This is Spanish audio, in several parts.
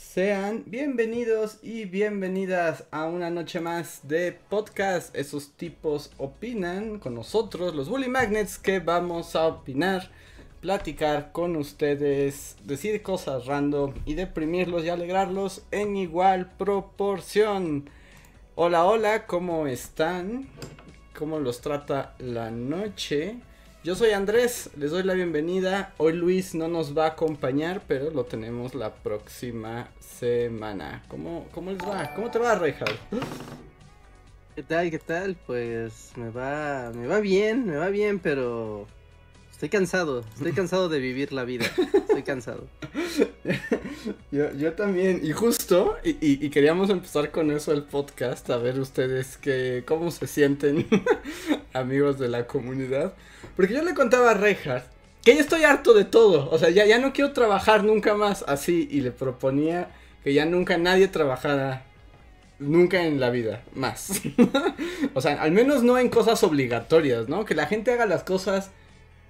Sean bienvenidos y bienvenidas a una noche más de podcast. Esos tipos opinan con nosotros, los Bully Magnets, que vamos a opinar, platicar con ustedes, decir cosas random y deprimirlos y alegrarlos en igual proporción. Hola, hola, ¿cómo están? ¿Cómo los trata la noche? Yo soy Andrés, les doy la bienvenida. Hoy Luis no nos va a acompañar, pero lo tenemos la próxima semana. ¿Cómo, cómo les va? ¿Cómo te va, Reinhardt? ¿Qué tal? ¿Qué tal? Pues me va, me va bien, me va bien, pero estoy cansado, estoy cansado de vivir la vida, estoy cansado. yo, yo también, y justo, y, y, queríamos empezar con eso el podcast, a ver ustedes que, cómo se sienten, amigos de la comunidad. Porque yo le contaba a Reinhardt que ya estoy harto de todo. O sea, ya, ya no quiero trabajar nunca más así. Y le proponía que ya nunca nadie trabajara. Nunca en la vida, más. o sea, al menos no en cosas obligatorias, ¿no? Que la gente haga las cosas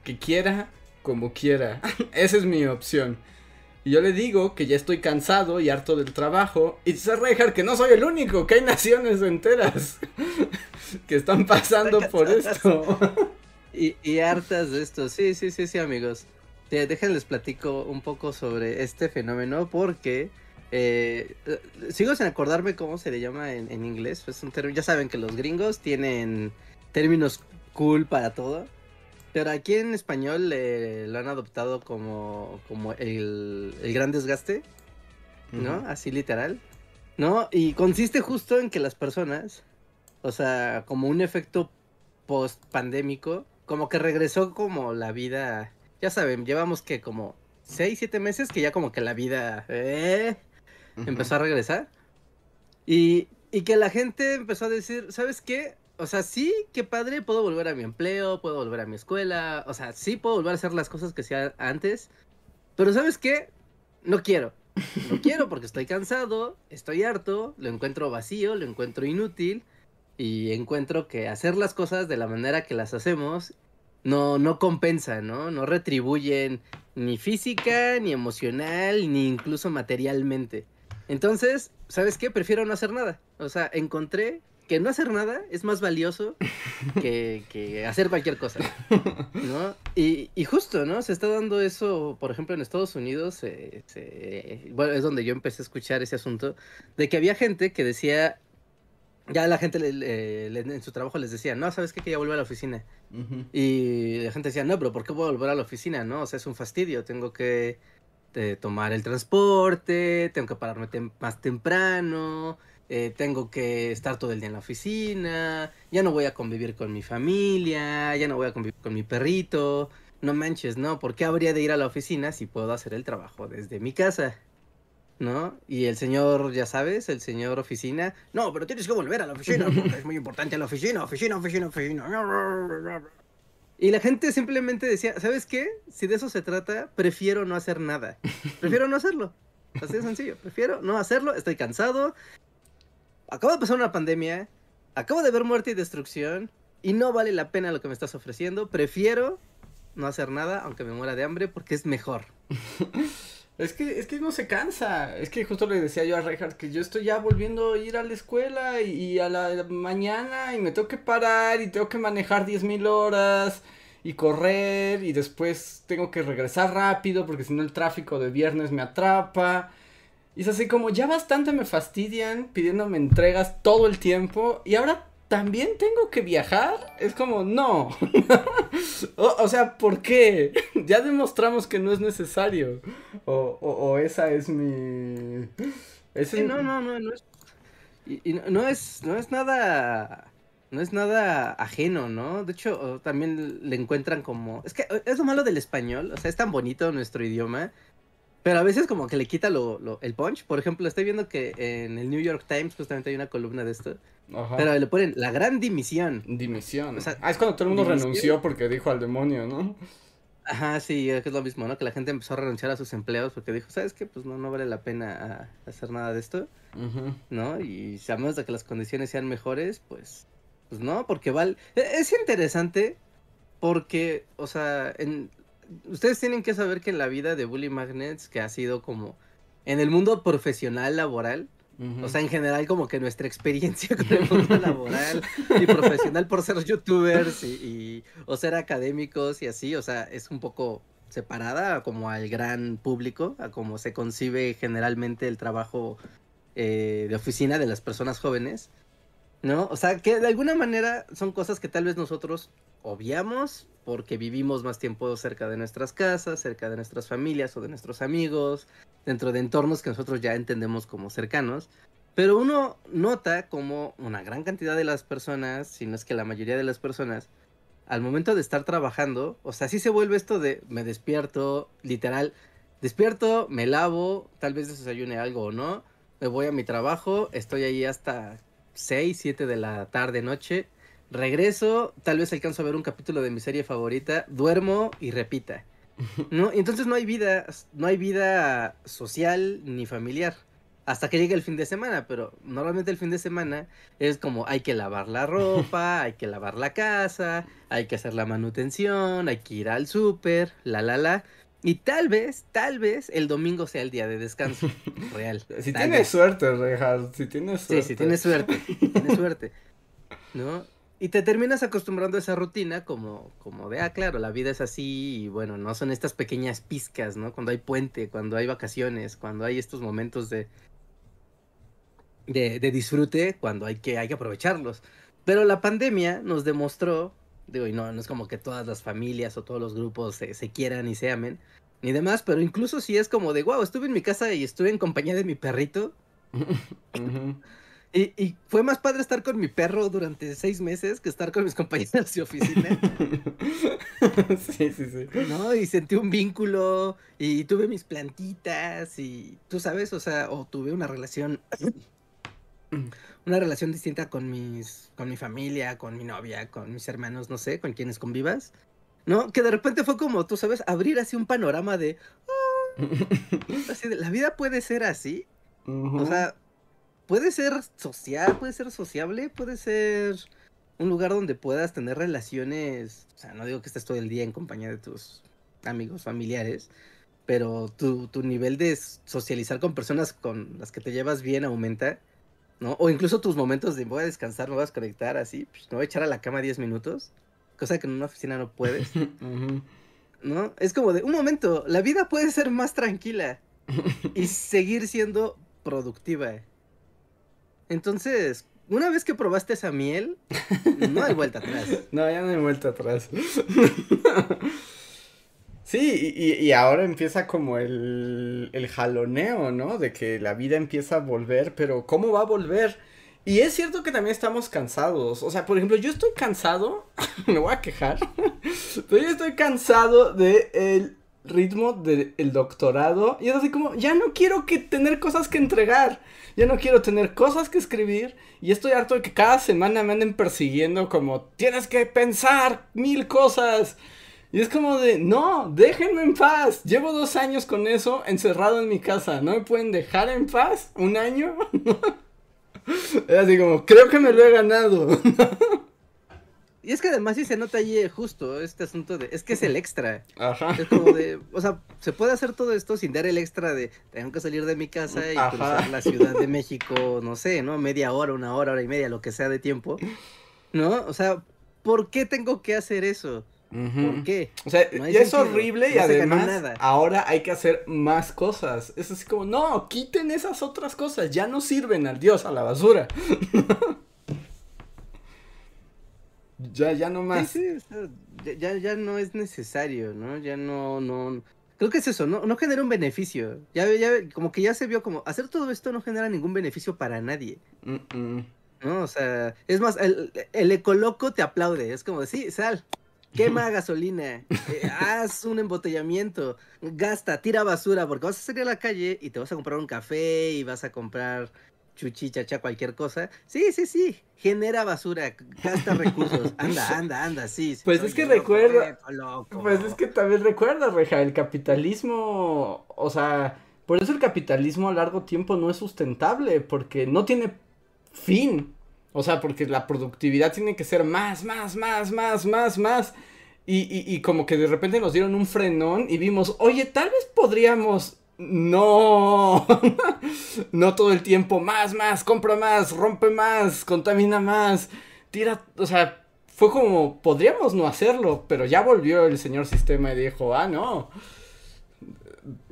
que quiera, como quiera. Esa es mi opción. Y yo le digo que ya estoy cansado y harto del trabajo. Y dice Reinhardt que no soy el único, que hay naciones enteras que están pasando por esto. Y, hartas de esto. Sí, sí, sí, sí, amigos. déjenles platico un poco sobre este fenómeno porque eh, sigo sin acordarme cómo se le llama en, inglés. Es un ya saben que los gringos tienen términos cool para todo. Pero aquí en español lo han adoptado como, como el, el gran desgaste, ¿no? Así literal, ¿no? Y consiste justo en que las personas, o sea, como un efecto post pandémico, como que regresó como la vida, ya saben, llevamos que como 6, 7 meses que ya como que la vida eh, empezó a regresar. Y, y que la gente empezó a decir, ¿sabes qué? O sea, sí, qué padre, puedo volver a mi empleo, puedo volver a mi escuela, o sea, sí puedo volver a hacer las cosas que hacía antes, pero ¿sabes qué? No quiero. No quiero porque estoy cansado, estoy harto, lo encuentro vacío, lo encuentro inútil y encuentro que hacer las cosas de la manera que las hacemos no, no compensa, ¿no? No retribuyen ni física, ni emocional, ni incluso materialmente. Entonces, ¿sabes qué? Prefiero no hacer nada. O sea, encontré que no hacer nada es más valioso que, que hacer cualquier cosa, ¿no? Y, y, justo, ¿no? Se está dando eso, por ejemplo, en Estados Unidos, bueno, es donde yo empecé a escuchar ese asunto, de que había gente que decía, ya la gente en su trabajo les decía, no, ¿sabes qué? Que ya vuelvo a la oficina. Y la gente decía, no, pero ¿por qué voy a volver a la oficina? No, o sea, es un fastidio, tengo que eh, tomar el transporte, tengo que pararme más temprano, eh, tengo que estar todo el día en la oficina, ya no voy a convivir con mi familia, ya no voy a convivir con mi perrito. No manches, ¿no? ¿Por qué habría de ir a la oficina si puedo hacer el trabajo desde mi casa? ¿no? Y el señor, ya sabes, el señor oficina, no, pero tienes que volver a la oficina, porque es muy importante la oficina, oficina, oficina, oficina. Y la gente simplemente decía, ¿sabes qué? Si de eso se trata, prefiero no hacer nada. Prefiero no hacerlo. Así de sencillo. Prefiero no hacerlo, estoy cansado. Acabo de pasar una pandemia, acabo de ver muerte y destrucción, y no vale la pena lo que me estás ofreciendo. Prefiero no hacer nada, aunque me muera de hambre, porque es mejor. Es que, es que no se cansa. Es que justo le decía yo a Reinhardt que yo estoy ya volviendo a ir a la escuela y, a la mañana y me tengo que parar y tengo que manejar diez mil horas y correr y después tengo que regresar rápido porque si no el tráfico de viernes me atrapa. Y es así como ya bastante me fastidian pidiéndome entregas todo el tiempo y ahora también tengo que viajar. Es como, no. o, sea, ¿por qué? ya demostramos que no es necesario. O, o, esa es mi... No, no, no, no es... Y, no es, no es nada... No es nada ajeno, ¿no? De hecho, también le encuentran como... Es que es lo malo del español, o sea, es tan bonito nuestro idioma Pero a veces como que le quita lo, lo- el punch. Por ejemplo, estoy viendo que en el New York Times justamente hay una columna de esto. Ajá. Pero le ponen la gran dimisión. Dimisión. O sea, ah, es cuando todo el mundo dimisión. renunció porque dijo al demonio, ¿no? Ajá, sí, es lo mismo, ¿no? Que la gente empezó a renunciar a sus empleos porque dijo, ¿sabes qué? Pues no, no vale la pena ah, hacer nada de esto, Ujú. ¿no? Y a menos de que las condiciones sean mejores, pues, pues no, porque vale... Es interesante porque, o sea, en... ustedes tienen que saber que en la vida de Bully Magnets, que ha sido como en el mundo profesional laboral, o sea, en general como que nuestra experiencia con el mundo laboral y profesional por ser youtubers y, y- o ser académicos y así, o sea, es un poco separada como al gran público, a como se concibe generalmente el trabajo eh, de oficina de las personas jóvenes, ¿no? O sea, que de alguna manera son cosas que tal vez nosotros obviamos porque vivimos más tiempo cerca de nuestras casas, cerca de nuestras familias o de nuestros amigos, dentro de entornos que nosotros ya entendemos como cercanos. Pero uno nota como una gran cantidad de las personas, si no es que la mayoría de las personas, al momento de estar trabajando, o sea, sí se vuelve esto de me despierto, literal, despierto, me lavo, tal vez desayune algo o no, me voy a mi trabajo, estoy ahí hasta 6, 7 de la tarde, noche, regreso, tal vez alcanzo a ver un capítulo de mi serie favorita, duermo y repita. ¿No? Y entonces no hay vida, no hay vida social ni familiar. Hasta que llegue el fin de semana, pero normalmente el fin de semana es como hay que lavar la ropa, hay que lavar la casa, hay que hacer la manutención, hay que ir al súper, la la la. Y tal vez, tal vez el domingo sea el día de descanso real. Si tienes vez. suerte, Rejas, si tienes suerte. sí, tienes suerte, tienes suerte, ¿no? Y te terminas acostumbrando a esa rutina como, como de, ah, claro, la vida es así y bueno, no son estas pequeñas pizcas, ¿no? Cuando hay puente, cuando hay vacaciones, cuando hay estos momentos de, de, de disfrute, cuando hay que, hay que aprovecharlos. Pero la pandemia nos demostró, digo, y no, no es como que todas las familias o todos los grupos se, se quieran y se amen, ni demás, pero incluso si es como de, wow, estuve en mi casa y estuve en compañía de mi perrito, y, y fue más padre estar con mi perro durante seis meses que estar con mis compañeros de oficina, sí, sí, sí. ¿no? Y sentí un vínculo y tuve mis plantitas y tú sabes, o sea, o tuve una relación, una relación distinta con mis, con mi familia, con mi novia, con mis hermanos, no sé, con quienes convivas, ¿no? Que de repente fue como, tú sabes, abrir así un panorama de, así de, la vida puede ser así. O sea, puede ser social, puede ser sociable, puede ser un lugar donde puedas tener relaciones. O sea, no digo que estés todo el día en compañía de tus amigos, familiares, pero tu, tu nivel de socializar con personas con las que te llevas bien aumenta, ¿no? O incluso tus momentos de voy a descansar, me voy a desconectar, así, pues, me voy a echar a la cama 10 minutos, cosa que en una oficina no puedes. ¿no? Es como de un momento, la vida puede ser más tranquila y seguir siendo productiva. Entonces, una vez que probaste esa miel, no hay vuelta atrás. No, ya no hay vuelta atrás. Sí, y, y- ahora empieza como el, el jaloneo, ¿no? De que la vida empieza a volver, pero ¿cómo va a volver? Y es cierto que también estamos cansados. O sea, por ejemplo, yo estoy cansado, me voy a quejar, pero yo estoy cansado de el ritmo del doctorado. Y es así como, ya no quiero que tener cosas que entregar. Ya no quiero tener cosas que escribir. Y estoy harto de que cada semana me anden persiguiendo como, tienes que pensar mil cosas. Y es como de, no, déjenme en paz. Llevo dos años con eso encerrado en mi casa. ¿No me pueden dejar en paz? ¿Un año? es así como, creo que me lo he ganado. Y es que además sí se nota allí eh, justo este asunto de, es que es el extra. Ajá. Es como de, o sea, se puede hacer todo esto sin dar el extra de, tengo que salir de mi casa y Ajá. cruzar la Ciudad de México, no sé, ¿no? Media hora, una hora, hora y media, lo que sea de tiempo. ¿No? O sea, ¿por qué tengo que hacer eso? ¿Por qué? O sea, No ya es horrible y no además nada. ahora hay que hacer más cosas. Es así como, no, quiten esas otras cosas, ya no sirven al dios, a la basura. ya, ya no más. Sí, sí, ya, ya no es necesario, ¿no? Ya no, no. Creo que es eso, no, no genera un beneficio. Ya, ya, como que ya se vio como hacer todo esto no genera ningún beneficio para nadie, Mm, mm. ¿no? O sea, es más, el, el ecoloco te aplaude, es como, sí, sal, quema gasolina, eh, haz un embotellamiento, gasta, tira basura, porque vas a salir a la calle y te vas a comprar un café y vas a comprar chuchichacha, cualquier cosa. Sí, sí, sí, genera basura, gasta recursos, anda, anda, anda, sí. Pues es que recuerda, pues es que también recuerda, Reja, el capitalismo, o sea, por eso el capitalismo a largo tiempo no es sustentable, porque no tiene fin. O sea, porque la productividad tiene que ser más, más, más, más, más, más. Y, y, y, como que de repente nos dieron un frenón y vimos, oye, tal vez podríamos no, no todo el tiempo, más, más, compra más, rompe más, contamina más, tira, o sea, fue como, podríamos no hacerlo, pero ya volvió el señor sistema y dijo, ah, no.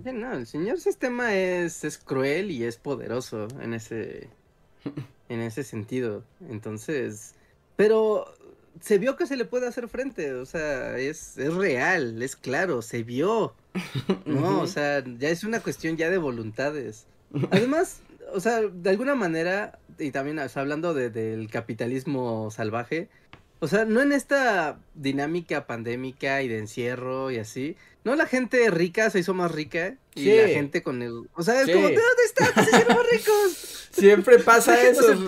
No, el señor sistema es, es cruel y es poderoso en ese, en ese sentido. Entonces, pero se vio que se le puede hacer frente, o sea, es, es real, es claro, se vio. No, o sea, ya es una cuestión ya de voluntades. Además, o sea, de alguna manera, y también hablando de, del capitalismo salvaje, o sea, no en esta dinámica pandémica y de encierro y así. No, la gente rica se hizo más rica y la gente con el... O sea, es como, ¿de dónde están? Se hicieron más ricos. Siempre pasa eso.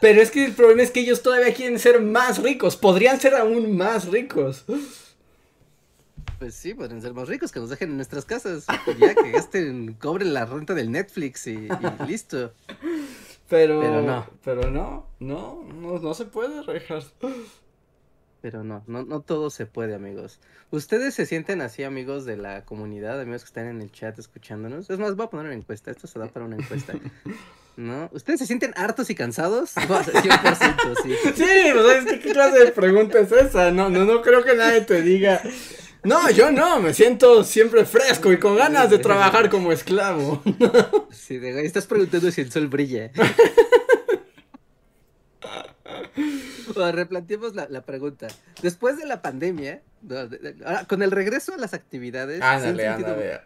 Pero es que el problema es que ellos todavía quieren ser más ricos. Podrían ser aún más ricos. Pues sí, podrían ser más ricos, que nos dejen en nuestras casas. Ya que gasten, cobren la renta del Netflix y listo. Pero, no. Pero no, no, no, se puede, Rejas. Pero no, no, no todo se puede, amigos. ¿Ustedes se sienten así, amigos de la comunidad, amigos que están en el chat escuchándonos? Es más, voy a poner una encuesta, esto se da para una encuesta. ¿No? ¿Ustedes se sienten hartos y cansados? 100%, sí. Sí, pues, ¿qué clase de pregunta es esa? No, no, no creo que nadie te diga no, yo no, me siento siempre fresco y con ganas de trabajar como esclavo. Sí, de, estás preguntando si el sol brilla. Bueno, replanteemos la, la, pregunta. Después de la pandemia, con el regreso a las actividades, ándale, ándale.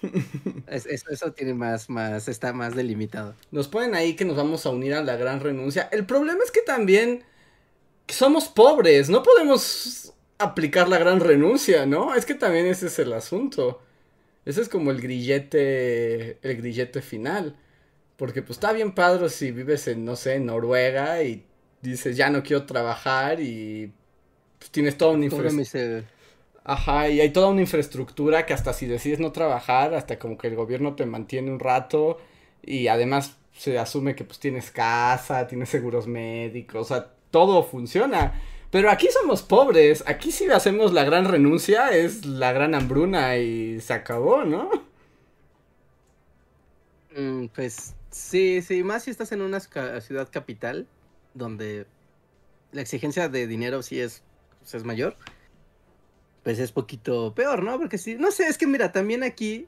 eso, eso, tiene más, más, está más delimitado. Nos ponen ahí que nos vamos a unir a la gran renuncia. El problema es que también somos pobres, no podemos aplicar la gran renuncia, ¿no? Es que también ese es el asunto. Ese es como el grillete, el grillete final. Porque pues está bien padre si vives en, no sé, en Noruega y dices, ya no quiero trabajar y pues, tienes toda una infraestructura. Ajá, y hay toda una infraestructura que hasta si decides no trabajar, hasta como que el gobierno te mantiene un rato y además se asume que pues tienes casa, tienes seguros médicos, o sea, todo funciona. Pero aquí somos pobres, aquí si hacemos la gran renuncia es la gran hambruna y se acabó, ¿no? Mm, pues sí, sí, más si estás en una ciudad capital donde la exigencia de dinero sí es, pues, es mayor, pues es poquito peor, ¿no? Porque sí, no sé, es que mira, también aquí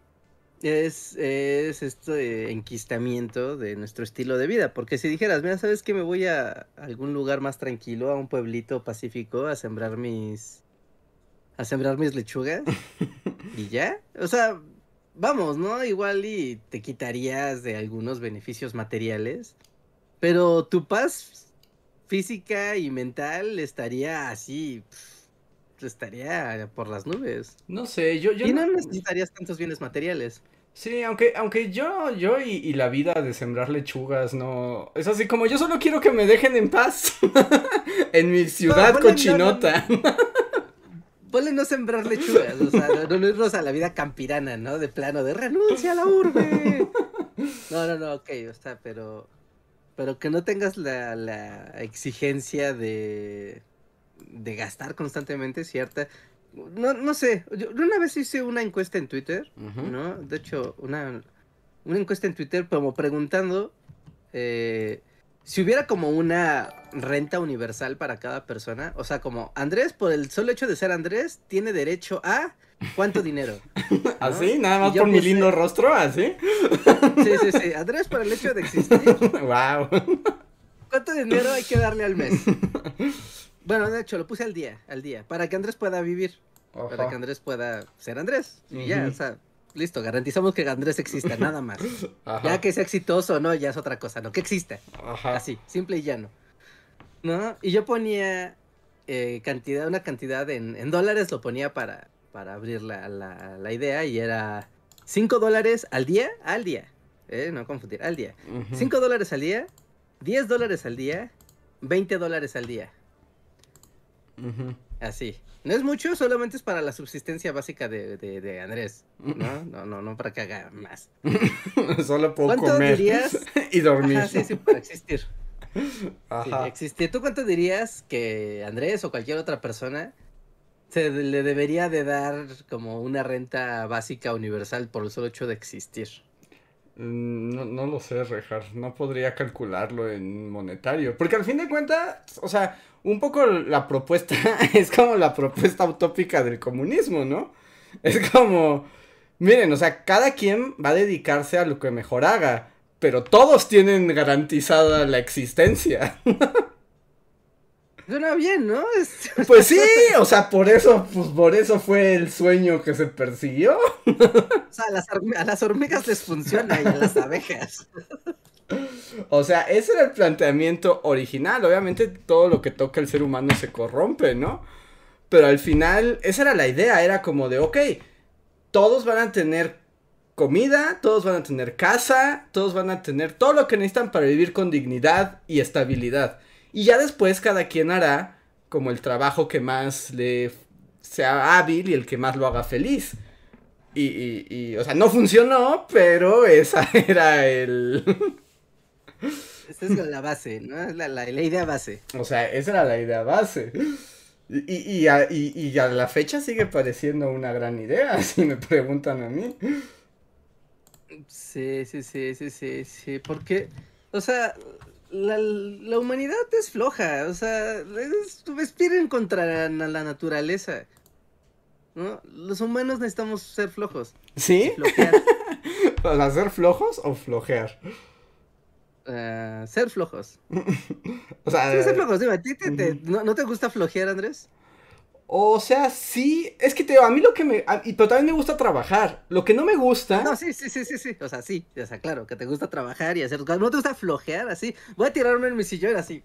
es, es este enquistamiento de nuestro estilo de vida. Porque si dijeras, mira, ¿sabes que me voy a algún lugar más tranquilo, a un pueblito pacífico, a sembrar mis. a sembrar mis lechugas? y ya. O sea, vamos, ¿no? Igual y te quitarías de algunos beneficios materiales. Pero tu paz física y mental estaría así. estaría por las nubes. No sé, yo, yo y no necesitarías tantos bienes materiales. Sí, aunque, aunque yo, yo y, la vida de sembrar lechugas no. Es así como yo solo quiero que me dejen en paz. en mi ciudad cochinota. No, no sembrar lechugas, o sea, no, irnos a la vida campirana, ¿no? De plano, de renuncia a la urbe. No, no, no, ok, o sea, pero. Pero que no tengas la, la exigencia de. de gastar constantemente cierta no, no sé, yo una vez hice una encuesta en Twitter, ¿no? De hecho, una, una encuesta en Twitter como preguntando eh, si hubiera como una renta universal para cada persona, o sea, como Andrés, por el solo hecho de ser Andrés, tiene derecho a cuánto dinero. ¿Así? Nada más por mi lindo rostro, así. Sí, sí, sí. Andrés, por el hecho de existir. Wow. ¿Cuánto dinero hay que darle al mes? Bueno, de hecho, lo puse al día, al día, para que Andrés pueda vivir, para que Andrés pueda ser Andrés. Y ya, o sea, listo, garantizamos que Andrés exista, nada más. Ya que sea exitoso o no, ya es otra cosa, no, que exista. Así, simple y llano. ¿no? Y yo ponía eh, cantidad, una cantidad en, en, dólares, lo ponía para, para abrir la, la, la idea y era 5 dólares al día, al día, eh, no confundir, al día. 5 uh -huh. dólares al día, 10 dólares al día, 20 dólares al día. Uh -huh. Así. No es mucho, solamente es para la subsistencia básica de, de, de Andrés. ¿no? no, no, no para que haga más. Solo puedo comer dirías? y dormir. Ajá, sí, sí, para existir. Ajá. Sí, existir. ¿Tú cuánto dirías que Andrés o cualquier otra persona se le debería de dar como una renta básica universal por el solo hecho de existir? No, no lo sé, Rejar. No podría calcularlo en monetario. Porque al fin de cuentas, o sea, un poco la propuesta es como la propuesta utópica del comunismo, ¿no? Es como, miren, o sea, cada quien va a dedicarse a lo que mejor haga, pero todos tienen garantizada la existencia. Suena bien, ¿no? Pues sí, o sea, por eso, pues por eso fue el sueño que se persiguió. O sea, a las, a las hormigas les funciona y a las abejas. O sea, ese era el planteamiento original. Obviamente todo lo que toca el ser humano se corrompe, ¿no? Pero al final, esa era la idea. Era como de, ok, todos van a tener comida, todos van a tener casa, todos van a tener todo lo que necesitan para vivir con dignidad y estabilidad. Y ya después cada quien hará como el trabajo que más le sea hábil y el que más lo haga feliz. Y, y, y o sea, no funcionó, pero esa era el... Esa es la base, ¿no? La, la, la, idea base. O sea, esa era la idea base. Y, y, a, y, y, a, la fecha sigue pareciendo una gran idea, si me preguntan a mí. Sí, sí, sí, sí, sí, sí. Porque, o sea, la, la humanidad es floja. O sea, es, respiren contra la, la naturaleza. ¿no? Los humanos necesitamos ser flojos. ¿Sí? Flojear. ¿Para ser flojos o flojear? Uh, ser flojos. o sea, sí, ser flojos. Dime, ¿te, te, te, ¿no, ¿no, te gusta flojear, Andrés? O sea, sí, es que te a mí lo que me, a, pero también me gusta trabajar. Lo que no me gusta. No, sí, sí, sí, sí, sí. O sea, sí, o sea, claro, que te gusta trabajar y hacer cosas. No te gusta flojear así. Voy a tirarme en mi sillón así.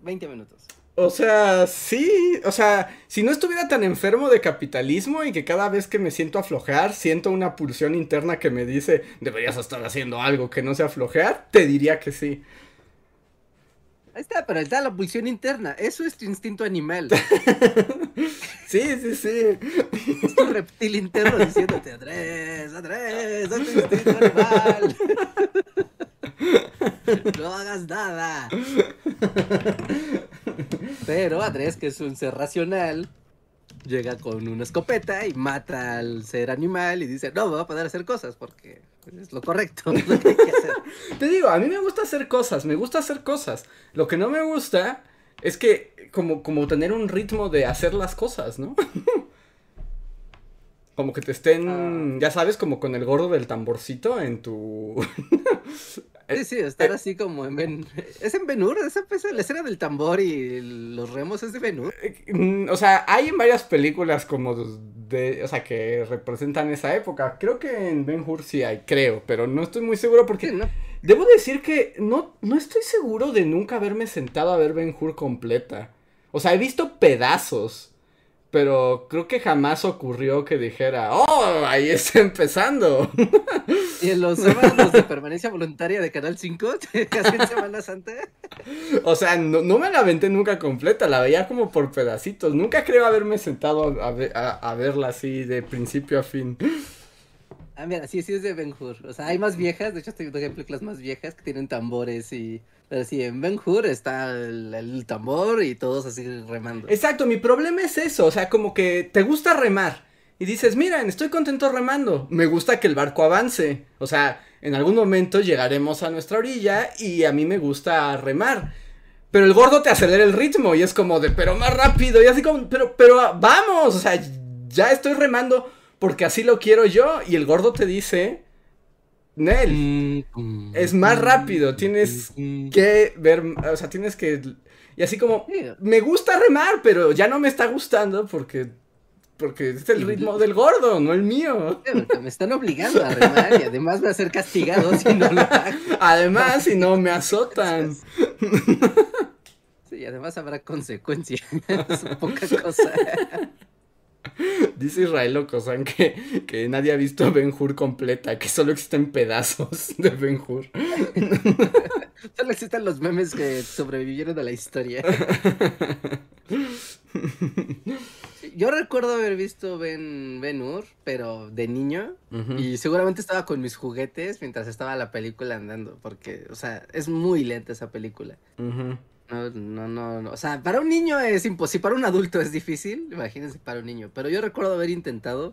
20 minutos. O sea, sí, o sea, si no estuviera tan enfermo de capitalismo y que cada vez que me siento a flojear, siento una pulsión interna que me dice, deberías estar haciendo algo que no sea flojear, te diría que sí. Ahí está, pero está la pulsión interna, eso es tu instinto animal. sí, sí, sí. Es tu reptil interno diciéndote, Andrés, Andrés, es tu instinto animal. no hagas nada. Pero Andrés, que es un ser racional, llega con una escopeta y mata al ser animal y dice, no, me voy a poder hacer cosas porque es lo correcto, es lo que hay que hacer. Te digo, a mí me gusta hacer cosas, me gusta hacer cosas. Lo que no me gusta es que como, como tener un ritmo de hacer las cosas, ¿no? Como que te estén, uh, ya sabes, como con el gordo del tamborcito en tu... Sí, sí, estar así como en Ben... ¿Es en Benur? ¿Esa es la escena del tambor y los remos es de Benur? Mm, o sea, hay en varias películas como de... O sea, que representan esa época. Creo que en Ben Hur sí hay, creo, pero no estoy muy seguro porque... Sí, ¿no? Debo decir que no, no estoy seguro de nunca haberme sentado a ver Ben Hur completa. O sea, he visto pedazos. Pero creo que jamás ocurrió que dijera, oh, ahí está empezando. ¿Y en los sábados de permanencia voluntaria de Canal 5? ¿Casi en Semana Santa? O sea, no, no, me la aventé nunca completa, la veía como por pedacitos. Nunca creo haberme sentado a, a, a verla así de principio a fin. Ah, mira, sí, sí es de Ben Hur. O sea, hay más viejas, de hecho estoy viendo películas más viejas que tienen tambores y... Pero sí, en Ben Hur está el, el, tambor y todos así remando. Exacto, mi problema es eso, o sea, como que te gusta remar. Y dices, miren, estoy contento remando. Me gusta que el barco avance. O sea, en algún momento llegaremos a nuestra orilla y a mí me gusta remar. Pero el gordo te acelera el ritmo y es como de, pero más rápido. Y así como, pero, pero vamos, o sea, ya estoy remando porque así lo quiero yo. Y el gordo te dice, Nel, es más rápido, tienes que ver, o sea, tienes que... Y así como, me gusta remar, pero ya no me está gustando porque... Porque es el ritmo del gordo, no el mío. Me están obligando a remar y además voy a ser castigado si no lo hago. Además, si no me azotan. Sí, y además habrá consecuencias. es poca cosa. Dice Israel Ocosan que, que nadie ha visto Ben Hur completa, que solo existen pedazos de Ben Hur. solo existen los memes que sobrevivieron a la historia. Yo recuerdo haber visto Ben, ben Hur, pero de niño. Y seguramente estaba con mis juguetes mientras estaba la película andando. Porque, o sea, es muy lenta esa película. No, no, no, O sea, para un niño es imposible. Para un adulto es difícil. Imagínense para un niño. Pero yo recuerdo haber intentado.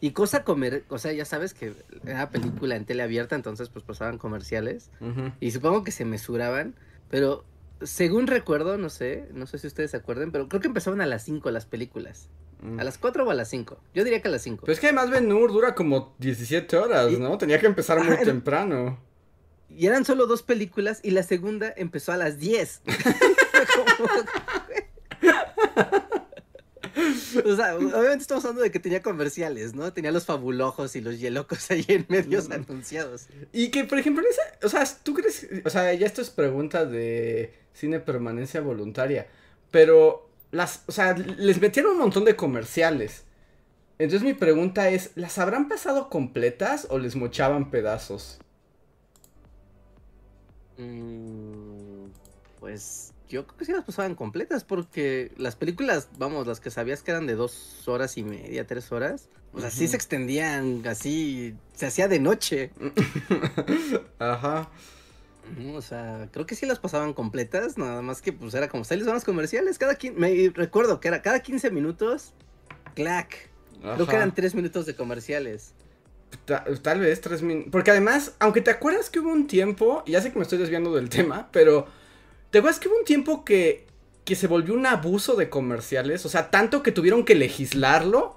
Y cosa comer. O sea, ya sabes que era película en tele abierta. Entonces, pues pasaban comerciales. Y supongo que se mesuraban. Pero según recuerdo, no sé. No sé si ustedes se acuerdan. Pero creo que empezaban a las 5 las películas. Mm. ¿A las 4 o a las 5? Yo diría que a las 5. Pero es que además Ben Nur dura como 17 horas, ¿no? Tenía que empezar muy temprano. Y eran solo dos películas y la segunda empezó a las 10. o sea, obviamente estamos hablando de que tenía comerciales, ¿no? Tenía los fabulojos y los yelocos ahí en medios anunciados. Y que, por ejemplo, esa, o sea, ¿tú crees? O sea, ya esto es pregunta de cine permanencia voluntaria, pero las, o sea, les metieron un montón de comerciales. Entonces mi pregunta es, ¿las habrán pasado completas o les mochaban pedazos? Mm, pues yo creo que sí las pasaban completas porque las películas, vamos, las que sabías que eran de dos horas y media, tres horas, o sea, sí se extendían así, se hacía de noche. Ajá. O sea, creo que sí las pasaban completas, nada más que pues era como sales zonas comerciales, cada quin me recuerdo que era cada 15 minutos, clac. Creo que eran tres minutos de comerciales. Tal, vez tres minutos. Porque además, aunque te acuerdas que hubo un tiempo, ya sé que me estoy desviando del tema, pero ¿te acuerdas que hubo un tiempo que, que se volvió un abuso de comerciales? O sea, tanto que tuvieron que legislarlo,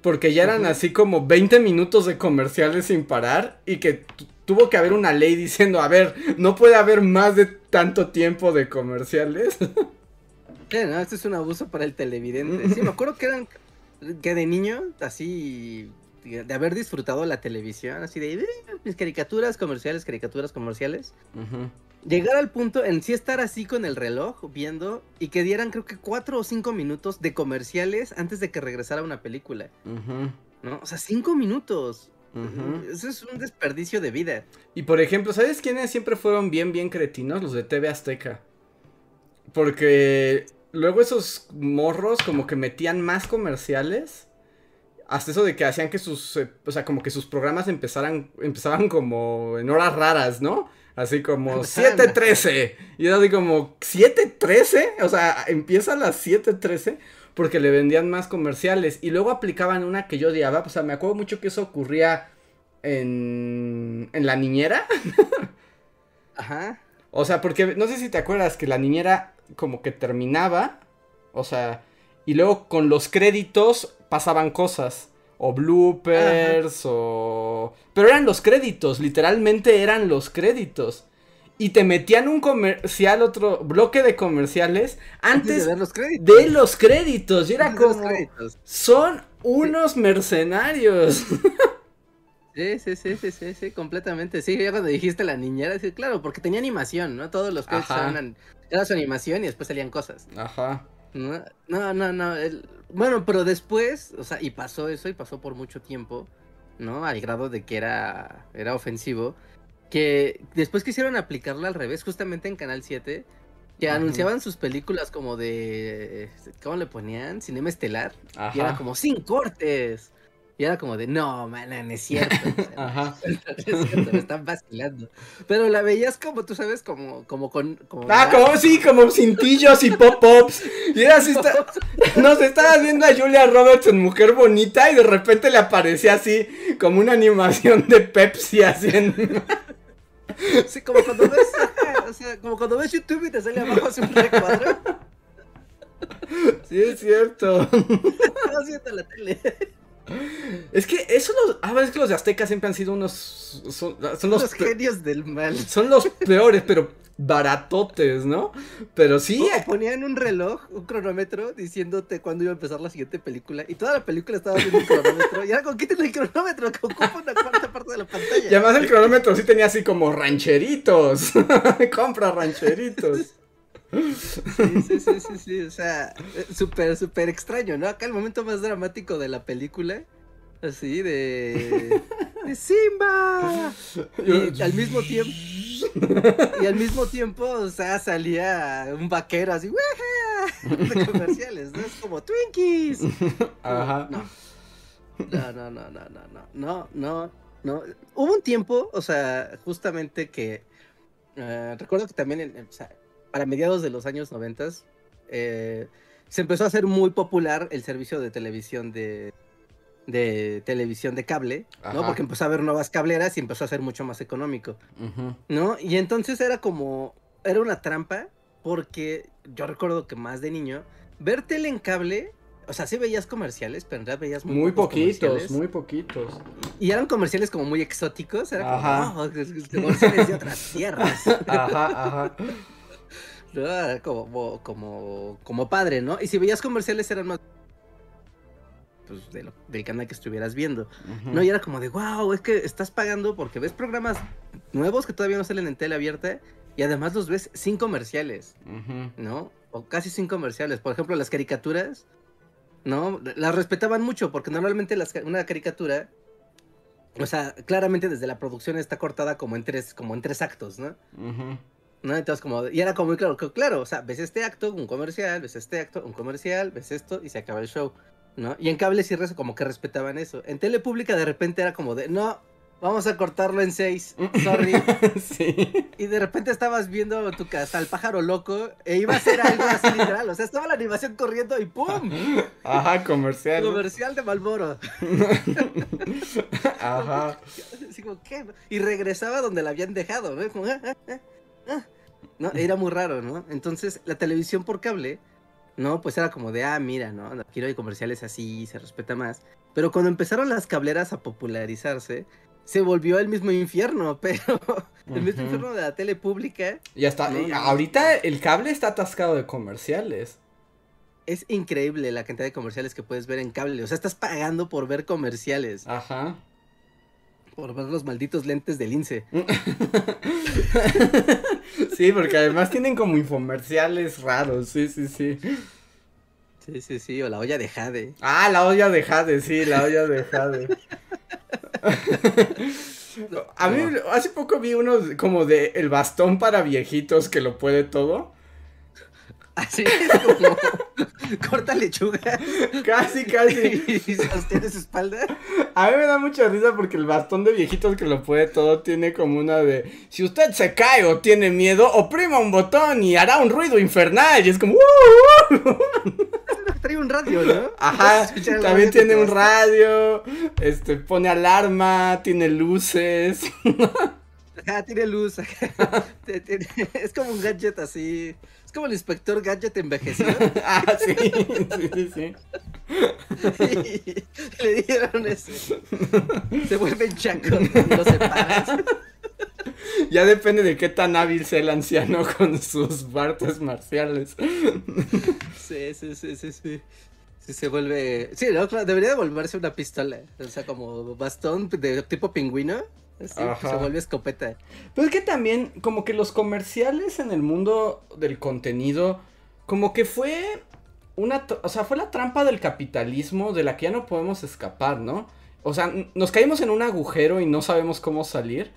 porque ya eran así como 20 minutos de comerciales sin parar y que tuvo que haber una ley diciendo, a ver, no puede haber más de tanto tiempo de comerciales. Sí, no, esto es un abuso para el televidente. Sí, me acuerdo que eran, que de niño, así de haber disfrutado la televisión, así de eh, mis caricaturas comerciales, caricaturas comerciales. Llegar al punto en sí estar así con el reloj viendo y que dieran creo que cuatro o cinco minutos de comerciales antes de que regresara una película. ¿No? O sea, cinco minutos. Eso es un desperdicio de vida. Y por ejemplo, ¿sabes quiénes siempre fueron bien, bien cretinos? Los de TV Azteca. Porque luego esos morros como que metían más comerciales hasta eso de que hacían que sus, eh, o sea, como que sus programas empezaran, empezaban como en horas raras, ¿no? Así como 7.13. Y era así como, ¿7.13? O sea, empieza a las 7.13 porque le vendían más comerciales. Y luego aplicaban una que yo odiaba. O sea, me acuerdo mucho que eso ocurría en, en la niñera. Ajá. O sea, porque no sé si te acuerdas que la niñera como que terminaba. O sea, y luego con los créditos pasaban cosas. O bloopers, o... Pero eran los créditos, literalmente eran los créditos. Y te metían un comercial, otro bloque de comerciales antes, de, los créditos. Y era como... Son unos mercenarios. Sí, sí, sí, sí, sí, sí, completamente. Sí, ya cuando dijiste la niñera, sí, claro, porque tenía animación, ¿no? Todos los créditos eran, era su animación y después salían cosas. Ajá. No, no, no, no. Bueno, pero después, o sea, y pasó eso y pasó por mucho tiempo, ¿no? Al grado de que era, era ofensivo. Que después quisieron aplicarla al revés, justamente en Canal 7, que anunciaban sus películas como de. ¿Cómo le ponían? Cinema Estelar. Y era como sin cortes. Y era como de, no, man, no es cierto. Ajá. es cierto, me están vacilando. Pero la veías como, tú sabes, como, como con. ah, como sí, como cintillos y pop-ups. Y era así, está... nos estaba viendo a Julia Roberts en Mujer Bonita y de repente le aparecía así, como una animación de Pepsi haciendo. Sí, como cuando ves, o sea, como cuando ves YouTube y te sale abajo así un recuadro. Sí, es cierto. Estaba haciendo la tele. Es que eso los. Ah, es que los de Azteca siempre han sido unos. Son, los, genios del mal. Son los peores, pero baratotes, ¿no? Pero sí. O ponían un reloj, un cronómetro, diciéndote cuándo iba a empezar la siguiente película. Y toda la película estaba viendo un cronómetro. Y era como, quítenle el cronómetro, que ocupa una cuarta parte de la pantalla. Y además el cronómetro sí tenía así como rancheritos. Compra rancheritos. Sí, sí, sí, sí, sí, o sea, súper, súper extraño, ¿no? Acá el momento más dramático de la película, así, de... ¡De Simba! Y al mismo tiempo... Y al mismo tiempo, o sea, salía un vaquero así. De comerciales, ¿no? Es como Twinkies. Ajá. No. No, no, no, no, no, no, no, no, no. Hubo un tiempo, o sea, justamente que eh, recuerdo que también, en- o sea, para mediados de los años noventas, eh, se empezó a hacer muy popular el servicio de televisión de, de televisión de cable, ¿no? Porque empezó a haber nuevas cableras y empezó a ser mucho más económico. ¿no? Y entonces era como, era una trampa, porque yo recuerdo que más de niño, ver tele en cable, o sea, sí veías comerciales, pero en realidad veías muy, Muy poquitos, muy poquitos. Y eran comerciales como muy exóticos, era como. "Oh, comerciales de otras tierras. Ajá, ajá. Como, como, como padre, ¿no? Y si veías comerciales eran más pues, de lo- del canal que estuvieras viendo. No, y era como de, wow, es que estás pagando porque ves programas nuevos que todavía no salen en tele abierta y además los ves sin comerciales. ¿no? O casi sin comerciales. Por ejemplo, las caricaturas, ¿no? Las respetaban mucho porque normalmente las, una caricatura, o sea, claramente desde la producción está cortada como en tres, como en tres actos, ¿no? Ujú. ¿No? Entonces, como, y era como muy claro, claro, o sea, ves este acto, un comercial, ves este acto, un comercial, ves esto y se acaba el show, ¿no? Y en cable sí como que respetaban eso. En tele pública de repente era como de, no, vamos a cortarlo en seis, sorry. sí. y de repente estabas viendo tu casa, al pájaro loco, e iba a ser algo así literal, o sea, estaba la animación corriendo y ¡pum! Ajá, comercial. Comercial de Malboro. Ajá. Así como, ¿qué? Y regresaba donde la habían dejado, ¿no? Como, ah, ah, ah, ah. ¿no? Era muy raro, ¿no? Entonces, la televisión por cable, ¿no? Pues era como de, ah, mira, ¿no? Aquí no hay comerciales así, se respeta más. Pero cuando empezaron las cableras a popularizarse, se volvió el mismo infierno, pero el mismo infierno de la tele pública Ya está. No. Ahorita el cable está atascado de comerciales. es increíble la cantidad de comerciales que puedes ver en cable. O sea, estás pagando por ver comerciales, Ajá. por ver los malditos lentes del INSE. sí, porque además tienen como infomerciales raros. Sí, sí, sí. Sí, sí, sí, o la olla de Jade. Ah, la olla de Jade, sí, la olla de Jade. A mí hace poco vi uno como de el bastón para viejitos que lo puede todo. Así es como corta lechuga Casi, casi. y sostiene su espalda. A mí me da mucha risa porque el bastón de viejitos que lo puede todo tiene como una de si usted se cae o tiene miedo, oprima un botón y hará un ruido infernal. Y es como "Uh, uh". Trae un radio, ¿no? Ajá, también tiene un radio, este pone alarma, tiene luces. Ajá, tiene luz. Es como un gadget así. Como el inspector gadget envejecido. ah, sí, sí, sí. Y le dieron ese. Se vuelven chacos lo separas. Ya depende de qué tan hábil sea el anciano con sus artes marciales. Sí, sí, sí, sí, sí. Sí, se vuelve. Sí, no, claro, debería de volverse una pistola. O sea, como bastón de tipo pingüino. Se vuelve escopeta. Pero es que también, como que los comerciales en el mundo del contenido, como que fue una, o sea, fue la trampa del capitalismo de la que ya no podemos escapar, ¿no? O sea, nos caímos en un agujero y no sabemos cómo salir.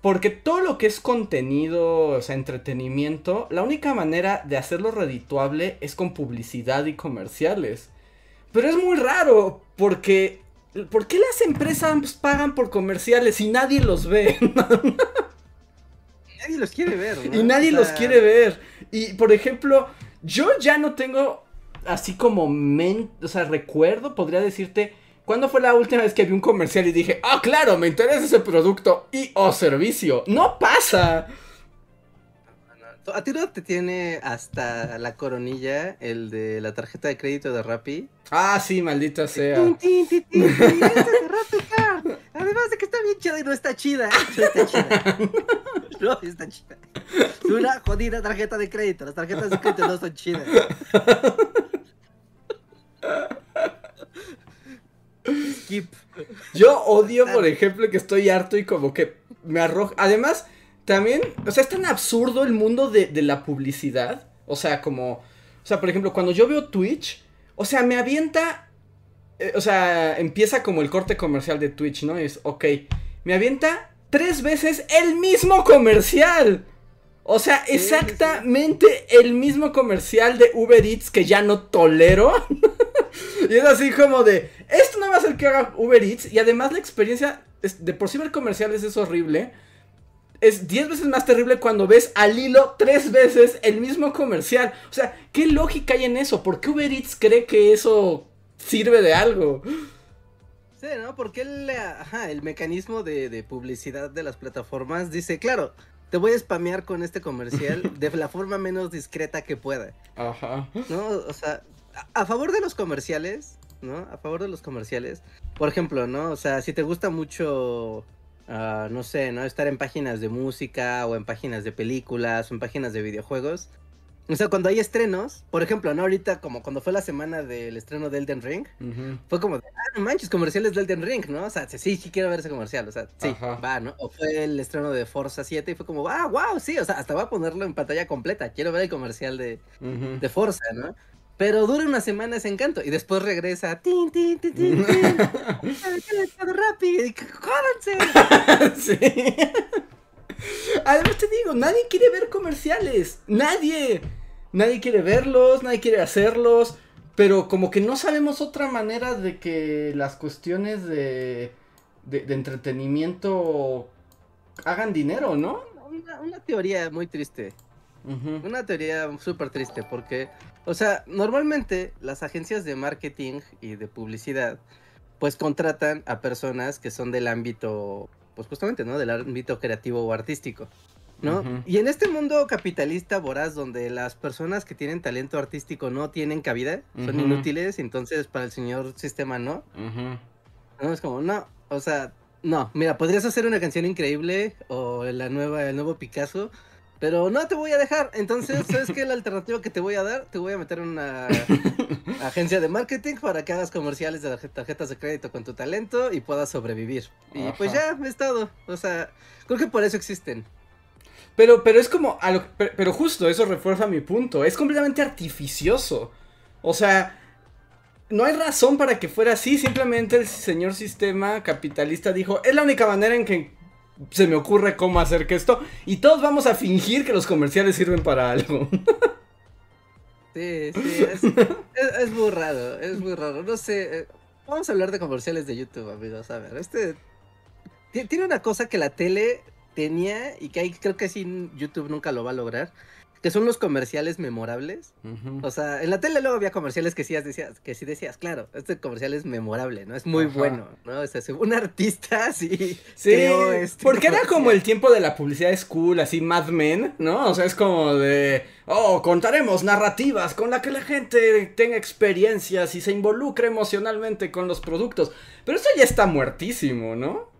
Porque todo lo que es contenido, o sea, entretenimiento, la única manera de hacerlo redituable es con publicidad y comerciales. Pero es muy raro, porque ¿por qué las empresas pagan por comerciales y nadie los ve? Nadie los quiere ver, ¿no? y nadie O los quiere ver. Y por ejemplo, yo ya no tengo así como men, o sea, recuerdo, podría decirte, ¿cuándo fue la última vez que vi un comercial y dije, ah, claro, me interesa ese producto y o servicio? No pasa. A ti no te tiene hasta la coronilla el de la tarjeta de crédito de Rappi. Ah, sí, maldita sea. Tin, tin, tin, tin, tin, esta es de Rappi Card. Además de que está bien chida y no está chida. No está chida. No está chida. Es una jodida tarjeta de crédito. Las tarjetas de crédito no son chidas. Skip. Yo odio, por ejemplo, que estoy harto y como que me arroja. Además, también, o sea, es tan absurdo el mundo de, de la publicidad. O sea, como, o sea, por ejemplo, cuando yo veo Twitch, o sea, me avienta, eh, o sea, empieza como el corte comercial de Twitch, ¿no? Es, ok, me avienta tres veces el mismo comercial. O sea, exactamente el mismo comercial de Uber Eats que ya no tolero. y es así como de, esto no va a ser que haga Uber Eats. Y además la experiencia, de por sí ver comerciales es horrible. Es 10 veces más terrible cuando ves al hilo tres veces el mismo comercial. O sea, ¿qué lógica hay en eso? ¿Por qué Uber Eats cree que eso sirve de algo? Sí, ¿no? Porque el, ajá, el mecanismo de, de publicidad de las plataformas dice, claro, te voy a spamear con este comercial de la forma menos discreta que pueda. Ajá. ¿No? O sea, a, favor de los comerciales, ¿no? A favor de los comerciales. Por ejemplo, ¿no? O sea, si te gusta mucho, ah, no sé, ¿no? Estar en páginas de música o en páginas de películas o en páginas de videojuegos, o sea, cuando hay estrenos, por ejemplo, ¿no? Ahorita, como cuando fue la semana del estreno de Elden Ring, fue como, de, ah, no manches, comerciales de Elden Ring, ¿no? O sea, sí, sí quiero ver ese comercial, o sea, sí, va, ¿no? O fue el estreno de Forza 7 y fue como, ah, wow, sí, o sea, hasta voy a ponerlo en pantalla completa, quiero ver el comercial de, de Forza, ¿no? Pero dura una semana ese encanto y después regresa. ¡Tin, tin, tin, tin! tin rápido! Sí. Además te digo, nadie quiere ver comerciales. Nadie. Nadie quiere verlos, nadie quiere hacerlos. Pero como que no sabemos otra manera de que las cuestiones de, de, entretenimiento hagan dinero, ¿no? Una, teoría muy triste. Una teoría súper triste porque, o sea, normalmente las agencias de marketing y de publicidad pues contratan a personas que son del ámbito pues justamente, ¿no? Del ámbito creativo o artístico, ¿no? Y en este mundo capitalista voraz donde las personas que tienen talento artístico no tienen cabida, son inútiles, entonces para el señor sistema no. No, es como, no, o sea, no, mira, podrías hacer una canción increíble o la nueva, el nuevo Picasso, pero no te voy a dejar. Entonces, ¿sabes qué? La alternativa que te voy a dar, te voy a meter en una agencia de marketing para que hagas comerciales de tarjetas de crédito con tu talento y puedas sobrevivir. Y pues ya, es todo. O sea, creo que por eso existen. Pero, pero es como, pero, justo eso refuerza mi punto. Es completamente artificioso. O sea, no hay razón para que fuera así. Simplemente el señor sistema capitalista dijo, es la única manera en que se me ocurre cómo hacer que esto. Y todos vamos a fingir que los comerciales sirven para algo. Sí, sí, es, es, muy raro, es muy raro. No sé, eh, vamos a hablar de comerciales de YouTube, amigos. A ver, este tiene una cosa que la tele tenía y que ahí creo que sí YouTube nunca lo va a lograr que son los comerciales memorables. O sea, en la tele luego había comerciales que sí decías, que sí decías, claro, este comercial es memorable, ¿no? Es muy bueno, ¿no? O sea, un artista sí. Sí, este porque era como el tiempo de la publicidad school, así Mad Men, ¿no? O sea, es como de, oh, contaremos narrativas con la que la gente tenga experiencias y se involucre emocionalmente con los productos. Pero eso ya está muertísimo, ¿no?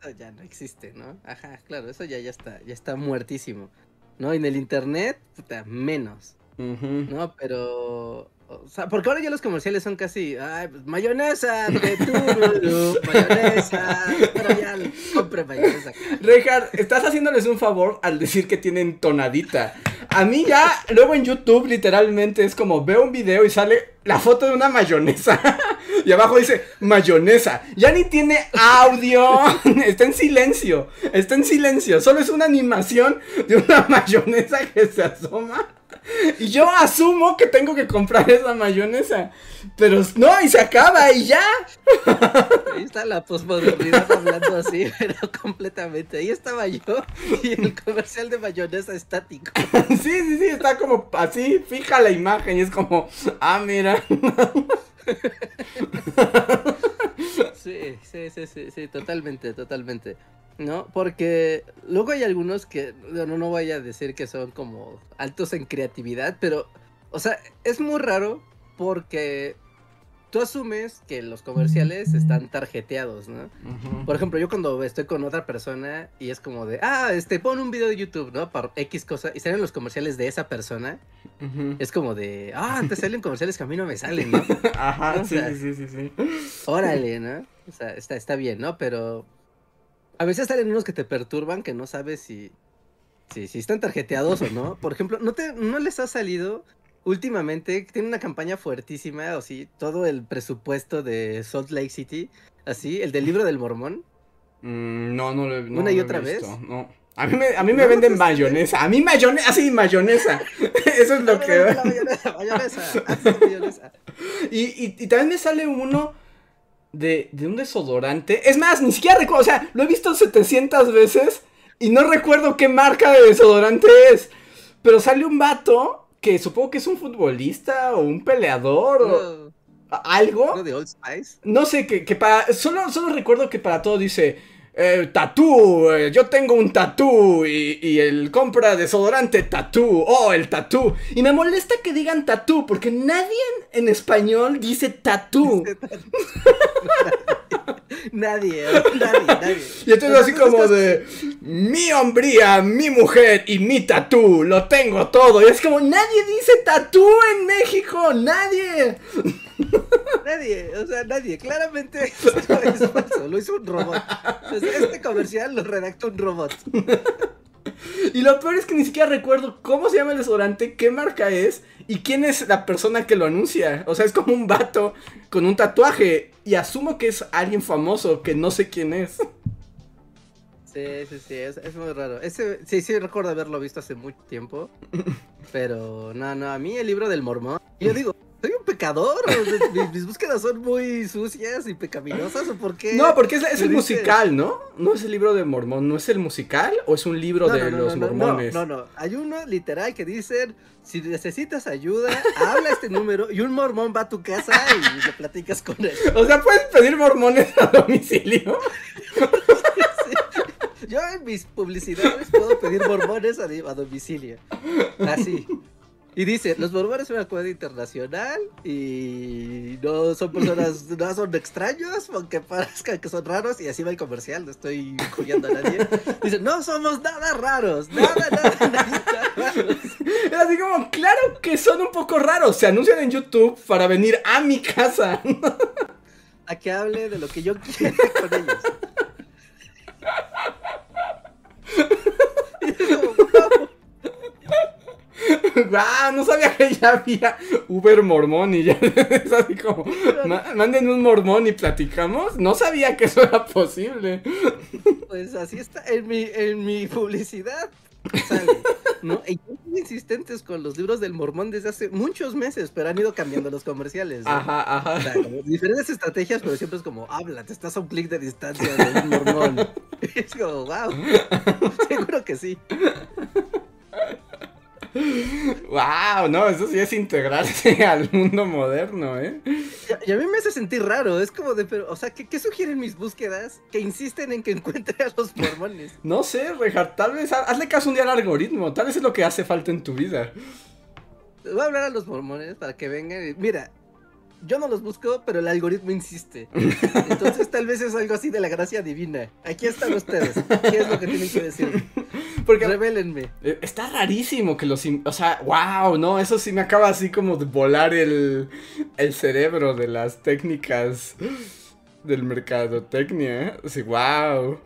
Eso ya no existe, ¿no? Ajá, claro, eso ya, ya está, ya está muertísimo. ¿No? Y en el internet, puta, menos. ¿No? Pero. O sea, porque ahora ya los comerciales son casi. Ay, pues, mayonesa de tururu, mayonesa. Pero ya compre mayonesa. Richard, estás haciéndoles un favor al decir que tienen tonadita. A mí ya, luego en YouTube, literalmente es como veo un video y sale la foto de una mayonesa. Y abajo dice mayonesa. Ya ni tiene audio. Está en silencio. Está en silencio. Solo es una animación de una mayonesa que se asoma. Y yo asumo que tengo que comprar esa mayonesa. Pero no, y se acaba y ya. Ahí está la posmodernidad hablando así, pero completamente. Ahí estaba yo y el comercial de mayonesa estático. Sí, sí, sí, está como así, fija la imagen y es como, ah, mira. Sí, sí, sí, sí, sí, totalmente, totalmente. ¿No? Porque luego hay algunos que, no, no voy a decir que son como altos en creatividad, pero, o sea, es muy raro porque tú asumes que los comerciales están tarjeteados, ¿no? Por ejemplo, yo cuando estoy con otra persona y es como de, ah, este, pon un video de YouTube, ¿no? Para X cosa, y salen los comerciales de esa persona, es como de, ah, te salen comerciales que a mí no me salen, ¿no? Ajá, sí, sí, sí, sí. Órale, ¿no? O sea, está, está bien, ¿no? Pero a veces salen unos que te perturban que no sabes si Sí, sí, están tarjeteados o no. Por ejemplo, ¿no, te, ¿no les ha salido últimamente? Tiene una campaña fuertísima, o sí, todo el presupuesto de Salt Lake City, así, el del libro del mormón. Mm, no, no lo he no ¿Una y otra vez? No. A mí me, a mí me ¿No venden mayonesa. A mí mayonesa, así mayonesa. Eso es lo que. la mayonesa, mayonesa, de mayonesa. Y, y, y también me sale uno de, de un desodorante. Es más, ni siquiera recuerdo. O sea, lo he visto 700 veces y no recuerdo qué marca de desodorante es. Pero sale un vato que supongo que es un futbolista o un peleador o No, a- algo. ¿no de Old Spice? No sé, que, que para. Solo, solo recuerdo que para todo dice. Eh, tatú, eh, yo tengo un tatú y, y el compra desodorante tatú, oh, el tatú. Y me molesta que digan tatú, porque nadie en, en español dice tatú. Nadie, nadie, nadie. Y entonces así como de, mi hombría, mi mujer y mi tatú, lo tengo todo. Y es como, nadie dice tatú en México, nadie. Nadie, o sea, nadie. Claramente es falso, lo hizo un robot. Este comercial lo redactó un robot. Y lo peor es que ni siquiera recuerdo cómo se llama el desodorante, qué marca es y quién es la persona que lo anuncia. O sea, es como un vato con un tatuaje y asumo que es alguien famoso que no sé quién es. Sí, sí, sí, es, es muy raro. Ese, sí, sí, recuerdo haberlo visto hace mucho tiempo. Pero no, no, a mí el libro del mormón. Yo digo, soy un pecador. mis, mis búsquedas son muy sucias y pecaminosas, ¿o por qué? No, porque es, el musical, ¿no? No es el libro de Mormón, ¿no es el musical o es un libro No, de no, no, los no, no, mormones? No, no, hay uno literal que dicen, si necesitas ayuda, habla este número y un mormón va a tu casa y le platicas con él. O sea, puedes pedir mormones a domicilio. Yo en mis publicidades puedo pedir mormones a, a domicilio. Así. Y dice, los mormones son una comunidad internacional y no son personas, no son extraños, aunque parezcan que son raros, y así va el comercial, no estoy jugando a nadie. Dice, no somos nada raros, nada, nada, nada raros. Así como, claro que son un poco raros. Se anuncian en YouTube para venir a mi casa. A que hable de lo que yo quiera con ellos. Y es como, "Wow". Guau, no sabía que ya había Uber mormón y ya es así como, "Ma- manden un mormón y platicamos. No sabía que eso era posible. Pues así está en mi, en mi publicidad. Sale, ¿no? Y insistentes con los libros del mormón desde hace muchos meses, pero han ido cambiando los comerciales. ¿no? Ajá, O sea, ajá. diferentes estrategias, pero siempre es como, habla, te estás a un clic de distancia de un mormón. es como, wow. Seguro que sí. Wow, no, eso sí es integrarse al mundo moderno, ¿eh? Y, a mí me hace sentir raro. Es como de, pero, o sea, ¿qué, qué sugieren mis búsquedas que insisten en que encuentre a los mormones? No sé, Rejar, tal vez ha- hazle caso un día al algoritmo. Tal vez es lo que hace falta en tu vida. Voy a hablar a los mormones para que vengan y, mira, yo no los busco, pero el algoritmo insiste. Entonces tal vez es algo así de la gracia divina. Aquí están ustedes. ¿Qué es lo que tienen que decir? Porque Revélenme. eh, está rarísimo que los... O sea, wow, no, eso sí me acaba así como de volar el, el cerebro de las técnicas del mercadotecnia, ¿eh? Sí, wow.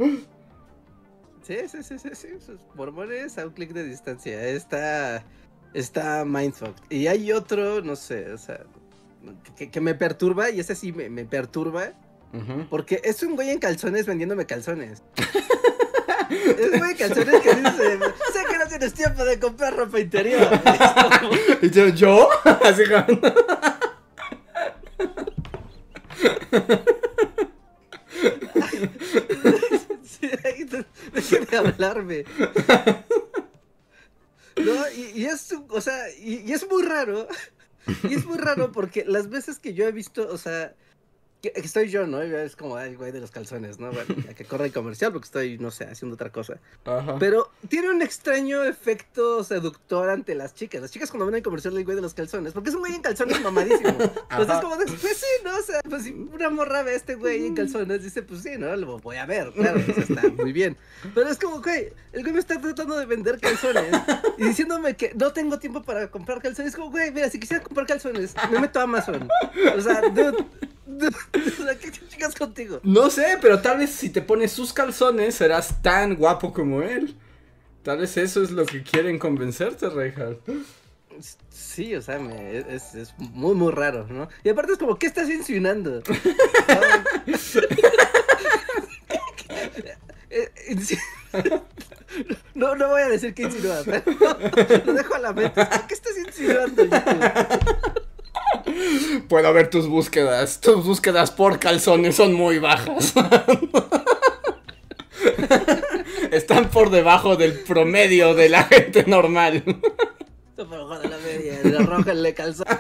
Sí, sí, sí, sí, sí. Sus mormones a un clic de distancia. Está. Está mindfucked. Y hay otro, no sé, o sea. Que, que me perturba, y ese sí me, me perturba. Porque es un güey en calzones vendiéndome calzones. es un güey en calzones que dice: Sé que no tienes tiempo de comprar ropa interior. Y yo, ¿yo? Así. Sí, dejen de hablarme. No, y, y es, o sea, y, y es muy raro. Y es muy raro porque las veces que yo he visto, o sea, estoy yo, ¿no? Es como, ay, güey de los calzones, ¿no? Bueno, ya que corre el comercial porque estoy, no sé, haciendo otra cosa. Ajá. Pero tiene un extraño efecto seductor ante las chicas. Las chicas cuando ven el comercial del güey de los calzones, porque es un güey en calzones mamadísimo. Pues Ajá. es como de, pues sí, ¿no? O sea, pues si una morra ve a este güey en calzones, dice, pues sí, ¿no? Lo voy a ver, claro, o sea, está muy bien. Pero es como, güey, el güey me está tratando de vender calzones y diciéndome que no tengo tiempo para comprar calzones. Es como, güey, mira, si quisiera comprar calzones, me meto a Amazon. O sea, dude, ¿qué chicas contigo? No sé, pero tal vez si te pones sus calzones serás tan guapo como él. Tal vez eso es lo que quieren convencerte, Reinhardt. Sí, o sea, me, es, es, muy, muy raro, ¿no? Y aparte es como, ¿qué estás insinuando? No, no voy a decir qué insinúa, pero lo dejo a la mente. ¿Qué estás insinuando, Puedo ver tus búsquedas. Tus búsquedas por calzones son muy bajas. Están por debajo del promedio de la gente normal. Por debajo de la media, arrójenle calzones.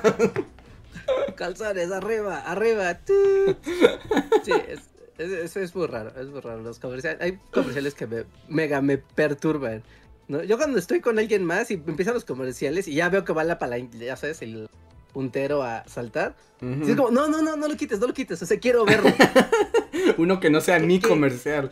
Calzones, arriba, arriba. Sí, es, es, muy raro, es muy raro. Los comerciales, hay comerciales que me, mega me perturban. ¿no? Yo cuando estoy con alguien más y empiezan los comerciales y ya veo que va la palanca, ya sabes, el puntero a saltar. es como, no, no, no, no lo quites, no lo quites, o sea, quiero verlo. Uno que no sea ni comercial.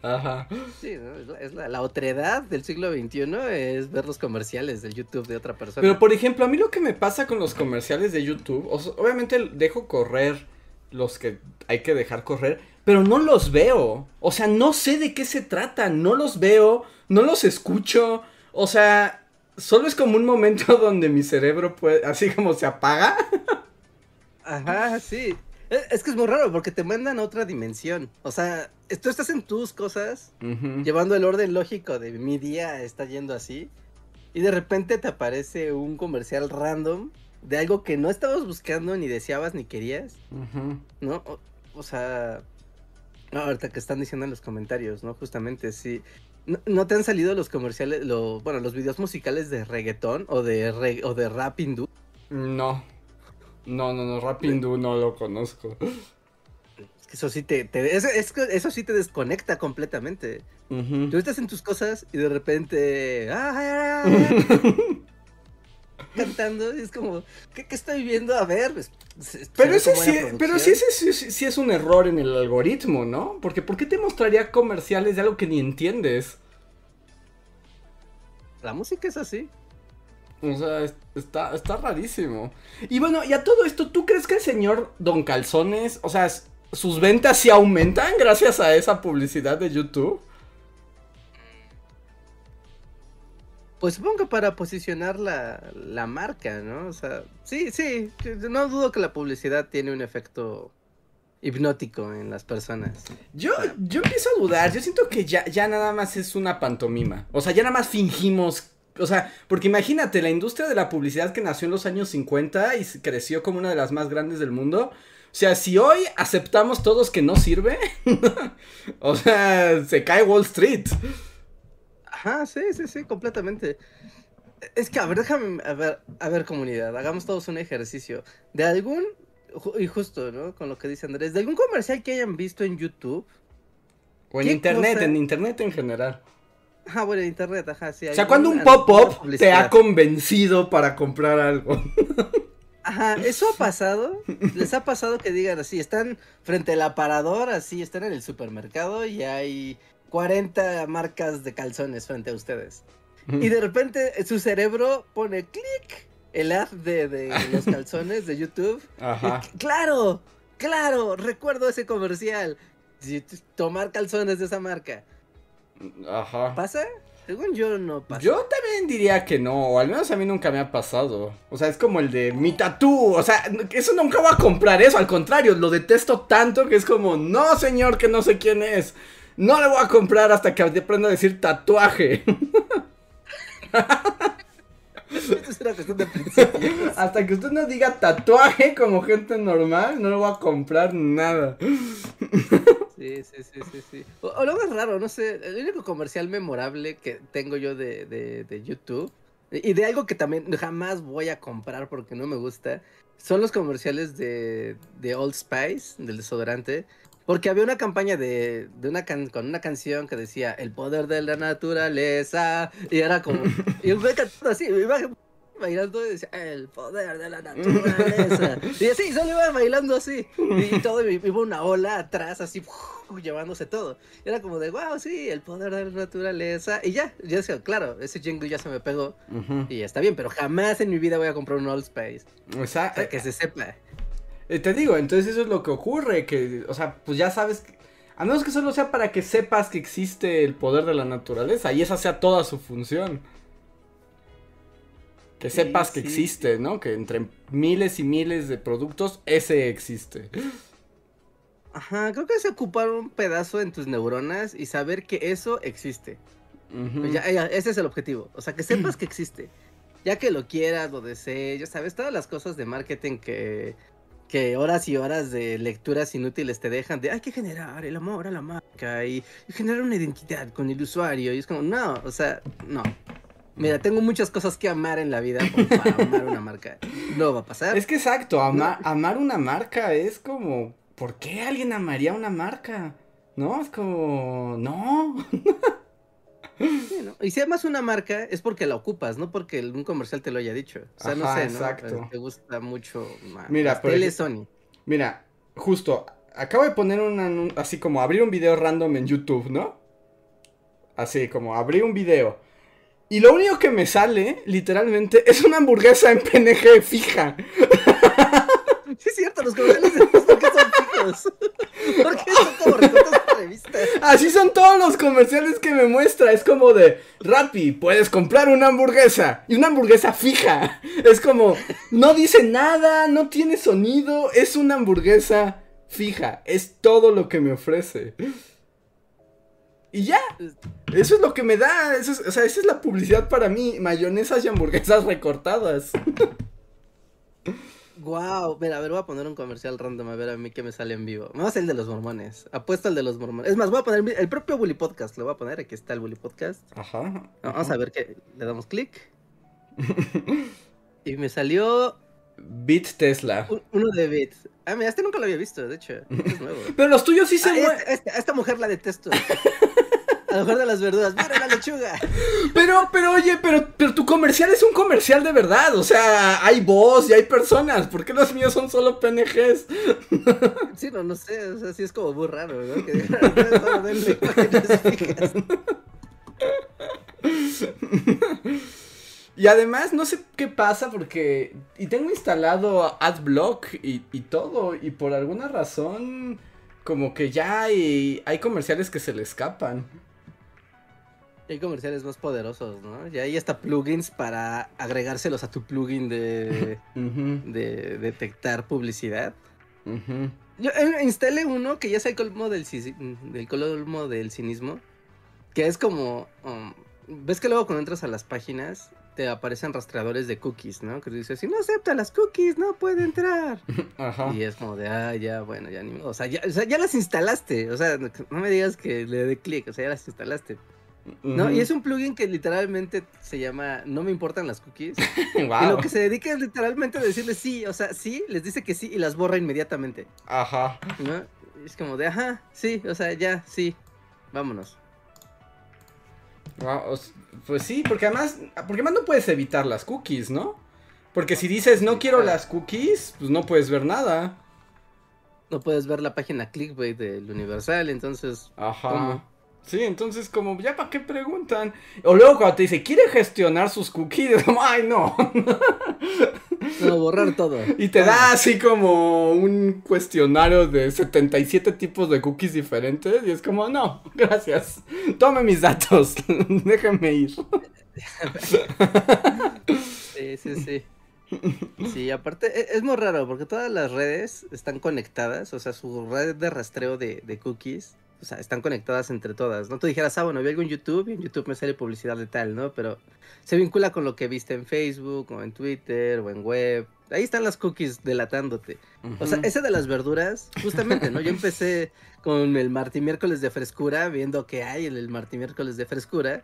Ajá. Sí, es la, la, otredad del siglo XXI es ver los comerciales de YouTube de otra persona. Pero por ejemplo, a mí lo que me pasa con los comerciales de YouTube, obviamente dejo correr los que hay que dejar correr, pero no los veo. O sea, no sé de qué se trata, no los veo, no los escucho. O sea, solo es como un momento donde mi cerebro puede, así como se apaga. Ajá, sí. Es que es muy raro porque te mandan a otra dimensión. O sea, tú estás en tus cosas, llevando el orden lógico de mi día está yendo así. Y de repente te aparece un comercial random de algo que no estabas buscando, ni deseabas, ni querías. ¿No? O, sea, ahorita que están diciendo en los comentarios, ¿no? Justamente, sí. ¿No, te han salido los comerciales, lo, bueno, los videos musicales de reggaetón o de, o de rap hindú? No. No, no, no, rap hindú no lo conozco. Es que eso sí te, eso, eso, sí te desconecta completamente. Tú estás en tus cosas y de repente... ¡Ah, cantando y es como, ¿qué, estoy viendo? A ver, pues, pero ese sí, pero sí, ese sí, es un error en el algoritmo, ¿no? Porque ¿por qué te mostraría comerciales de algo que ni entiendes? La música es así. O sea, está, está rarísimo. Y bueno, y a todo esto, ¿tú crees que el señor Don Calzones, o sea, sus ventas sí aumentan gracias a esa publicidad de YouTube? Pues supongo que para posicionar la, la, marca, ¿no? O sea, sí, sí, no dudo que la publicidad tiene un efecto hipnótico en las personas. Yo, yo empiezo a dudar, yo siento que ya, ya nada más es una pantomima. O sea, ya nada más fingimos o sea, porque imagínate, la industria de la publicidad que nació en los años 50 y creció como una de las más grandes del mundo. O sea, si hoy aceptamos todos que no sirve, o sea, se cae Wall Street. Ajá, sí, sí, sí, completamente. Es que, a ver, déjame, a ver, a ver, comunidad, hagamos todos un ejercicio. De algún, y justo, ¿no? Con lo que dice Andrés, de algún comercial que hayan visto en YouTube. O en internet, en internet en general. Ajá, bueno, en internet, ajá, sí. O sea, cuando un pop-up te ha convencido para comprar algo. Ajá, ¿eso ha pasado? ¿Les ha pasado que digan así, están frente al aparador, así, están en el supermercado y hay 40 marcas de calzones frente a ustedes. Y de repente su cerebro pone clic el ad de, los calzones de YouTube. Ajá. claro, claro, recuerdo ese comercial. Tomar calzones de esa marca. Ajá. ¿Pasa? Según yo no pasa. Yo también diría que no, o al menos a mí nunca me ha pasado. O sea, es como el de mi tatú. O sea, eso nunca voy a comprar eso, al contrario, lo detesto tanto que es como, no señor, que no sé quién es. No le voy a comprar hasta que aprenda a decir tatuaje. es una cuestión de. Hasta que usted no diga tatuaje como gente normal, no le voy a comprar nada. Sí, sí, sí, sí, sí. O, lo más raro, no sé, el único comercial memorable que tengo yo de, de, de YouTube y de algo que también jamás voy a comprar porque no me gusta, son los comerciales de, de Old Spice, del desodorante, porque había una campaña de, de una can, con una canción que decía el poder de la naturaleza. Y era como. y me cantando así, iba bailando y decía el poder de la naturaleza. y así, solo iba bailando así. Y, todo, iba una ola atrás, así, llevándose todo. Y era como de, wow, sí, el poder de la naturaleza. Y ya, ya decía, claro, ese jingle ya se me pegó. Y está bien, pero jamás en mi vida voy a comprar un Old Space. O sea, que se sepa. Eh, te digo, entonces eso es lo que ocurre, que, o sea, pues ya sabes, A menos que solo sea para que sepas que existe el poder de la naturaleza y esa sea toda su función. Que Sí, sepas que sí. existe, ¿no? Que entre miles y miles de productos, ese existe. Ajá, creo que es ocupar un pedazo en tus neuronas y saber que eso existe. Pues ya, ya, ese es el objetivo. O sea, que sepas que existe. Ya que lo quieras, lo desees, ya sabes, todas las cosas de marketing que, que horas y horas de lecturas inútiles te dejan de hay que generar el amor a la marca y, y generar una identidad con el usuario. Y es como, no, o sea, no. Mira, tengo muchas cosas que amar en la vida como para amar una marca. No va a pasar. Es que exacto, ama- amar una marca es como, ¿por qué alguien amaría una marca? ¿No? Es como, no. Y si amas una marca es porque la ocupas, no porque un comercial te lo haya dicho. O sea, no sé, ¿no? exacto. Te gusta mucho. ma- Mira, ejemplo- Sony. Mira, justo, acabo de poner un así como abrir un video random en YouTube, ¿no? Así como abrir un video. Y lo único que me sale, literalmente, es una hamburguesa en PNG fija. Sí, es cierto, los comerciales de ¿por qué son fijos? Porque son como recortes Así son todos los comerciales que me muestra. Es como de, Rappi, puedes comprar una hamburguesa. Y una hamburguesa fija. Es como, no dice nada, no tiene sonido. Es una hamburguesa fija. Es todo lo que me ofrece. Y ya. Eso es lo que me da. Eso es- o sea, esa es la publicidad para mí. Mayonesas y hamburguesas recortadas. Wow, mira, a ver, voy a poner un comercial random a ver a mí qué me sale en vivo. Vamos el de los mormones. Apuesto al de los mormones. Es más, voy a poner el propio Bully Podcast. Lo voy a poner. Aquí está el Bully Podcast. Ajá. Vamos a ver que le damos clic. Y me salió Beat Tesla. un- uno de Bits. Ah, mira, este nunca lo había visto, de hecho. Este es nuevo. Pero los tuyos sí se Ah, mueven. a esta mujer la detesto. A lo mejor de las verduras. ¡Mira la lechuga! Pero, pero oye, pero, pero tu comercial es un comercial de verdad. O sea, hay voz y hay personas. ¿Por qué los míos son solo PNGs? Sí, no, no sé. O sea, sí es como muy raro, ¿no? Que digan, solo denle imágenes fijas. Y además, no sé qué pasa porque. Y tengo instalado AdBlock y, y todo. Y por alguna razón. Como que ya hay, hay comerciales que se le escapan. Hay comerciales más poderosos, ¿no? Y hay hasta plugins para agregárselos a tu plugin de, detectar publicidad. ujú. Yo eh, instalé uno que ya es el colmo del, del colmo del cinismo. Que es como. um, ¿Ves que luego cuando entras a las páginas te aparecen rastreadores de cookies, ¿no? Que dices, si no acepta las cookies, no puede entrar. Ajá. Y es como de, ah, ya, bueno, ya ni. O sea, ya, o sea, ya las instalaste. O sea, no me digas que le dé clic, o sea, ya las instalaste. ¿No? Y es un plugin que literalmente se llama No me importan las cookies. Y lo que se dedica es literalmente a decirles sí, o sea, sí, les dice que sí y las borra inmediatamente. Ajá. ¿No? Es como de, ajá, sí, o sea, ya, sí, vámonos. S- Pues sí, porque además. Porque además no puedes evitar las cookies, ¿no? Porque si dices no quiero las cookies, pues no puedes ver nada. No puedes ver la página clickbait del Universal, entonces, Ajá. ¿Cómo? Sí, entonces como, ¿ya para qué preguntan? O luego cuando te dice, ¿quiere gestionar sus cookies? Ay, no. no, borrar todo. Y te da así como un cuestionario de 77 tipos de cookies diferentes. Y es como, no, gracias. Tome mis datos. Déjame ir. Sí, sí, sí. Sí, aparte e- es muy raro porque todas las redes están conectadas, o sea, su red de rastreo de, de cookies, o sea, están conectadas entre todas, ¿no? Tú dijeras, ah, bueno, vi algo en YouTube y en YouTube me sale publicidad de tal, ¿no? Pero se vincula con lo que viste en Facebook o en Twitter o en web. Ahí están las cookies delatándote. O sea, ese de las verduras, justamente, ¿no? Yo empecé con el martí miércoles de frescura, viendo que hay el martí miércoles de frescura,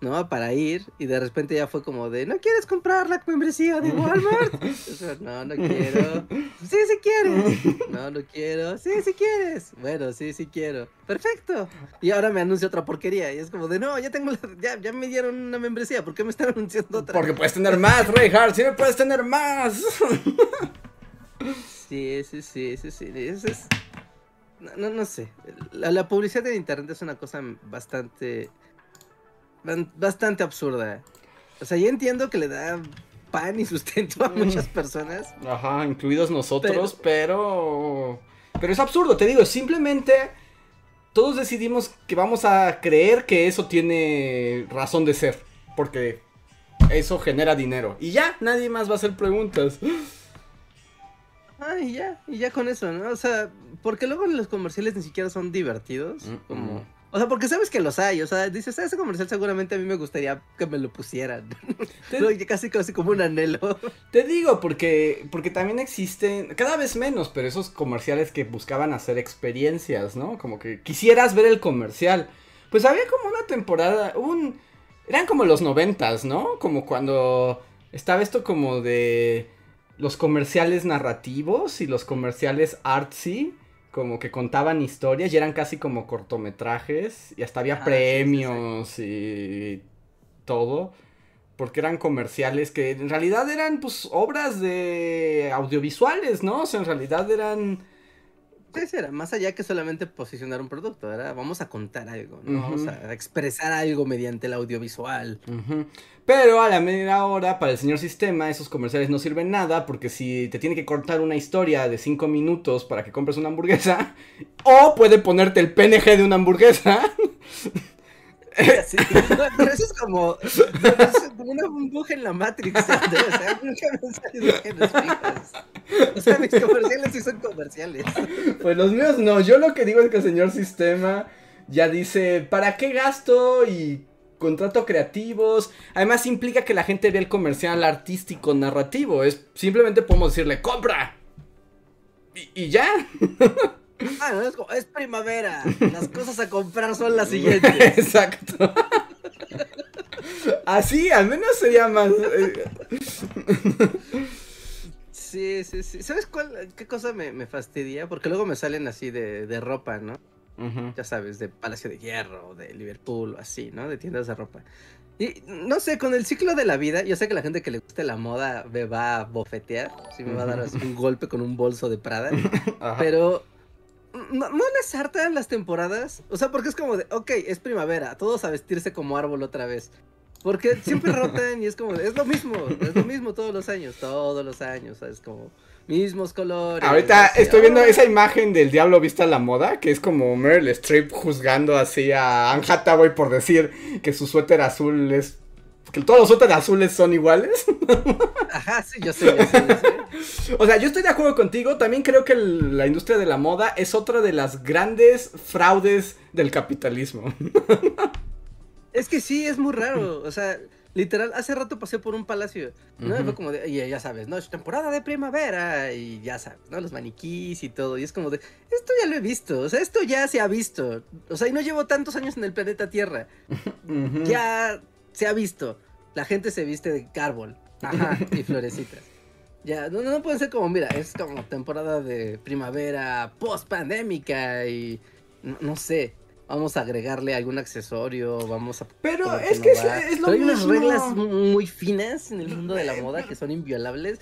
¿no? Para ir, y de repente ya fue como de, ¿no quieres comprar la membresía de Walmart? O sea, no, no quiero. Sí, sí quieres. No, no quiero. Sí, sí quieres. Bueno, sí, sí quiero. Perfecto. Y ahora me anuncia otra porquería, y es como de, no, ya tengo, la- ya, ya me dieron una membresía, ¿por qué me están anunciando otra? Porque puedes tener más, Reinhardt. Sí, puedes tener más. Sí, sí, sí, sí, sí. Eso es... No, no, no sé. La, la publicidad en internet es una cosa bastante... Bastante absurda. O sea, yo entiendo que le da pan y sustento a muchas personas. Ajá, incluidos nosotros, pero... pero... es absurdo, te digo, simplemente todos decidimos que vamos a creer que eso tiene razón de ser, porque eso genera dinero. Y ya, nadie más va a hacer preguntas. Ah, y ya, y ya con eso, ¿no? O sea, porque luego los comerciales ni siquiera son divertidos, Mm, como... O sea, porque sabes que los hay, o sea, dices, "Ah, ese comercial seguramente a mí me gustaría que me lo pusieran. Te- casi, casi como un anhelo. Te digo, porque, porque también existen, cada vez menos, pero esos comerciales que buscaban hacer experiencias, ¿no? Como que quisieras ver el comercial. Pues había como una temporada, un... Eran como los noventas, ¿no? Como cuando estaba esto como de los comerciales narrativos y los comerciales artsy, como que contaban historias y eran casi como cortometrajes y hasta había Ah, sí, sí, sí. premios y todo porque eran comerciales que en realidad eran pues obras de audiovisuales, ¿no? O sea, en realidad eran Sí, sí, era más allá que solamente posicionar un producto, era vamos a contar algo, ¿no? Vamos a expresar algo mediante el audiovisual. Pero a la media hora, para el señor sistema, esos comerciales no sirven nada porque si te tiene que cortar una historia de 5 minutos para que compres una hamburguesa, o puede ponerte el PNG de una hamburguesa. Sí, no, pero eso es como, eso es como una burbuja en la Matrix. O sea, nunca me fijas. O sea, mis comerciales sí son comerciales. Pues los míos no, yo lo que digo es que el señor sistema ya dice, ¿para qué gasto y contrato creativos? Además implica que la gente vea el comercial artístico narrativo, es simplemente podemos decirle, compra. Y, y ya. Ah, no, es como, es primavera, las cosas a comprar son las siguientes. Exacto. Así, al menos sería más... eh, Sí, sí, sí. ¿Sabes cuál, qué cosa me, me fastidia? Porque luego me salen así de, de ropa, ¿no? ya sabes, de Palacio de Hierro, de Liverpool o así, ¿no? De tiendas de ropa. Y no sé, con el ciclo de la vida, yo sé que la gente que le guste la moda me va a bofetear, sí me va a dar así un golpe con un bolso de Prada, pero no, no les hartan las temporadas, o sea, porque es como de, ok, es primavera, todos a vestirse como árbol otra vez. Porque siempre rotan y es como, es lo mismo, es lo mismo todos los años, todos los años, ¿sabes? Como mismos colores. Ahorita así, estoy viendo esa imagen del diablo vista a la moda, que es como Meryl Streep juzgando así a Anne Hathaway por decir que su suéter azul es... que todos los suéteres azules son iguales. Ajá, sí, yo sé, yo sé, yo sé. O sea, yo estoy de acuerdo contigo, también creo que el- la industria de la moda es otra de las grandes fraudes del capitalismo. Es que sí, es muy raro. O sea, literal, hace rato pasé por un palacio. ¿no? Fue como de, y ya sabes, ¿no? Es temporada de primavera. Y ya sabes, ¿no? Los maniquís y todo. Y es como de, esto ya lo he visto. O sea, esto ya se ha visto. O sea, y no llevo tantos años en el planeta Tierra. Ya se ha visto. La gente se viste de árbol. Ajá, y florecitas. Ya, no, no puede ser como, mira, es como temporada de primavera post-pandémica y no, no sé, vamos a agregarle algún accesorio, vamos a... Pero es que es, es lo Pero hay unas reglas muy finas en el mundo de la moda que son inviolables.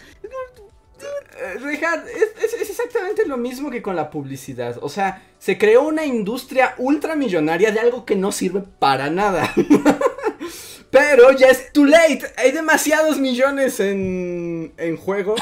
Eh, Richard, es, es- es exactamente lo mismo que con la publicidad. O sea, se creó una industria ultramillonaria de algo que no sirve para nada. Pero ya es too late. Hay demasiados millones en, en juego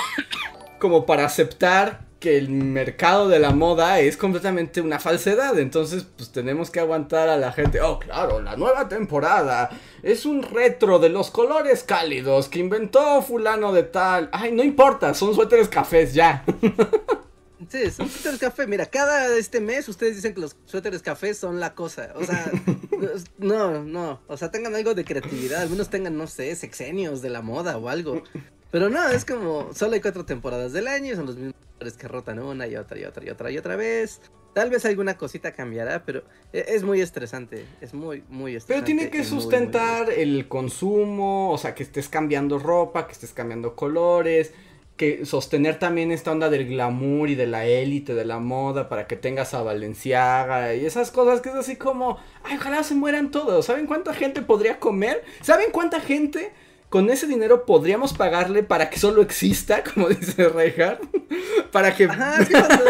como para aceptar que el mercado de la moda es completamente una falsedad. Entonces, pues tenemos que aguantar a la gente. Oh, claro, la nueva temporada es un retro de los colores cálidos que inventó fulano de tal. Ay, no importa, son suéteres cafés ya. Sí, son suéteres café. Mira, cada este mes ustedes dicen que los suéteres café son la cosa. O sea, no, no. O sea, tengan algo de creatividad. Algunos tengan, no sé, sexenios de la moda o algo. Pero no, es como, solo hay cuatro temporadas del año, son los mismos colores que rotan una y otra y otra y otra y otra vez. Tal vez alguna cosita cambiará, pero e- es muy estresante. Es muy, muy estresante. Pero tiene que y muy, muy sustentar el consumo, o sea, que estés cambiando ropa, que estés cambiando colores, que sostener también esta onda del glamour y de la élite de la moda para que tengas a Valenciaga y esas cosas que es así como, ay, ojalá se mueran todos. ¿Saben cuánta gente podría comer? ¿Saben cuánta gente con ese dinero podríamos pagarle para que solo exista, como dice Reinhardt? para que... Ajá, es que cuando,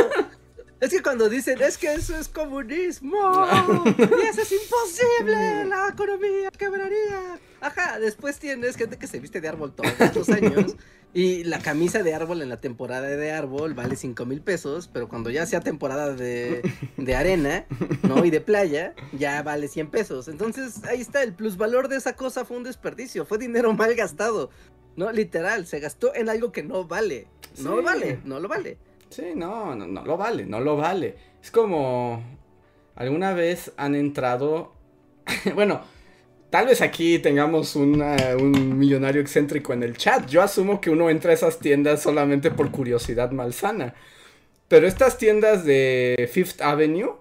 es que cuando dicen, es que eso es comunismo, y eso es imposible, la economía quebraría. Ajá, después tienes gente que se viste de árbol todos los años, Y la camisa de árbol en la temporada de árbol vale 5 mil pesos, pero cuando ya sea temporada de, de, arena, ¿no? Y de playa, ya vale 100 pesos. Entonces, ahí está, el plusvalor de esa cosa fue un desperdicio, fue dinero mal gastado. No, literal, se gastó en algo que no vale. No lo vale, no lo vale. Sí, no, no, no lo vale, no lo vale. Es como, ¿alguna vez han entrado? bueno, Tal vez aquí tengamos un millonario excéntrico en el chat. Yo asumo que uno entra a esas tiendas solamente por curiosidad malsana. Pero estas tiendas de Fifth Avenue.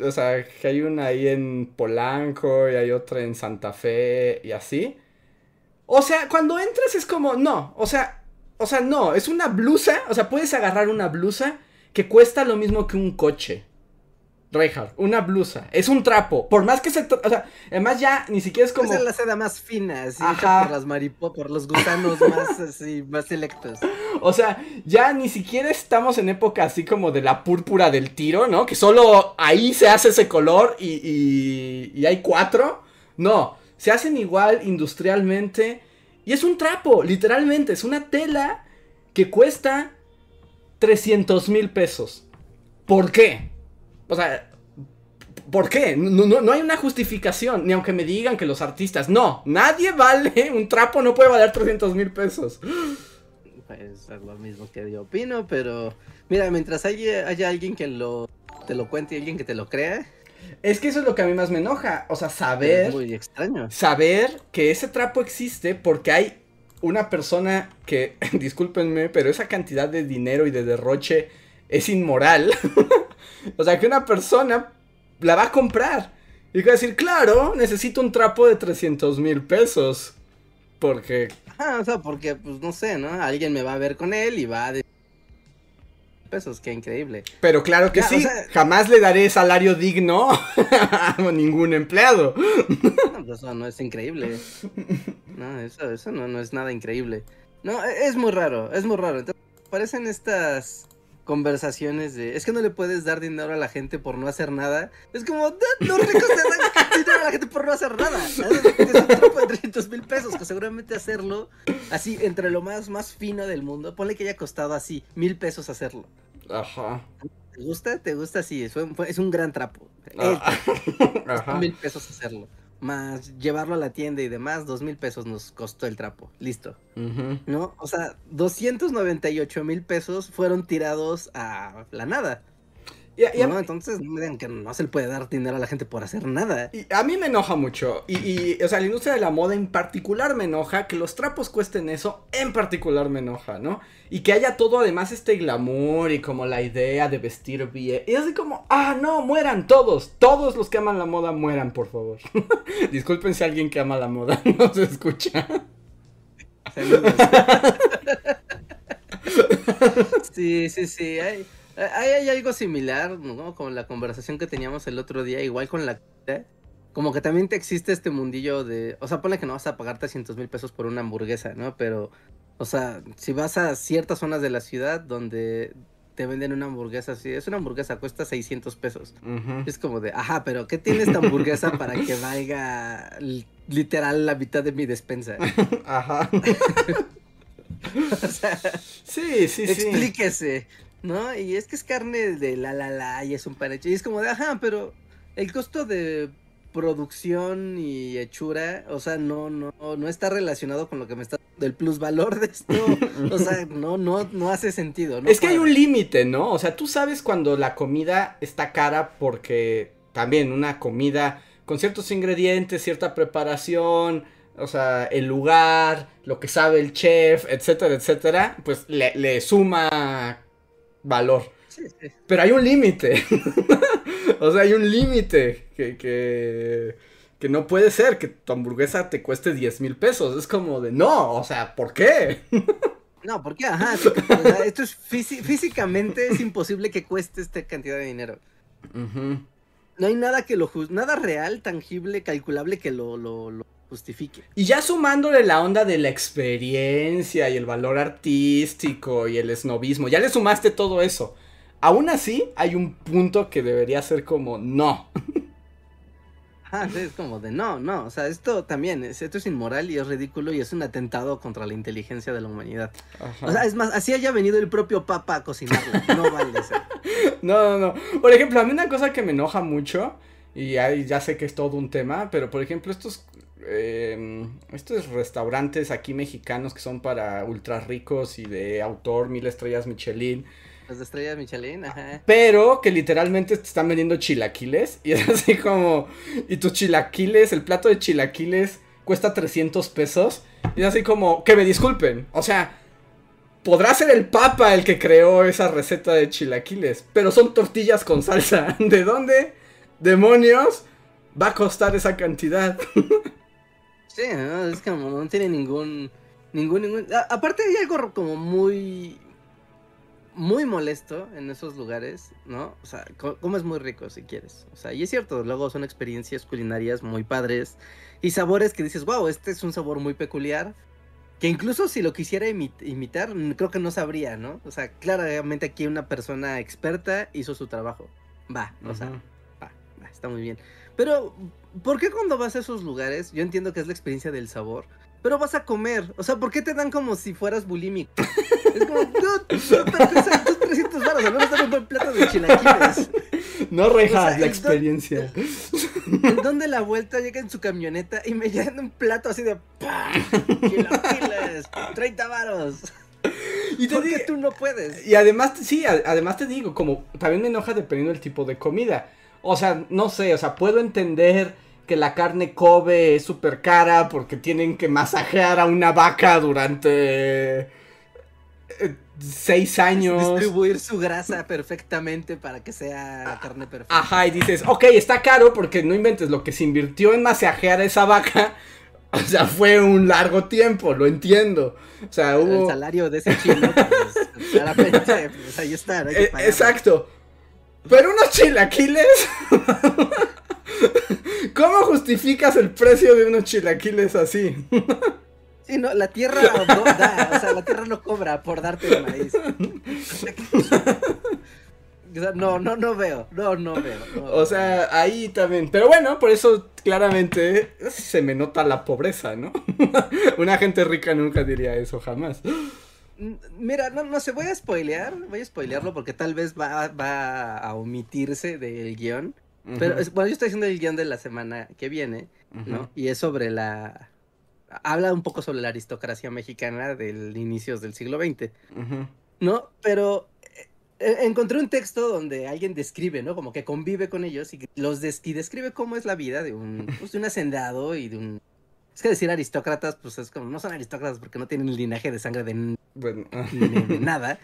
O sea, que hay una ahí en Polanco y hay otra en Santa Fe y así. O sea, cuando entras es como, no, o sea, o sea, no, es una blusa, o sea, puedes agarrar una blusa que cuesta lo mismo que un coche. Reinhardt, una blusa. Es un trapo. Por más que se. O sea, además ya ni siquiera es como. es la seda más fina, así, por las mariposas, por los gusanos más, así, más selectos. O sea, ya ni siquiera estamos en época así como de la púrpura del tiro, ¿no? Que solo ahí se hace ese color y, y, y hay cuatro. No, se hacen igual industrialmente. Y es un trapo, literalmente. Es una tela que cuesta 300 mil pesos. ¿Por qué? O sea, ¿por qué? No, hay una justificación, ni aunque me digan que los artistas, no, nadie vale, un trapo no puede valer 300 mil pesos. Pues es lo mismo que yo opino, pero mira, mientras haya, alguien que lo, te lo cuente y alguien que te lo crea. Es que eso es lo que a mí más me enoja, o sea, saber... Es muy extraño. Saber que ese trapo existe porque hay una persona que, discúlpenme, pero esa cantidad de dinero y de derroche es inmoral. o sea, que una persona la va a comprar. Y va a decir, claro, necesito un trapo de 300 mil pesos. Porque... Ah, o sea, porque, pues, no sé, ¿no? Alguien me va a ver con él y va a decir pesos, qué increíble. Pero claro que sí, jamás le daré salario digno a ningún empleado. No, pues, eso no es increíble. No, eso, eso no, no es nada increíble. No, e, es muy raro, es muy raro. Entonces, parecen estas conversaciones de es que no le puedes dar dinero a la gente por no hacer nada. Es como, no ricos te dan dinero a la gente por no hacer nada. Es un truco de 300 mil pesos, que seguramente hacerlo así entre lo más, más fino del mundo. Ponle que haya costado así mil pesos hacerlo. Ajá. ¿Te gusta? ¿Te gusta? Sí, es un, es un gran trapo. Ah. Ajá. Mil pesos hacerlo más llevarlo a la tienda y demás, dos mil pesos nos costó el trapo. Listo. ¿No? O sea, 298 mil pesos fueron tirados a la nada. ¿No? Entonces no me digan que no se le puede dar dinero a la gente por hacer nada. Y a mí me enoja mucho. Y, y, o sea, la industria de la moda en particular me enoja. Que los trapos cuesten eso, en particular me enoja, ¿no? Y que haya todo además este glamour y como la idea de vestir bien. Y así como, ah, no, mueran todos. Todos los que aman la moda mueran, por favor. Disculpen si alguien que ama la moda no se escucha. sí, sí, sí. Hay, hay, algo similar, ¿no? Con la conversación que teníamos el otro día, igual con la... Como que también te existe este mundillo de... O sea, ponle que no vas a pagar 300 mil pesos por una hamburguesa, ¿no? Pero, o sea, si vas a ciertas zonas de la ciudad donde te venden una hamburguesa así, es una hamburguesa, cuesta 600 pesos. Es como de, ajá, pero ¿qué tiene esta hamburguesa para que valga literal la mitad de mi despensa? Ajá. o sea, sí, sí, sí. Explíquese. ¿No? Y es que es carne de la la la y es un pan hecho. Y es como de, ajá, pero el costo de producción y hechura, o sea, no, no, no está relacionado con lo que me está del plusvalor de esto. O sea, no, no, no hace sentido. es que hay un límite, ¿no? O sea, tú sabes cuando la comida está cara porque también una comida con ciertos ingredientes, cierta preparación, o sea, el lugar, lo que sabe el chef, etcétera, etcétera, pues le, le suma valor. Pero hay un límite. o sea, hay un límite que, que, que, no puede ser que tu hamburguesa te cueste 10 mil pesos. Es como de, no, o sea, ¿por qué? no, ¿por qué? Ajá, esto es físicamente es imposible que cueste esta cantidad de dinero. No hay nada que lo nada real, tangible, calculable que lo, lo, lo justifique. Y ya sumándole la onda de la experiencia y el valor artístico y el esnovismo, ya le sumaste todo eso. Aún así, hay un punto que debería ser como no. Sí, es como de no, no, o sea, esto también, es, esto es inmoral y es ridículo y es un atentado contra la inteligencia de la humanidad. Ajá. O sea, es más, así haya venido el propio Papa a cocinarlo, no vale ser. No, no, no. Por ejemplo, a mí una cosa que me enoja mucho, y ya sé que es todo un tema, pero por ejemplo, estos, eh, estos restaurantes aquí mexicanos que son para ultra ricos y de autor, mil estrellas Michelin, Las de estrellas Michelin, ajá. pero que literalmente te están vendiendo chilaquiles, y es así como, y tus chilaquiles, el plato de chilaquiles cuesta 300 pesos, y es así como, que me disculpen, o sea, podrá ser el papa el que creó esa receta de chilaquiles, pero son tortillas con salsa, ¿de dónde demonios va a costar esa cantidad? Sí, ¿no? es como no tiene ningún, ningún, ningún... a- aparte hay algo como muy, muy molesto en esos lugares, ¿no? O sea, co- comes muy rico si quieres. O sea, y es cierto, luego son experiencias culinarias muy padres y sabores que dices, wow, este es un sabor muy peculiar. Que incluso si lo quisiera imi- imitar, creo que no sabría, ¿no? O sea, claramente aquí una persona experta hizo su trabajo. Va, o sea, va, va, está muy bien. Pero, ¿por qué cuando vas a esos lugares, yo entiendo que es la experiencia del sabor, pero vas a comer? O sea, ¿por qué te dan como si fueras bulímico? Es como, no, no, tus 300 baros, al menos dame un buen plato de chilaquiles. No rejas O sea, la experiencia. ¿En dónde la vuelta llega en su camioneta y me llenan un plato así de ¡pah! Chilaquiles, 30 varos. Y te ¿Por qué digo- tú no puedes? Y además, sí, además te digo, como también me enoja dependiendo del tipo de comida. O sea, no sé, o sea, puedo entender que la carne Kobe es súper cara porque tienen que masajear a una vaca durante eh, seis años. Distribuir su grasa perfectamente para que sea carne perfecta. Ajá, y dices, ok, está caro porque no inventes lo que se invirtió en masajear a esa vaca. O sea, fue un largo tiempo, lo entiendo. O sea, El hubo... salario de ese chino, pues, claramente, pues ahí está. Hay que Eh, pagarlo. exacto. Pero unos chilaquiles. ¿Cómo justificas el precio de unos chilaquiles así? Sí, no, la tierra no da, o sea, la tierra no cobra por darte el maíz. No, no, no veo, no, no veo. no O sea, ahí también. Pero bueno, por eso claramente se me nota la pobreza, ¿no? Una gente rica nunca diría eso jamás. Mira, no, no sé, voy a spoilear, voy a spoilearlo porque tal vez va, va a omitirse del guion. Pero, bueno, yo estoy haciendo el guion de la semana que viene, ¿no? Y es sobre la... Habla un poco sobre la aristocracia mexicana del inicios del siglo XX. ¿no? Pero eh, eh, encontré un texto donde alguien describe, ¿no? Como que convive con ellos y los des- y describe cómo es la vida de un, pues, de un hacendado y de un... Es que decir aristócratas, pues es como, no son aristócratas porque no tienen el linaje de sangre de, Bueno, ah, ni de nada.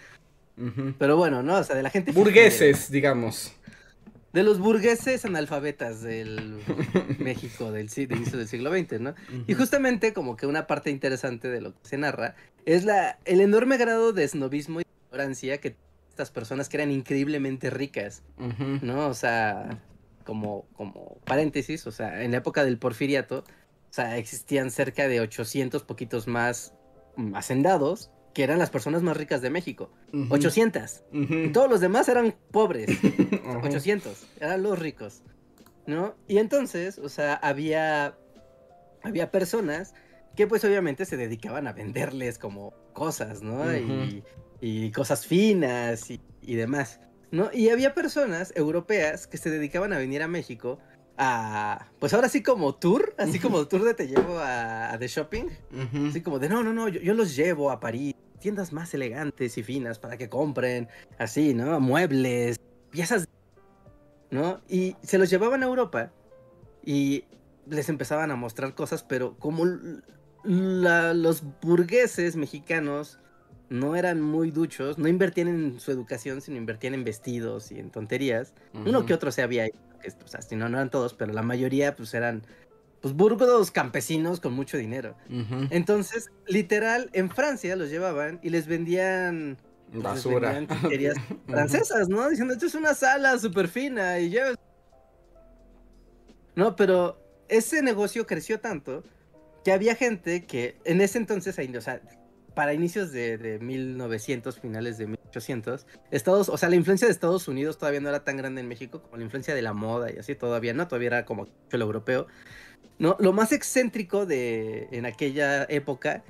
Pero bueno, ¿no? O sea, de la gente... Burgueses, digamos. De los burgueses analfabetas del México del, del inicio del siglo XX, ¿no? Y justamente como que una parte interesante de lo que se narra es la, el enorme grado de snobismo y ignorancia que estas personas que eran increíblemente ricas. ¿no? O sea, como, como paréntesis, o sea, en la época del porfiriato, sea, existían cerca de 800 poquitos más mm, hacendados que eran las personas más ricas de México. Ujú. 800. Ujú. Y todos los demás eran pobres. Ajá. 800, eran los ricos, ¿no? Y entonces, o sea, había, había personas que pues obviamente se dedicaban a venderles como cosas, ¿no? y, y cosas finas y, y demás, ¿no? Y había personas europeas que se dedicaban a venir a México a, pues ahora sí como tour, así como tour de te llevo a, a de shopping. Así como de, no, no, no, yo, yo los llevo a París, tiendas más elegantes y finas para que compren, así, ¿no? Muebles, piezas, ¿no? Y se los llevaban a Europa y les empezaban a mostrar cosas, pero como la- los burgueses mexicanos no eran muy duchos, no invertían en su educación, sino invertían en vestidos y en tonterías. Uno que otro se había que, o sea, si no, no eran todos, pero la mayoría pues eran pues burgos campesinos con mucho dinero. Entonces, literal, en Francia los llevaban y les vendían pues, les Basura. vendían chucherías francesas, ¿no? Diciendo, esto es una sala súper fina y ya... No, pero ese negocio creció tanto que había gente que en ese entonces, o sea, para inicios de, de 1900, finales de 1800, Estados, o sea, la influencia de Estados Unidos todavía no era tan grande en México como la influencia de la moda y así todavía, ¿no? Todavía era como el europeo. No, lo más excéntrico de en aquella época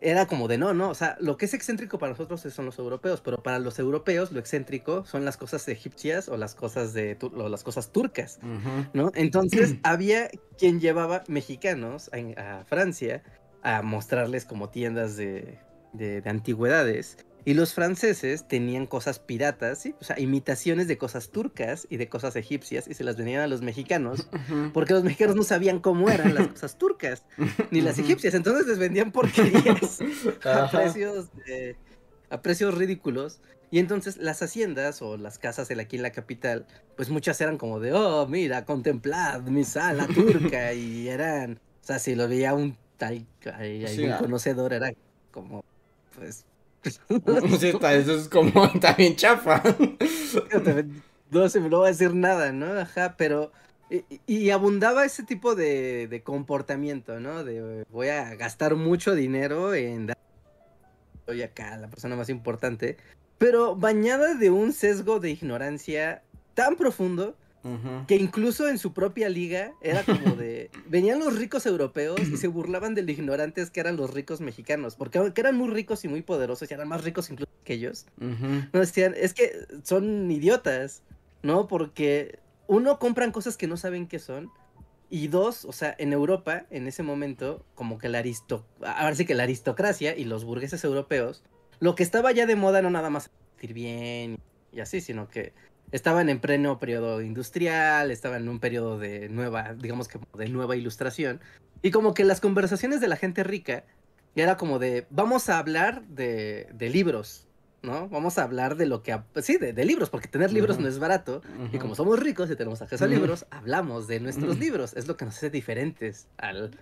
era como de no, no, o sea, lo que es excéntrico para nosotros son los europeos, pero para los europeos lo excéntrico son las cosas egipcias o las cosas de o las cosas turcas, ¿no? Entonces había quien llevaba mexicanos a, Francia a mostrarles como tiendas de, de, de antigüedades y los franceses tenían cosas piratas, ¿sí? o sea, imitaciones de cosas turcas y de cosas egipcias y se las venían a los mexicanos porque los mexicanos no sabían cómo eran las cosas turcas ni las egipcias, entonces les vendían porquerías a precios, a precios ridículos. Y entonces las haciendas o las casas aquí en la capital, pues muchas eran como de, oh, mira, contemplad mi sala turca. y eran, o sea, si lo veía un tal, algún ah. conocedor, era como, pues, eso es como también chafa. No se me lo va a decir nada, ¿no? Ajá, pero. Y, abundaba ese tipo de, comportamiento, ¿no? De voy a gastar mucho dinero en dar. Soy acá la persona más importante. Pero bañada de un sesgo de ignorancia tan profundo que incluso en su propia liga era como de... Venían los ricos europeos y se burlaban de los ignorantes que eran los ricos mexicanos, porque eran muy ricos y muy poderosos y eran más ricos incluso que ellos. No decían, es que son idiotas, ¿no? Porque uno, compran cosas que no saben qué son. Y dos, o sea, en Europa, en ese momento, como que la aristo... Ahora sí que la aristocracia y los burgueses europeos, lo que estaba ya de moda no nada más vestir bien y así, sino que estaban en pleno periodo industrial, estaban en un periodo de nueva, digamos que de nueva ilustración. Y como que las conversaciones de la gente rica era como de, vamos a hablar de, de libros, ¿no? Vamos a hablar de lo que... Sí, de, libros, porque tener libros no es barato. Y como somos ricos y tenemos acceso a libros, hablamos de nuestros libros. Es lo que nos hace diferentes al,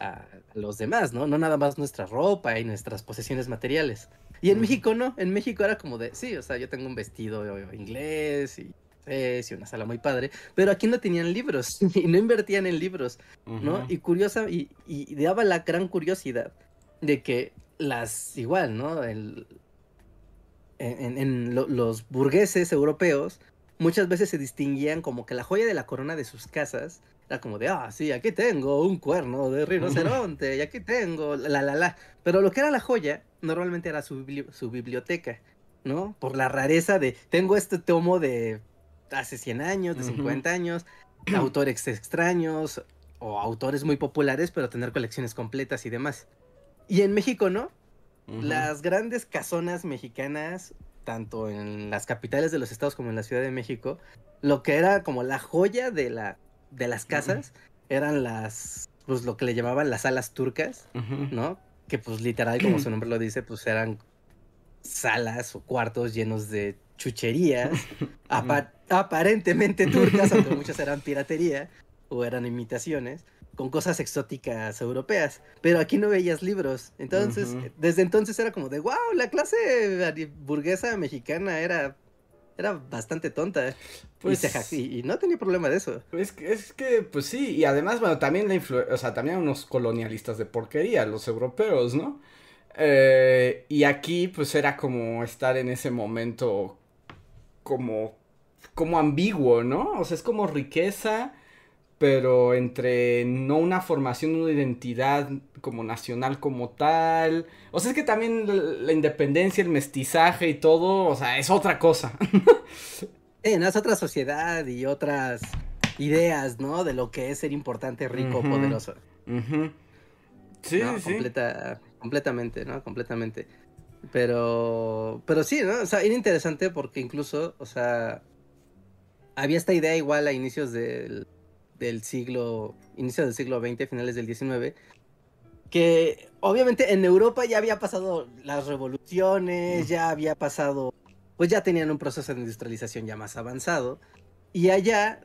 a los demás, ¿no? No nada más nuestra ropa y nuestras posesiones materiales. Y en México no, en México era como de, sí, o sea, yo tengo un vestido inglés y, y una sala muy padre, pero aquí no tenían libros y no invertían en libros, ¿no? Y curiosa, y, y, daba la gran curiosidad de que las, igual, ¿no? El, en, en los burgueses europeos muchas veces se distinguían como que la joya de la corona de sus casas era como de, ah, sí, aquí tengo un cuerno de rinoceronte y aquí tengo la, la, la. Pero lo que era la joya normalmente era su, su biblioteca, ¿no? Por la rareza de, tengo este tomo de hace 100 años, de 50 años, autores extraños o autores muy populares, pero tener colecciones completas y demás. Y en México, ¿no? Las grandes casonas mexicanas, tanto en las capitales de los estados como en la Ciudad de México, lo que era como la joya de la de las casas eran las, pues lo que le llamaban las salas turcas, ¿no? Que pues literal, como su nombre lo dice, pues eran salas o cuartos llenos de chucherías, aparentemente turcas, aunque muchas eran piratería o eran imitaciones, con cosas exóticas europeas. Pero aquí no veías libros. Entonces, desde entonces era como de, wow, la clase burguesa mexicana era era bastante tonta. Pues, y, no tenía problema de eso. Es que, es que, pues sí, y además, bueno, también la o sea, también unos colonialistas de porquería, los europeos, ¿no? Eh, y aquí, pues era como estar en ese momento como, como ambiguo, ¿no? O sea, es como riqueza, pero entre no una formación, una identidad como nacional como tal. O sea, es que también la, independencia, el mestizaje y todo, o sea, es otra cosa. sí, no es otra sociedad y otras ideas, ¿no? De lo que es ser importante, rico, poderoso. Sí, sí. Completa, completamente, ¿no? Completamente. Pero, pero sí, ¿no? O sea, era interesante porque incluso, o sea, había esta idea igual a inicios del del siglo, inicio del siglo XX, finales del XIX, que obviamente en Europa ya había pasado las revoluciones, ya había pasado, pues ya tenían un proceso de industrialización ya más avanzado, y allá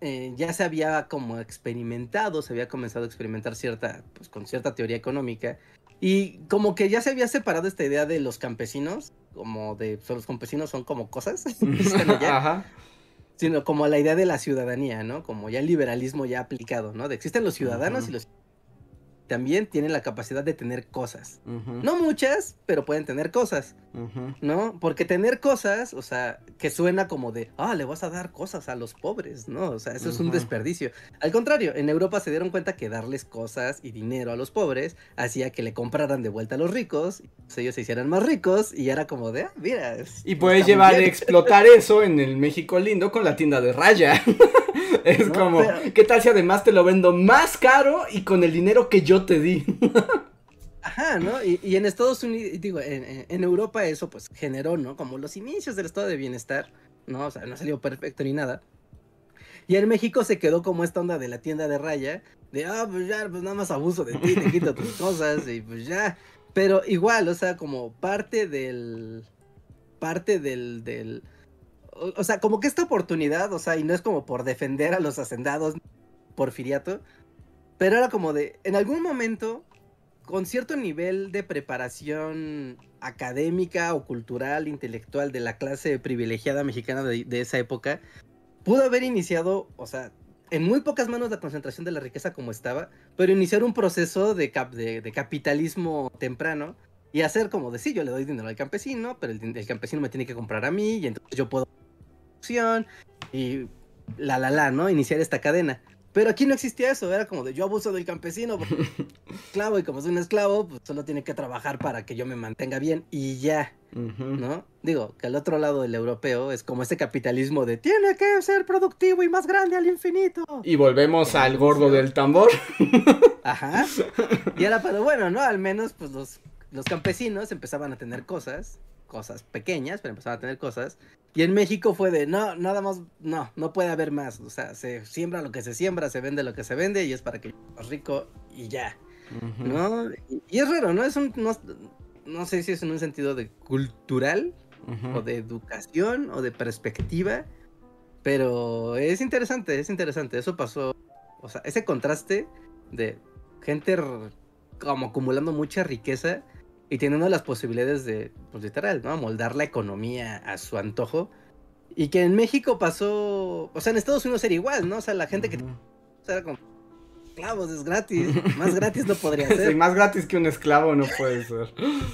eh, ya se había como experimentado, se había comenzado a experimentar cierta, pues con cierta teoría económica, y como que ya se había separado esta idea de los campesinos, como de, los campesinos son como cosas, Ajá sino como la idea de la ciudadanía, ¿no? Como ya el liberalismo ya aplicado, ¿no? De existen los ciudadanos y los... también tienen la capacidad de tener cosas. No muchas, pero pueden tener cosas. ¿No? Porque tener cosas, o sea, que suena como de, ah, le vas a dar cosas a los pobres, ¿no? O sea, eso es un desperdicio. Al contrario, en Europa se dieron cuenta que darles cosas y dinero a los pobres hacía que le compraran de vuelta a los ricos, pues ellos se hicieran más ricos y era como de, ah, mira. y puedes llevar a explotar eso en el México lindo con la tienda de raya. es como, ¿qué tal si además te lo vendo más caro y con el dinero que yo te di? Ajá, ¿no? Y, en Estados Unidos, digo, en, Europa eso pues generó, ¿no? Como los inicios del estado de bienestar, ¿no? O sea, no salió perfecto ni nada. Y en México se quedó como esta onda de la tienda de raya, de, ah, pues ya, pues nada más abuso de ti, te quito tus cosas y pues ya. Pero igual, o sea, como parte del, parte del, del, o, sea, como que esta oportunidad, o sea, y no es como por defender a los hacendados porfiriato, pero era como de, en algún momento con cierto nivel de preparación académica o cultural, intelectual de la clase privilegiada mexicana de, esa época, pudo haber iniciado, o sea, en muy pocas manos la concentración de la riqueza como estaba, pero iniciar un proceso de, capitalismo temprano y hacer como de sí, yo le doy dinero al campesino, pero el, el, campesino me tiene que comprar a mí y entonces yo puedo y la la la, ¿no? Iniciar esta cadena. Pero aquí no existía eso, era como de yo abuso del campesino, esclavo, y como es un esclavo, pues solo tiene que trabajar para que yo me mantenga bien y ya, ¿no? Digo, que al otro lado del europeo es como ese capitalismo de tiene que ser productivo y más grande al infinito. Y volvemos al gordo del tambor. Ajá. Y era, pero bueno, ¿no? Al menos, pues los, los campesinos empezaban a tener cosas, cosas pequeñas, pero empezaban a tener cosas, y en México fue de, no, nada más, no, no puede haber más. O sea, se siembra lo que se siembra, se vende lo que se vende y es para que yo rico y ya. ¿No? Y, es raro, ¿no? Es un, no, sé si es en un sentido de cultural o de educación o de perspectiva, pero es interesante, es interesante. Eso pasó, o sea, ese contraste de gente como acumulando mucha riqueza y teniendo las posibilidades de, pues literal, ¿no? Moldar la economía a su antojo. Y que en México pasó, o sea, en Estados Unidos era igual, ¿no? O sea, la gente que... O sea, era como, esclavos, es gratis. Más gratis no podría ser. Sí, más gratis que un esclavo no puede ser.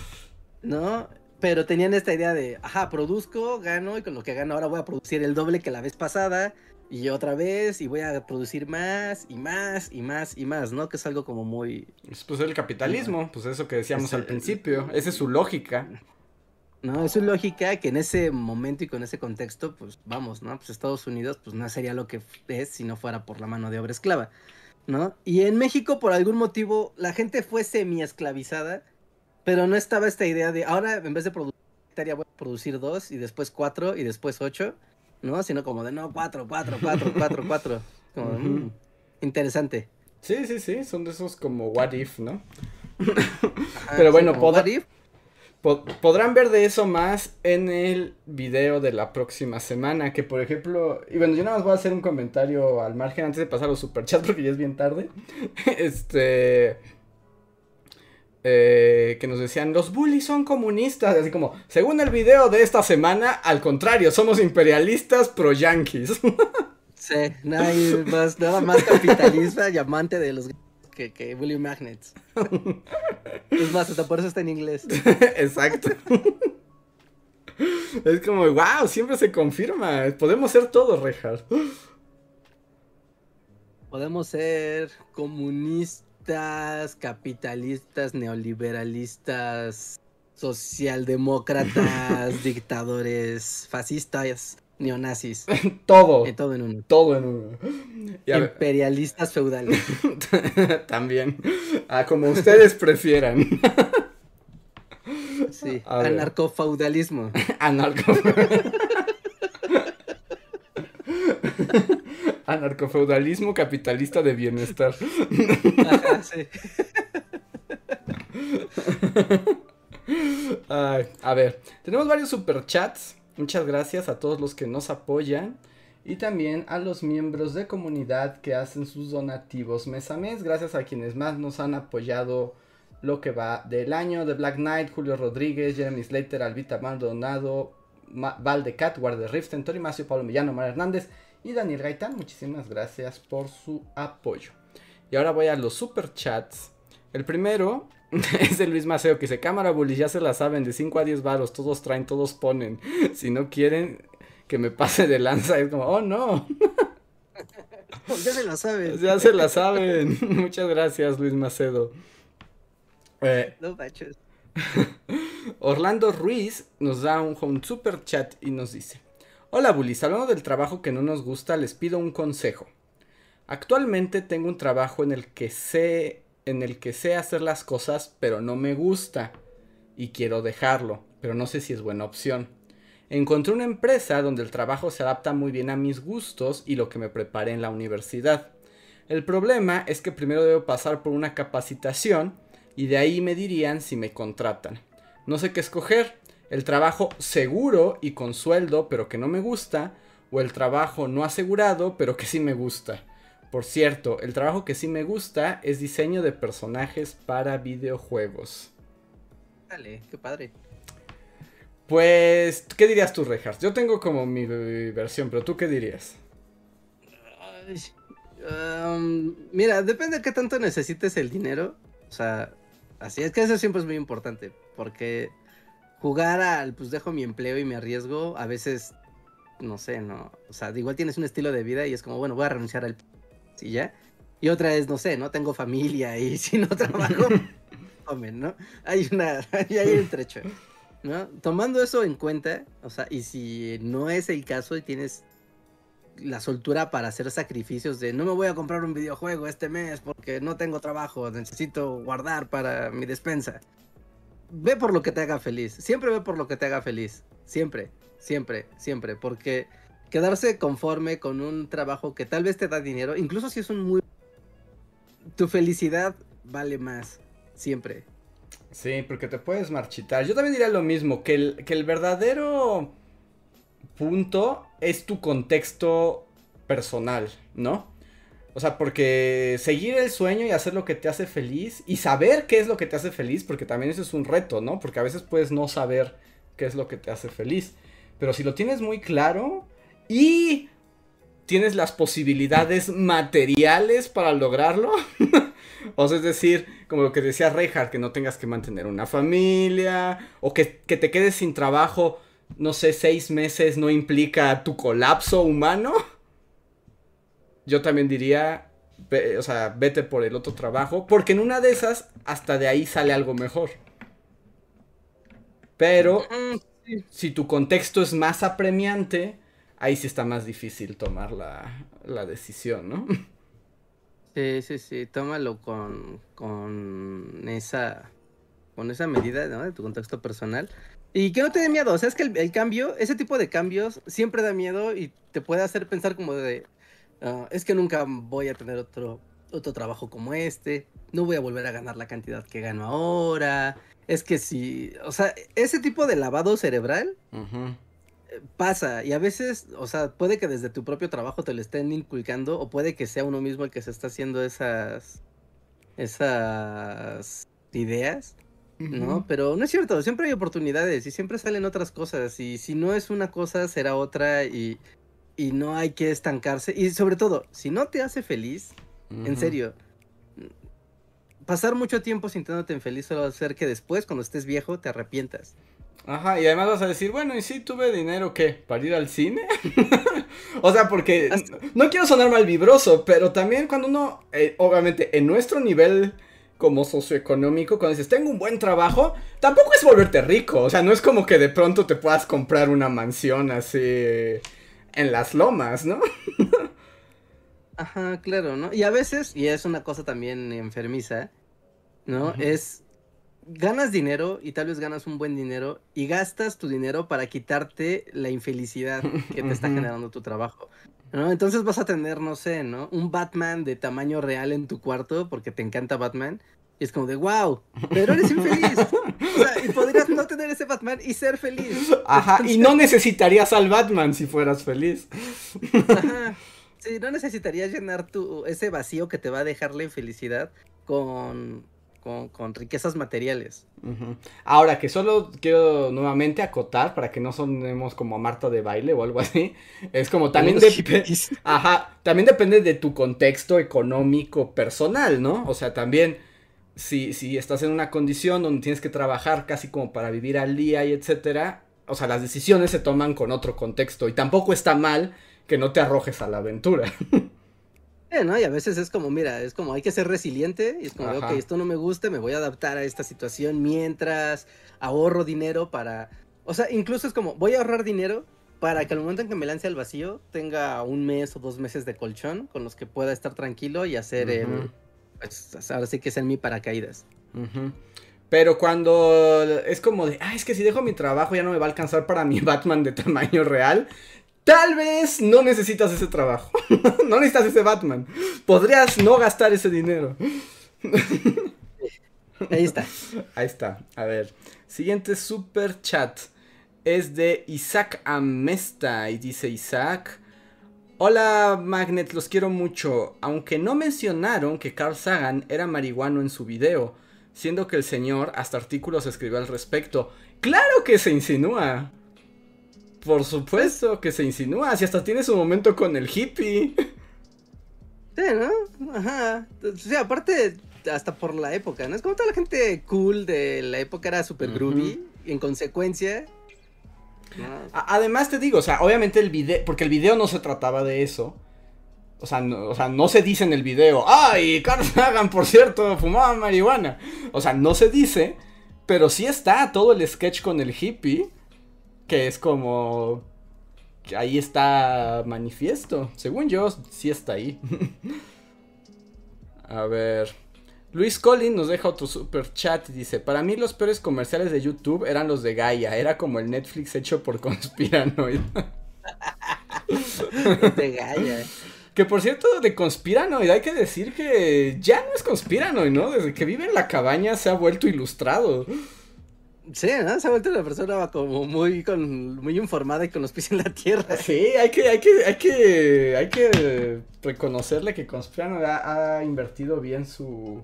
¿No? Pero tenían esta idea de, ajá, produzco, gano, y con lo que gano ahora voy a producir el doble que la vez pasada y otra vez y voy a producir más y más y más y más, ¿no? Que es algo como muy... Pues el capitalismo, pues eso que decíamos al principio, esa es su lógica. No, es su lógica que en ese momento y con ese contexto, pues vamos, ¿no? Pues Estados Unidos pues no sería lo que es si no fuera por la mano de obra esclava, ¿no? Y en México por algún motivo la gente fue semi esclavizada, pero no estaba esta idea de ahora en vez de producir voy a producir dos y después cuatro y después ocho ¿no? Sino como de no, cuatro, cuatro, cuatro, cuatro, cuatro. Como, mm, interesante. Sí, sí, sí, son de esos como what if, ¿no? Pero bueno, podrán ver de eso más en el video de la próxima semana, que por ejemplo, y bueno, yo nada más voy a hacer un comentario al margen antes de pasar a los superchats porque ya es bien tarde. este eh, que nos decían, los bullies son comunistas, así como, según el video de esta semana, al contrario, somos imperialistas pro yankees. Sí, hay más, nada más capitalista y amante de los que, que bully magnets. Es más, hasta por eso está en inglés. Exacto. Es como, wow, siempre se confirma. Podemos ser todos, Reinhardt. Podemos ser comunistas capitalistas, neoliberalistas, socialdemócratas, dictadores, fascistas, neonazis. todo. Eh, todo en uno. Todo en uno. Imperialistas feudales. También. Ah, como ustedes prefieran. sí. Anarcofeudalismo. Anarcofeudalismo. Anarcofeudalismo capitalista de bienestar. a ver, tenemos varios superchats. Muchas gracias a todos los que nos apoyan. Y también a los miembros de comunidad que hacen sus donativos mes a mes. Gracias a quienes más nos han apoyado lo que va del año. De Black Knight, Julio Rodríguez, Jeremy Slater, Albita Maldonado, Valdecat, Guardia Riften, Torimacio, Pablo Millano, Mar Hernández y Daniel Gaitán, muchísimas gracias por su apoyo. Y ahora voy a los super chats. El primero es de Luis Maceo que dice, cámara bully, ya se la saben, de 5 a 10 varos, todos traen, todos ponen. Si no quieren que me pase de lanza, es como, oh no. ya se la saben. Ya se la saben. Muchas gracias, Luis Macedo. Eh, Orlando Ruiz nos da un, un super chat y nos dice: Hola Bullies, hablando del trabajo que no nos gusta, les pido un consejo. Actualmente tengo un trabajo en el que sé en el que sé hacer las cosas, pero no me gusta y quiero dejarlo, pero no sé si es buena opción. Encontré una empresa donde el trabajo se adapta muy bien a mis gustos y lo que me preparé en la universidad. El problema es que primero debo pasar por una capacitación y de ahí me dirían si me contratan. No sé qué escoger, el trabajo seguro y con sueldo pero que no me gusta, o el trabajo no asegurado pero que sí me gusta. Por cierto, el trabajo que sí me gusta es diseño de personajes para videojuegos. Dale, qué padre. Pues, ¿qué dirías tú, Rejas? Yo tengo como mi versión, pero ¿tú qué dirías? Um, mira, depende de qué tanto necesites el dinero. O sea, así es que eso siempre es muy importante. Porque jugar al, pues dejo mi empleo y me arriesgo, a veces, no sé, no. O sea, igual tienes un estilo de vida y es como, bueno, voy a renunciar al. ¿Sí ya? Y otra es, no sé, no tengo familia y si no trabajo, comen, ¿no? Hay una, hay un trecho. ¿no? Tomando eso en cuenta, o sea, y si no es el caso y tienes la soltura para hacer sacrificios de no me voy a comprar un videojuego este mes porque no tengo trabajo, necesito guardar para mi despensa. Ve por lo que te haga feliz, siempre ve por lo que te haga feliz, siempre, siempre, siempre, porque quedarse conforme con un trabajo que tal vez te da dinero, incluso si es un muy... Tu felicidad vale más, siempre, Sí, porque te puedes marchitar. Yo también diría lo mismo, que el, que el verdadero punto es tu contexto personal, ¿no? O sea, porque seguir el sueño y hacer lo que te hace feliz y saber qué es lo que te hace feliz, porque también eso es un reto, ¿no? Porque a veces puedes no saber qué es lo que te hace feliz. Pero si lo tienes muy claro y tienes las posibilidades materiales para lograrlo, o sea, es decir, como lo que decía Reinhardt, que no tengas que mantener una familia, o que, te quedes sin trabajo, no sé, seis meses no implica tu colapso humano. Yo también diría, o sea, vete por el otro trabajo, porque en una de esas, hasta de ahí sale algo mejor. Pero, mm, si tu contexto es más apremiante, ahí sí está más difícil tomar la, la decisión, ¿no? Sí, sí, sí, tómalo con, con esa con esa medida, ¿no? De tu contexto personal. Y que no te dé miedo, o sea, es que el, cambio, ese tipo de cambios siempre da miedo y te puede hacer pensar como de, ah, es que nunca voy a tener otro, otro trabajo como este, no voy a volver a ganar la cantidad que gano ahora, es que si, o sea, ese tipo de lavado cerebral pasa y a veces, o sea, puede que desde tu propio trabajo te lo estén inculcando o puede que sea uno mismo el que se está haciendo esas esas ideas, ¿no? Pero no es cierto, siempre hay oportunidades y siempre salen otras cosas y si no es una cosa será otra y, y no hay que estancarse y sobre todo, si no te hace feliz, en serio, pasar mucho tiempo sintiéndote infeliz solo va a hacer que después cuando estés viejo te arrepientas. Ajá, y además vas a decir, bueno, ¿y si tuve dinero qué? ¿Para ir al cine? o sea, porque no quiero sonar mal vibroso, pero también cuando uno, eh, obviamente, en nuestro nivel como socioeconómico, cuando dices, tengo un buen trabajo, tampoco es volverte rico. O sea, no es como que de pronto te puedas comprar una mansión así en las lomas, ¿no? Ajá, claro, ¿no? Y a veces, y es una cosa también enfermiza, ¿no? Es ganas dinero y tal vez ganas un buen dinero y gastas tu dinero para quitarte la infelicidad que te está generando tu trabajo. ¿no? Entonces vas a tener, no sé, ¿no? Un Batman de tamaño real en tu cuarto porque te encanta Batman. Y es como de, wow, pero eres infeliz. o sea, y podrías no tener ese Batman y ser feliz. Ajá, y no necesitarías al Batman si fueras feliz. Ajá. Sí, no necesitarías llenar tu, ese vacío que te va a dejar la infelicidad con con, riquezas materiales. Ahora, que solo quiero nuevamente acotar para que no sonemos como Marta de baile o algo así. Es como también, Ajá, también depende de tu contexto económico personal, ¿no? O sea, también si, si estás en una condición donde tienes que trabajar casi como para vivir al día y etcétera, o sea, las decisiones se toman con otro contexto y tampoco está mal que no te arrojes a la aventura. Sí, ¿no? Y a veces es como, mira, es como hay que ser resiliente y es como, ok, esto no me gusta, me voy a adaptar a esta situación mientras ahorro dinero para... O sea, incluso es como, voy a ahorrar dinero para que al momento en que me lance al vacío tenga un mes o dos meses de colchón con los que pueda estar tranquilo y hacer. Pues ahora sí que es en mi paracaídas. Pero cuando es como de, ah, es que si dejo mi trabajo ya no me va a alcanzar para mi Batman de tamaño real. Tal vez no necesitas ese trabajo. no necesitas ese Batman. Podrías no gastar ese dinero. Ahí está. Ahí está. A ver. Siguiente super chat. Es de Isaac Amesta. Y dice Isaac. Hola Magnet, los quiero mucho. Aunque no mencionaron que Carl Sagan era marihuano en su video. Siendo que el señor hasta artículos escribió al respecto. ¡Claro que se insinúa! Por supuesto que se insinúa, si hasta tiene su momento con el hippie. Sí, ¿no? Ajá. O sea, aparte, hasta por la época, ¿no? Es como toda la gente cool de la época era super groovy. Y en consecuencia. Además, te digo, o sea, obviamente el video. Porque el video no se trataba de eso. O sea, no, o sea, no se dice en el video. ¡Ay! Carl Sagan, por cierto, fumaba marihuana. O sea, no se dice. Pero sí está todo el sketch con el hippie que es como... Ahí está manifiesto. Según yo, sí está ahí. A ver. Luis Collin nos deja otro super chat y dice, para mí los peores comerciales de YouTube eran los de Gaia, era como el Netflix hecho por Conspiranoid. de Gaia. Que por cierto, de Conspiranoid hay que decir que ya no es Conspiranoid, ¿no? Desde que vive en la cabaña se ha vuelto ilustrado. Sí, ¿no? Se ha vuelto una persona como muy con muy informada y con los pies en la tierra. Sí, hay que, hay que, hay que, hay que reconocerle que Conspirano ha, invertido bien su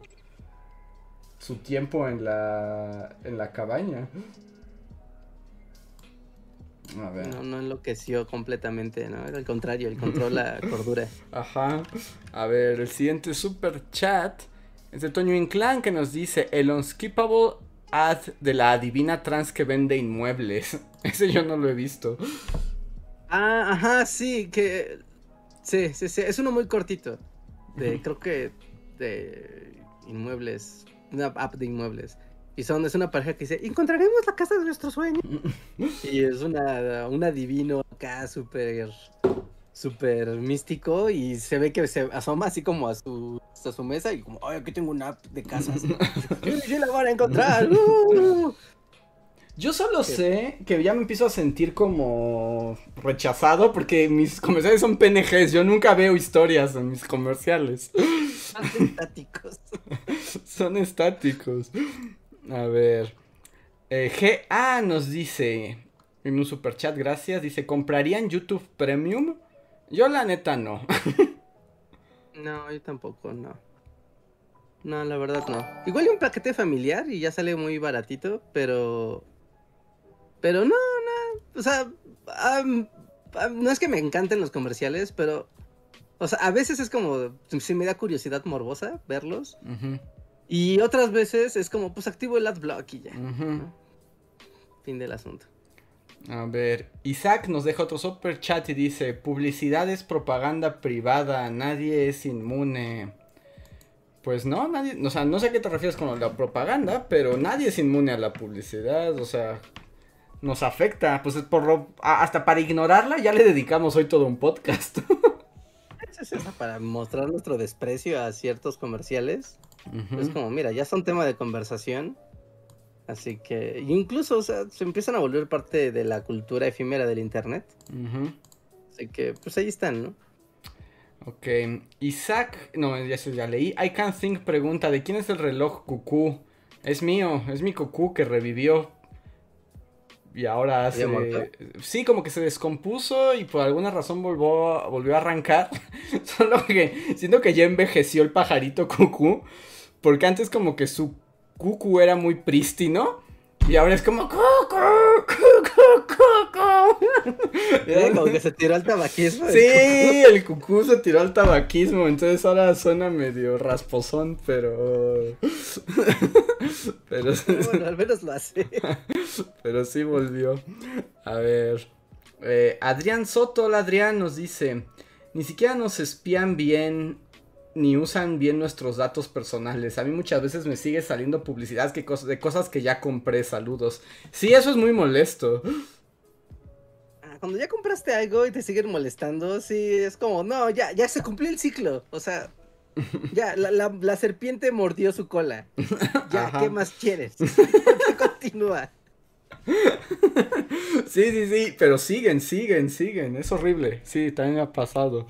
su tiempo en la en la cabaña. A ver. No, no enloqueció completamente, ¿no? Al contrario, el control la cordura. Ajá. A ver, el siguiente super chat es de Toño Inclán que nos dice el unskippable ad de la adivina trans que vende inmuebles. Ese yo no lo he visto. Ah, ajá, sí, que. Sí, sí, sí. Es uno muy cortito. De, creo que. De inmuebles. Una app de inmuebles. Y son, es una pareja que dice, encontraremos la casa de nuestro sueño. y es una, un adivino acá súper súper místico y se ve que se asoma así como a su, a su mesa y como, ay, aquí tengo una app de casas. sí la van a encontrar. Uh. Yo solo sé que ya me empiezo a sentir como rechazado porque mis comerciales son PNGs. Yo nunca veo historias en mis comerciales. Son estáticos. son estáticos. A ver. Eh, GA nos dice en un super chat, gracias. Dice: ¿Comprarían YouTube Premium? Yo la neta no. no, yo tampoco, no. No, la verdad no. Igual un paquete familiar y ya sale muy baratito, pero... Pero no, no. O sea, no es que me encanten los comerciales, pero... O sea, a veces es como... Si me da curiosidad morbosa verlos. Y otras veces es como, pues activo el adblock y ya. Fin del asunto. A ver, Isaac nos deja otro super chat y dice, publicidad es propaganda privada, nadie es inmune. Pues no, nadie, o sea, no sé a qué te refieres con la propaganda, pero nadie es inmune a la publicidad, o sea, nos afecta, pues por hasta para ignorarla ya le dedicamos hoy todo un podcast. es para mostrar nuestro desprecio a ciertos comerciales. Es como, mira, ya son tema de conversación Así que incluso, o sea, se empiezan a volver parte de la cultura efímera del internet. Así que, pues ahí están, ¿no? Ok, Isaac, no, ya se ya leí. I Can't Think pregunta, ¿de quién es el reloj cucú? Es mío, es mi cucú que revivió. Y ahora hace... Sí, como que se descompuso y por alguna razón volvió, volvió a arrancar. Solo que siento que ya envejeció el pajarito cucú. Porque antes como que su Cucu era muy prístino. Y ahora es como. Como que se tiró al tabaquismo. Sí, el cucú se tiró al tabaquismo, entonces ahora suena medio rasposón, pero... pero... Bueno, al menos lo hace. pero sí volvió. A ver... Eh, Adrián Soto, hola Adrián, nos dice... Ni siquiera nos espían bien ni usan bien nuestros datos personales. A mí muchas veces me sigue saliendo publicidad que de cosas que ya compré. Saludos. Sí, eso es muy molesto. Ah, cuando ya compraste algo y te siguen molestando, sí, es como, no, ya, ya se cumplió el ciclo. O sea, ya, la, serpiente mordió su cola. Ya, ¿qué más quieres? continúa? Sí, sí, sí, pero siguen, siguen, siguen. Es horrible. Sí, también ha pasado.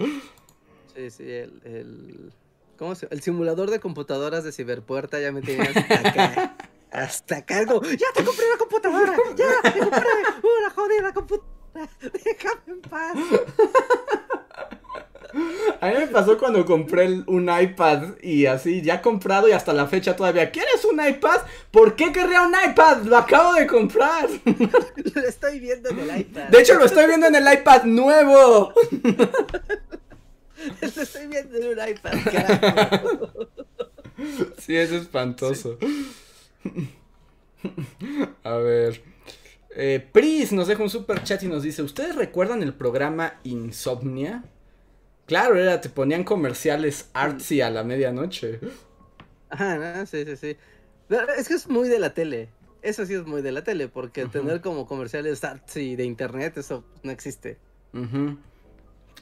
Sí, sí, el, el, ¿cómo se, el simulador de computadoras de Ciberpuerta ya me tenía hasta acá. hasta acá, ya te compré una computadora, ya te compré una jodida computadora, déjame en paz. A mí me pasó cuando compré un iPad y así, ya comprado y hasta la fecha todavía. ¿Quieres un iPad? ¿Por qué querría un iPad? Lo acabo de comprar. Lo estoy viendo en el iPad. De hecho, lo estoy viendo en el iPad nuevo. Lo estoy viendo en un iPad, carajo. Sí, es espantoso. A ver. Eh, Pris nos deja un super chat y nos dice: ¿Ustedes recuerdan el programa Insomnia? Claro, era, te ponían comerciales artsy a la medianoche. Ajá, sí, sí, sí. Es que es muy de la tele. Eso sí es muy de la tele, porque tener como comerciales artsy de internet, eso no existe. Ajá.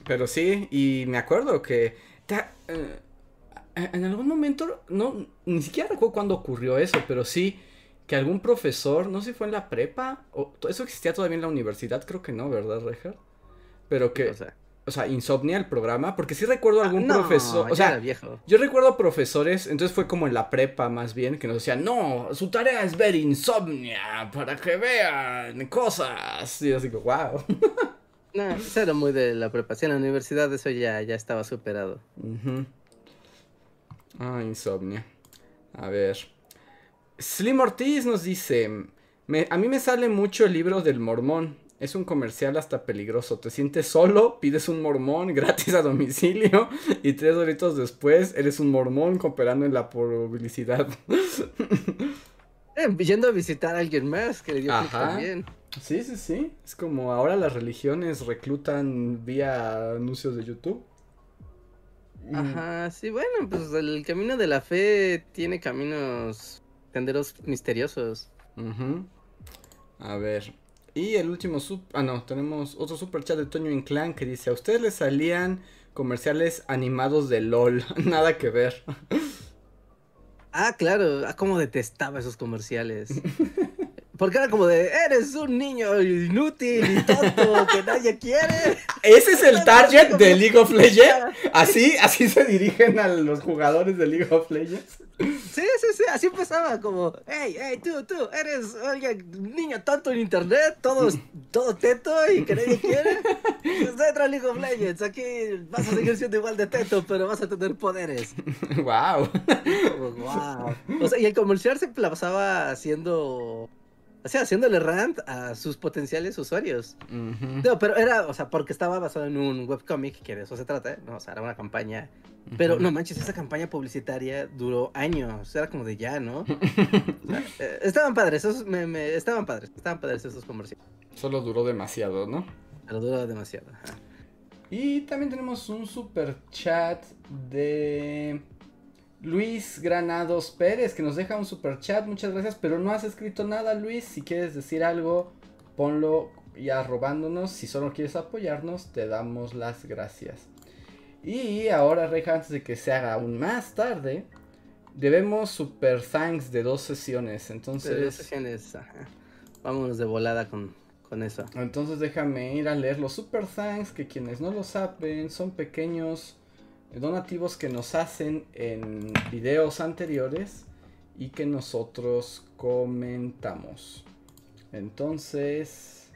Pero sí, y me acuerdo que eh, en algún momento, no, ni siquiera recuerdo cuándo ocurrió eso, pero sí que algún profesor, no sé si fue en la prepa, o eso existía todavía en la universidad, creo que no, ¿verdad, Rejar? Pero que, o sea, insomnia el programa, porque sí recuerdo ah, algún profesor, o sea, viejo. yo recuerdo profesores, entonces fue como en la prepa más bien, que nos decían, no, su tarea es ver insomnia para que vean cosas, y así que, wow. No, eso era muy de la preparación. En la universidad eso ya, ya estaba superado. Ah, insomnia. A ver. Slim Ortiz nos dice: A mí me sale mucho el libro del mormón. Es un comercial hasta peligroso. Te sientes solo, pides un mormón gratis a domicilio y tres horitos después eres un mormón cooperando en la publicidad. Eh, yendo a visitar a alguien más que le dio también. Sí, sí, sí. Es como ahora las religiones reclutan vía anuncios de YouTube. Ajá, sí, bueno, pues el camino de la fe tiene caminos, senderos misteriosos. A ver. Y el último sub... Ah, no, tenemos otro super chat de Toño Inclán que dice, a ustedes les salían comerciales animados de LOL. Nada que ver. ah, claro, ah, cómo detestaba esos comerciales. Porque era como de, eres un niño inútil y tonto que nadie quiere. Ese es el target de League of Legends. Así, así se dirigen a los jugadores de League of Legends. Sí, sí, sí, así empezaba como, hey, hey, tú, tú, eres un niño tonto en internet, todo, todo teto y que nadie quiere. Pues entra League of Legends, aquí vas a seguir siendo igual de teto, pero vas a tener poderes. Wow. wow. O sea, y el comercial se pasaba haciendo o sea, haciéndole rant a sus potenciales usuarios. No, pero era, o sea, porque estaba basado en un webcomic, que de eso se trata, ¿no? O sea, era una campaña. Pero no manches, esa campaña publicitaria duró años. Era como de ya, ¿no? Eh, estaban padres, esos me, estaban padres, estaban padres esos comerciales. Solo duró demasiado, ¿no? Pero duró demasiado. Y también tenemos un super chat de Luis Granados Pérez, que nos deja un super chat, muchas gracias, pero no has escrito nada, Luis. Si quieres decir algo, ponlo ya robándonos. Si solo quieres apoyarnos, te damos las gracias. Y ahora, Reja, antes de que se haga aún más tarde, debemos super thanks de dos sesiones. Entonces. De dos sesiones, Vámonos de volada con, con eso. Entonces déjame ir a leer los super thanks, que quienes no lo saben son pequeños donativos que nos hacen en videos anteriores y que nosotros comentamos. Entonces,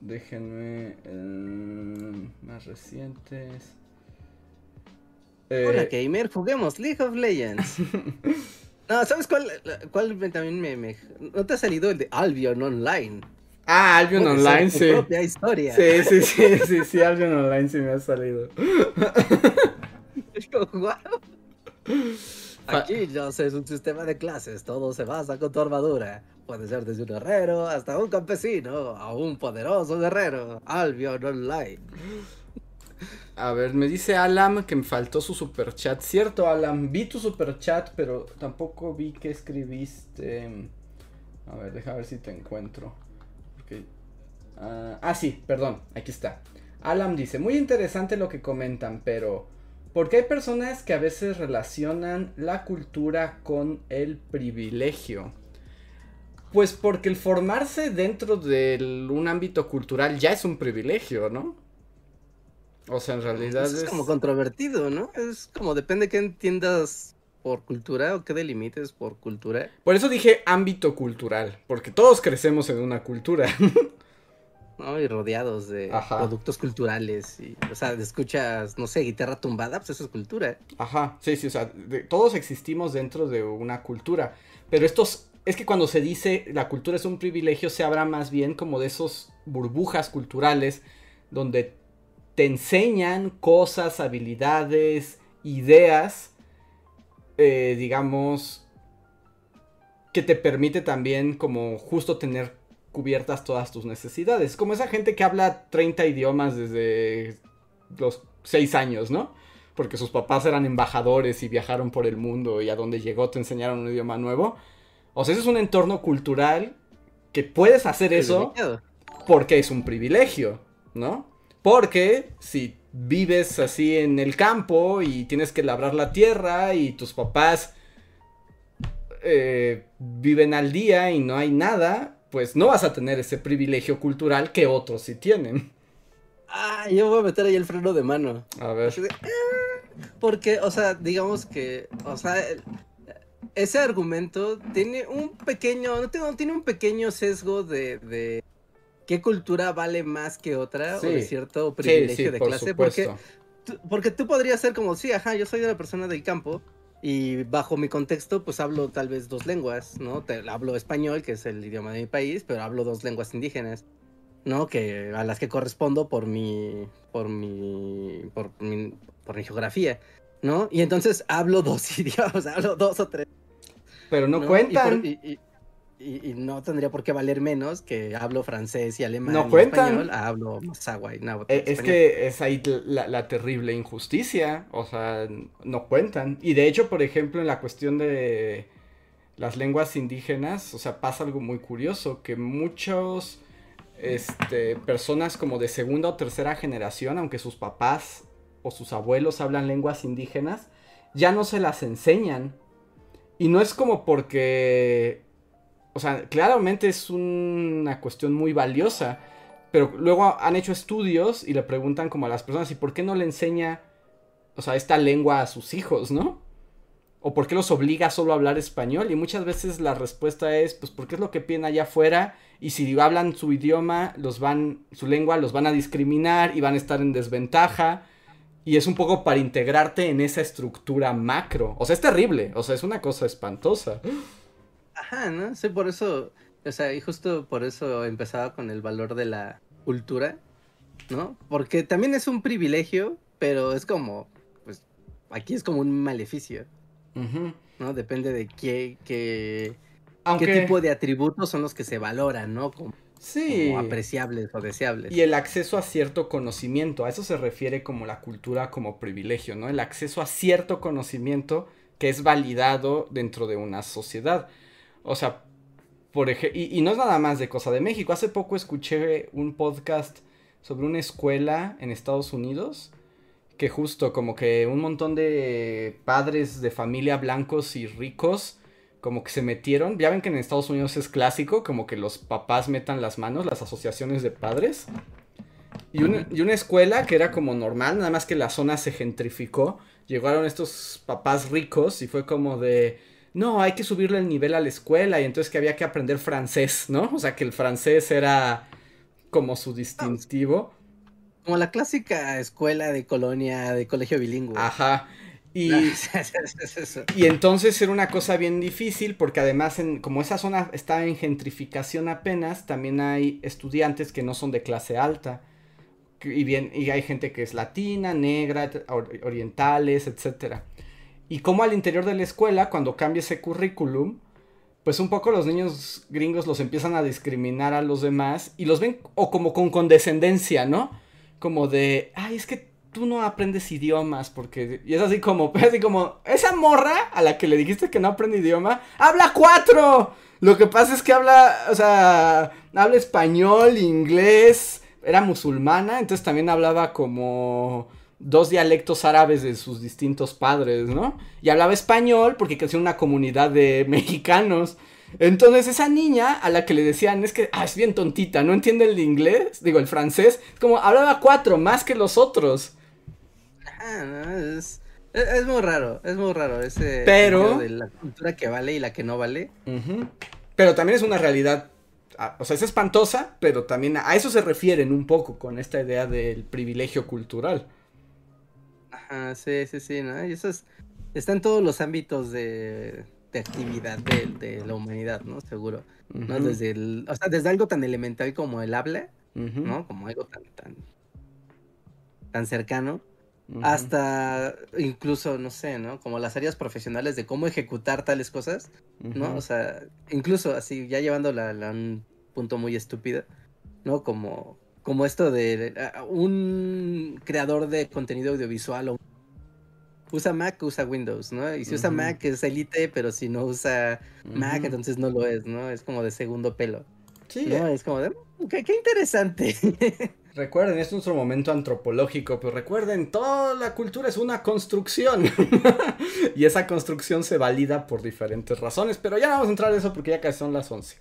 déjenme eh, más recientes. Hola eh, gamer, juguemos League of Legends. no, ¿sabes cuál, cuál también me, ¿No te ha salido el de Albion Online? Ah, Albion Online, sí. propia historia. Sí, sí, sí, sí, sí, Albion Online sí me ha salido. Aquí no sé, es un sistema de clases, todo se basa con tu armadura. Puede ser desde un herrero hasta un campesino, a un poderoso guerrero. Albion Online. A ver, me dice Alam que me faltó su super chat. Cierto, Alam, vi tu super chat, pero tampoco vi que escribiste. A ver, deja ver si te encuentro. Ah, ah, sí, perdón, aquí está. Alam dice, muy interesante lo que comentan, pero porque hay personas que a veces relacionan la cultura con el privilegio. Pues porque el formarse dentro de un ámbito cultural ya es un privilegio, ¿no? O sea, en realidad es, como controvertido, ¿no? Es como depende qué entiendas por cultura o qué delimites por cultura. Por eso dije ámbito cultural, porque todos crecemos en una cultura. ¿no? Y rodeados de productos culturales. Y, o sea, escuchas, no sé, guitarra tumbada, pues eso es cultura. Ajá, sí, sí, o sea, todos existimos dentro de una cultura. Pero estos, es que cuando se dice la cultura es un privilegio, se habla más bien como de esos burbujas culturales donde te enseñan cosas, habilidades, ideas, eh, digamos, que te permite también como justo tener cubiertas todas tus necesidades. Como esa gente que habla 30 idiomas desde los 6 años, ¿no? Porque sus papás eran embajadores y viajaron por el mundo y a donde llegó te enseñaron un idioma nuevo. O sea, ese es un entorno cultural que puedes hacer eso porque es un privilegio, ¿no? Porque si vives así en el campo y tienes que labrar la tierra y tus papás eh, viven al día y no hay nada, pues no vas a tener ese privilegio cultural que otros sí tienen. Ah, yo voy a meter ahí el freno de mano. A ver. Ah", porque, o sea, digamos que, o sea, ese argumento tiene un pequeño, no tiene, tiene un pequeño sesgo de, qué cultura vale más que otra o de cierto privilegio de clase. Porque, porque tú podrías ser como, sí, ajá, yo soy de la persona del campo, y bajo mi contexto, pues hablo tal vez dos lenguas, ¿no? Te, hablo español, que es el idioma de mi país, pero hablo dos lenguas indígenas, ¿no? Que a las que correspondo por mi, por mi, por mi, por mi geografía, ¿no? Y entonces hablo dos idiomas, hablo dos o tres. Pero no, cuentan. Y, no tendría por qué valer menos que hablo francés y alemán no cuentan. español, hablo masagua y eh, Es que es ahí la, terrible injusticia, o sea, no cuentan. Y de hecho, por ejemplo, en la cuestión de las lenguas indígenas, o sea, pasa algo muy curioso, que muchos este, personas como de segunda o tercera generación, aunque sus papás o sus abuelos hablan lenguas indígenas, ya no se las enseñan. Y no es como porque o sea, claramente es una cuestión muy valiosa, pero luego han hecho estudios y le preguntan como a las personas, ¿y por qué no le enseña, o sea, esta lengua a sus hijos, no? ¿O por qué los obliga solo a hablar español? Y muchas veces la respuesta es, pues porque es lo que piden allá afuera y si hablan su idioma, los van, su lengua, los van a discriminar y van a estar en desventaja. Y es un poco para integrarte en esa estructura macro. O sea, es terrible. O sea, es una cosa espantosa. Ajá, ¿no? Sí, por eso, o sea, y justo por eso empezaba con el valor de la cultura, ¿no? Porque también es un privilegio, pero es como, pues, aquí es como un maleficio, ¿no? Depende de qué, qué, qué tipo de atributos son los que se valoran, ¿no? Como, sí. apreciables o deseables. Y el acceso a cierto conocimiento, a eso se refiere como la cultura como privilegio, ¿no? El acceso a cierto conocimiento que es validado dentro de una sociedad. O sea, por ejemplo, y, no es nada más de cosa de México. Hace poco escuché un podcast sobre una escuela en Estados Unidos que justo como que un montón de padres de familia blancos y ricos como que se metieron. Ya ven que en Estados Unidos es clásico, como que los papás metan las manos, las asociaciones de padres. Y una, y una escuela que era como normal, nada más que la zona se gentrificó. Llegaron estos papás ricos y fue como de no, hay que subirle el nivel a la escuela y entonces que había que aprender francés, ¿no? O sea, que el francés era como su distintivo. Como la clásica escuela de colonia, de colegio bilingüe. Ajá. Y, y entonces era una cosa bien difícil porque además en, como esa zona está en gentrificación apenas, también hay estudiantes que no son de clase alta. Y, bien, y hay gente que es latina, negra, orientales, etc. Y como al interior de la escuela, cuando cambia ese currículum, pues un poco los niños gringos los empiezan a discriminar a los demás y los ven o como con condescendencia, ¿no? Como de, ay, es que tú no aprendes idiomas porque y es así como así como esa morra a la que le dijiste que no aprende idioma habla cuatro lo que pasa es que habla o sea habla español inglés era musulmana entonces también hablaba como dos dialectos árabes de sus distintos padres no y hablaba español porque creció en una comunidad de mexicanos entonces esa niña a la que le decían es que ah, es bien tontita, no entiende el inglés, digo el francés, como hablaba cuatro más que los otros. Ah, es, es, muy raro, es muy raro ese pero de la cultura que vale y la que no vale. Pero también es una realidad, ah, o sea, es espantosa, pero también a eso se refieren un poco con esta idea del privilegio cultural. Ajá, sí, sí, sí, ¿no? Y eso es, está en todos los ámbitos de, de actividad de, de, la humanidad, ¿no? Seguro. ¿no? Desde el, o sea, desde algo tan elemental como el habla, ¿no? Como algo tan, tan, tan cercano hasta incluso, no sé, ¿no? Como las áreas profesionales de cómo ejecutar tales cosas, ¿no? O sea, incluso así, ya llevándola a un punto muy estúpido, ¿no? Como, como esto de un creador de contenido audiovisual o usa Mac usa Windows, ¿no? Y si usa Mac es elite, pero si no usa Mac, entonces no lo es, ¿no? Es como de segundo pelo. Sí. ¿no? Es como de, mm, qué, qué interesante. Recuerden, es nuestro momento antropológico, pero recuerden, toda la cultura es una construcción. y esa construcción se valida por diferentes razones, pero ya vamos a entrar en eso porque ya casi son las 11.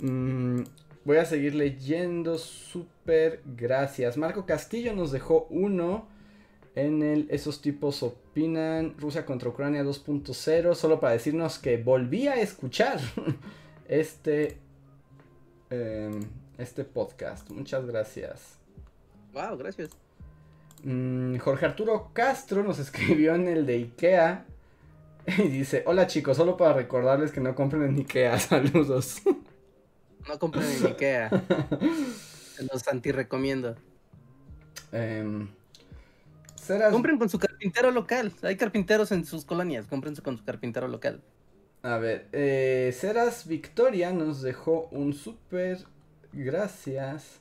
Mm, voy a seguir leyendo, súper gracias. Marco Castillo nos dejó uno en el Esos tipos opinan Rusia contra Ucrania 2.0, solo para decirnos que volví a escuchar este... Em, este podcast. Muchas gracias. Wow, gracias. Mm, Jorge Arturo Castro nos escribió en el de Ikea y dice, hola chicos, solo para recordarles que no compren en Ikea, saludos. No compren en Ikea. Se los anti-recomiendo. Em, compren con su carpintero local. Hay carpinteros en sus colonias. Compren con su carpintero local. A ver, eh, Ceras Victoria nos dejó un súper gracias.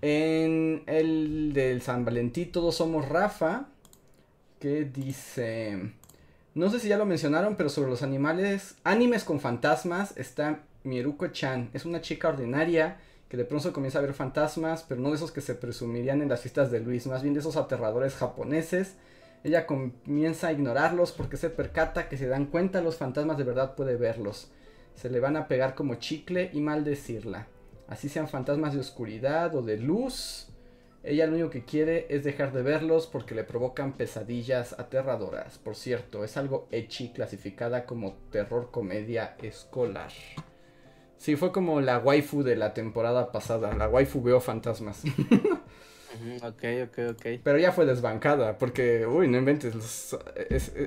En el del San Valentín, todos somos Rafa. Que dice. No sé si ya lo mencionaron, pero sobre los animales. Animes con fantasmas está Mieruko-chan. Es una chica ordinaria que de pronto comienza a ver fantasmas, pero no de esos que se presumirían en las fiestas de Luis, más bien de esos aterradores japoneses. Ella comienza a ignorarlos porque se percata que se dan cuenta los fantasmas de verdad puede verlos. Se le van a pegar como chicle y maldecirla así sean fantasmas de oscuridad o de luz. Ella lo único que quiere es dejar de verlos porque le provocan pesadillas aterradoras. Por cierto, es algo echi clasificada como terror comedia escolar. Sí, fue como la waifu de la temporada pasada. La waifu veo fantasmas. ok, ok, ok. Pero ya fue desbancada porque, uy, no inventes.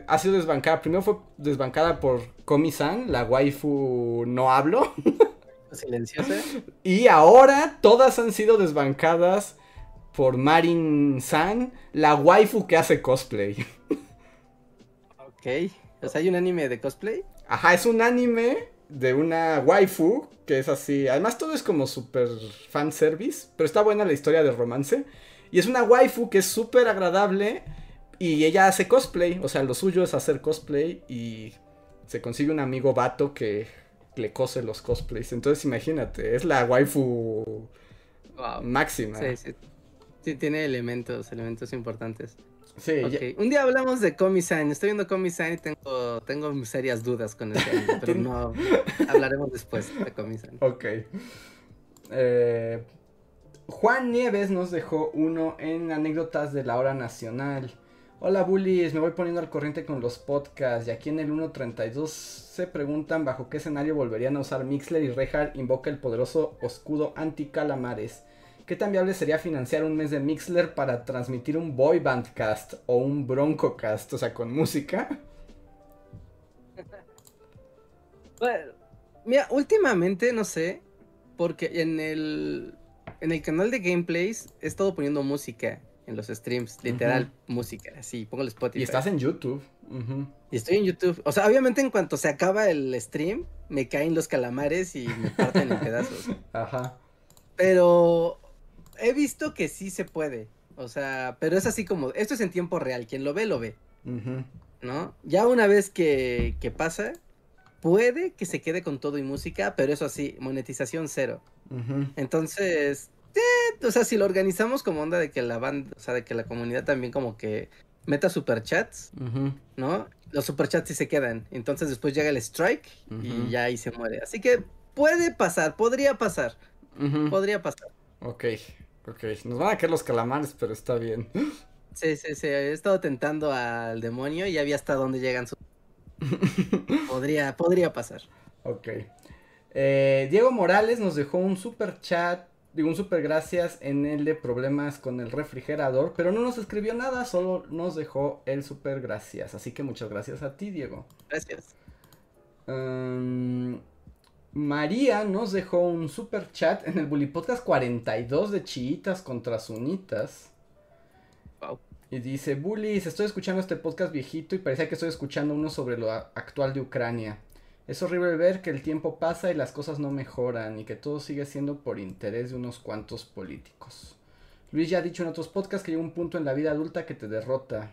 ha sido desbancada. Primero fue desbancada por Komi-san, la waifu no hablo. silenciosa. Y ahora todas han sido desbancadas por Marin San, la waifu que hace cosplay. Ok. O sea, hay un anime de cosplay. Ajá, es un anime de una waifu que es así. Además, todo es como súper fanservice. Pero está buena la historia del romance. Y es una waifu que es súper agradable. Y ella hace cosplay. O sea, lo suyo es hacer cosplay. Y se consigue un amigo vato que le cose los cosplays. Entonces imagínate, es la waifu máxima. Sí, sí. Sí, tiene elementos, elementos importantes. Sí. Un día hablamos de Comisan. Estoy viendo Comisan y tengo, tengo serias dudas con eso. pero no hablaremos después de Comisan. Ok. Eh, Juan Nieves nos dejó uno en anécdotas de la hora nacional. Hola bullies, me voy poniendo al corriente con los podcasts y aquí en el 1.32 se preguntan bajo qué escenario volverían a usar Mixler y Rehard invoca el poderoso escudo anti-calamares. ¿Qué tan viable sería financiar un mes de Mixler para transmitir un boy band cast o un bronco cast, o sea, con música? Bueno, mira, últimamente no sé, porque en el en el canal de gameplays he estado poniendo música en los streams, literal música, así, pongo el Spotify. Y estás en YouTube. Y estoy en YouTube. O sea, obviamente en cuanto se acaba el stream, me caen los calamares y me parten en pedazos. Ajá. Pero he visto que sí se puede. O sea, pero es así como, esto es en tiempo real, quien lo ve, lo ve. ¿No? Ya una vez que, que pasa, puede que se quede con todo y música, pero eso sí, monetización cero. Entonces, eh, o sea, si lo organizamos como onda de que la banda, o sea, de que la comunidad también como que meta superchats, ¿no? Los superchats sí se quedan. Entonces después llega el strike y ya ahí se muere. Así que puede pasar, podría pasar. Podría pasar. Ok, ok. Nos van a caer los calamares, pero está bien. Sí, sí, sí. He estado tentando al demonio y ya vi hasta dónde llegan sus. podría, podría pasar. Ok. Eh, Diego Morales nos dejó un super chat, digo un super gracias en el de problemas con el refrigerador, pero no nos escribió nada, solo nos dejó el super gracias. Así que muchas gracias a ti, Diego. Gracias. María nos dejó un super chat en el Bully Podcast 42 de chiitas contra sunitas. Y dice, Bullies, estoy escuchando este podcast viejito y parece que estoy escuchando uno sobre lo actual de Ucrania. Es horrible ver que el tiempo pasa y las cosas no mejoran y que todo sigue siendo por interés de unos cuantos políticos. Luis ya ha dicho en otros podcasts que llega un punto en la vida adulta que te derrota.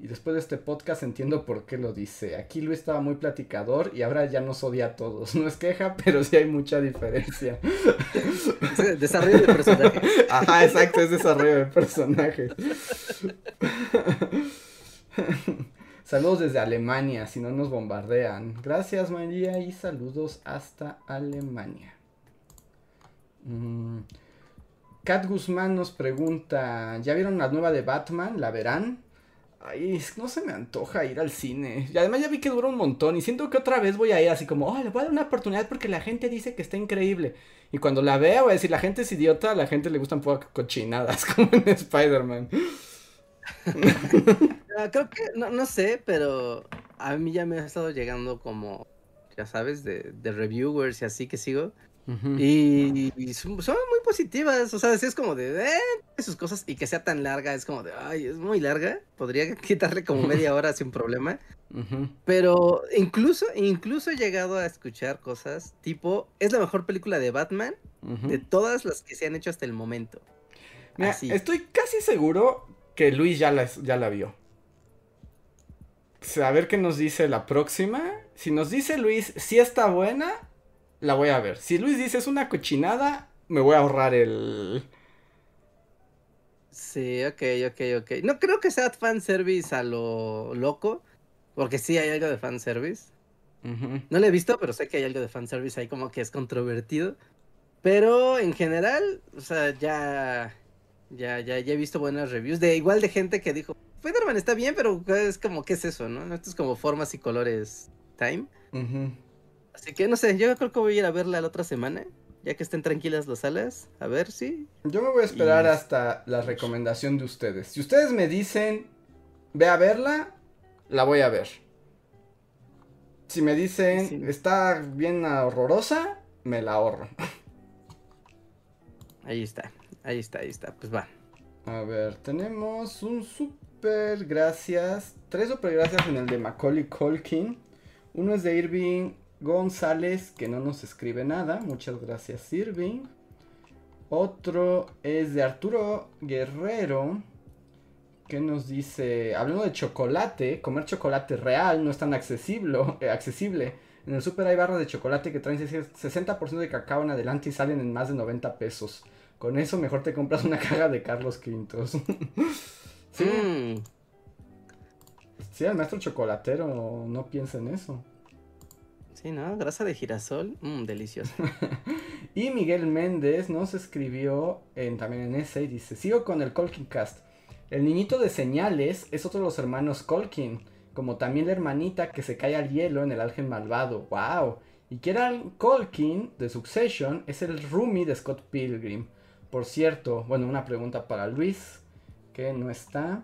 Y después de este podcast entiendo por qué lo dice. Aquí Luis estaba muy platicador y ahora ya nos odia a todos. No es queja, pero sí hay mucha diferencia. desarrollo de personaje. Ajá, exacto, es desarrollo de personaje. Saludos desde Alemania, si no nos bombardean. Gracias María y saludos hasta Alemania. Mm. Kat Guzmán nos pregunta, ¿ya vieron la nueva de Batman? ¿La verán? Ay, no se me antoja ir al cine. Y además ya vi que dura un montón y siento que otra vez voy a ir así como, oh, le voy a dar una oportunidad porque la gente dice que está increíble. Y cuando la vea voy a decir, la gente es idiota, a la gente le gustan poco cochinadas, como en Spider-Man. creo que, no, no sé, pero a mí ya me ha estado llegando como, ya sabes, de, de reviewers y así que sigo y, son, muy positivas, o sea, es como de, eh, sus cosas y que sea tan larga, es como de, ay, es muy larga, podría quitarle como media hora sin problema. Pero incluso, incluso he llegado a escuchar cosas tipo, es la mejor película de Batman de todas las que se han hecho hasta el momento. estoy casi seguro que Luis ya la, ya la vio. A ver qué nos dice la próxima. Si nos dice Luis si está buena, la voy a ver. Si Luis dice es una cochinada, me voy a ahorrar el. Sí, ok, ok, ok. No creo que sea fanservice a lo loco. Porque sí hay algo de fanservice. No lo he visto, pero sé que hay algo de fanservice ahí como que es controvertido. Pero en general, o sea, ya. Ya, ya, ya he visto buenas reviews. De igual de gente que dijo. Spider-Man está bien, pero es como, ¿qué es eso, no? Esto es como formas y colores time. Así que no sé, yo creo que voy a ir a verla la otra semana, ya que estén tranquilas las salas, a ver si. Yo me voy a esperar hasta la recomendación de ustedes. Si ustedes me dicen, ve a verla, la voy a ver. Si me dicen, está bien horrorosa, me la ahorro. Ahí está, ahí está, ahí está, pues va. A ver, tenemos un super gracias, tres super gracias en el de Macaulay Colkin. Uno es de Irving González, que no nos escribe nada. Muchas gracias, Irving. Otro es de Arturo Guerrero, que nos dice, hablando de chocolate, comer chocolate real no es tan accesible. Eh, accesible. En el super hay barras de chocolate que traen 60% de cacao en adelante y salen en más de 90 pesos. Con eso mejor te compras una caja de Carlos Quintos. sí. Mm. Sí, el maestro chocolatero no piensa en eso. Sí, ¿no? Grasa de girasol, mmm, delicioso. y Miguel Méndez nos escribió en, también en ese y dice, sigo con el Colkin Cast. El niñito de señales es otro de los hermanos Colkin, como también la hermanita que se cae al hielo en el Algen Malvado. ¡Wow! Y Kieran Colkin de Succession es el roomie de Scott Pilgrim. Por cierto, bueno, una pregunta para Luis, que no está.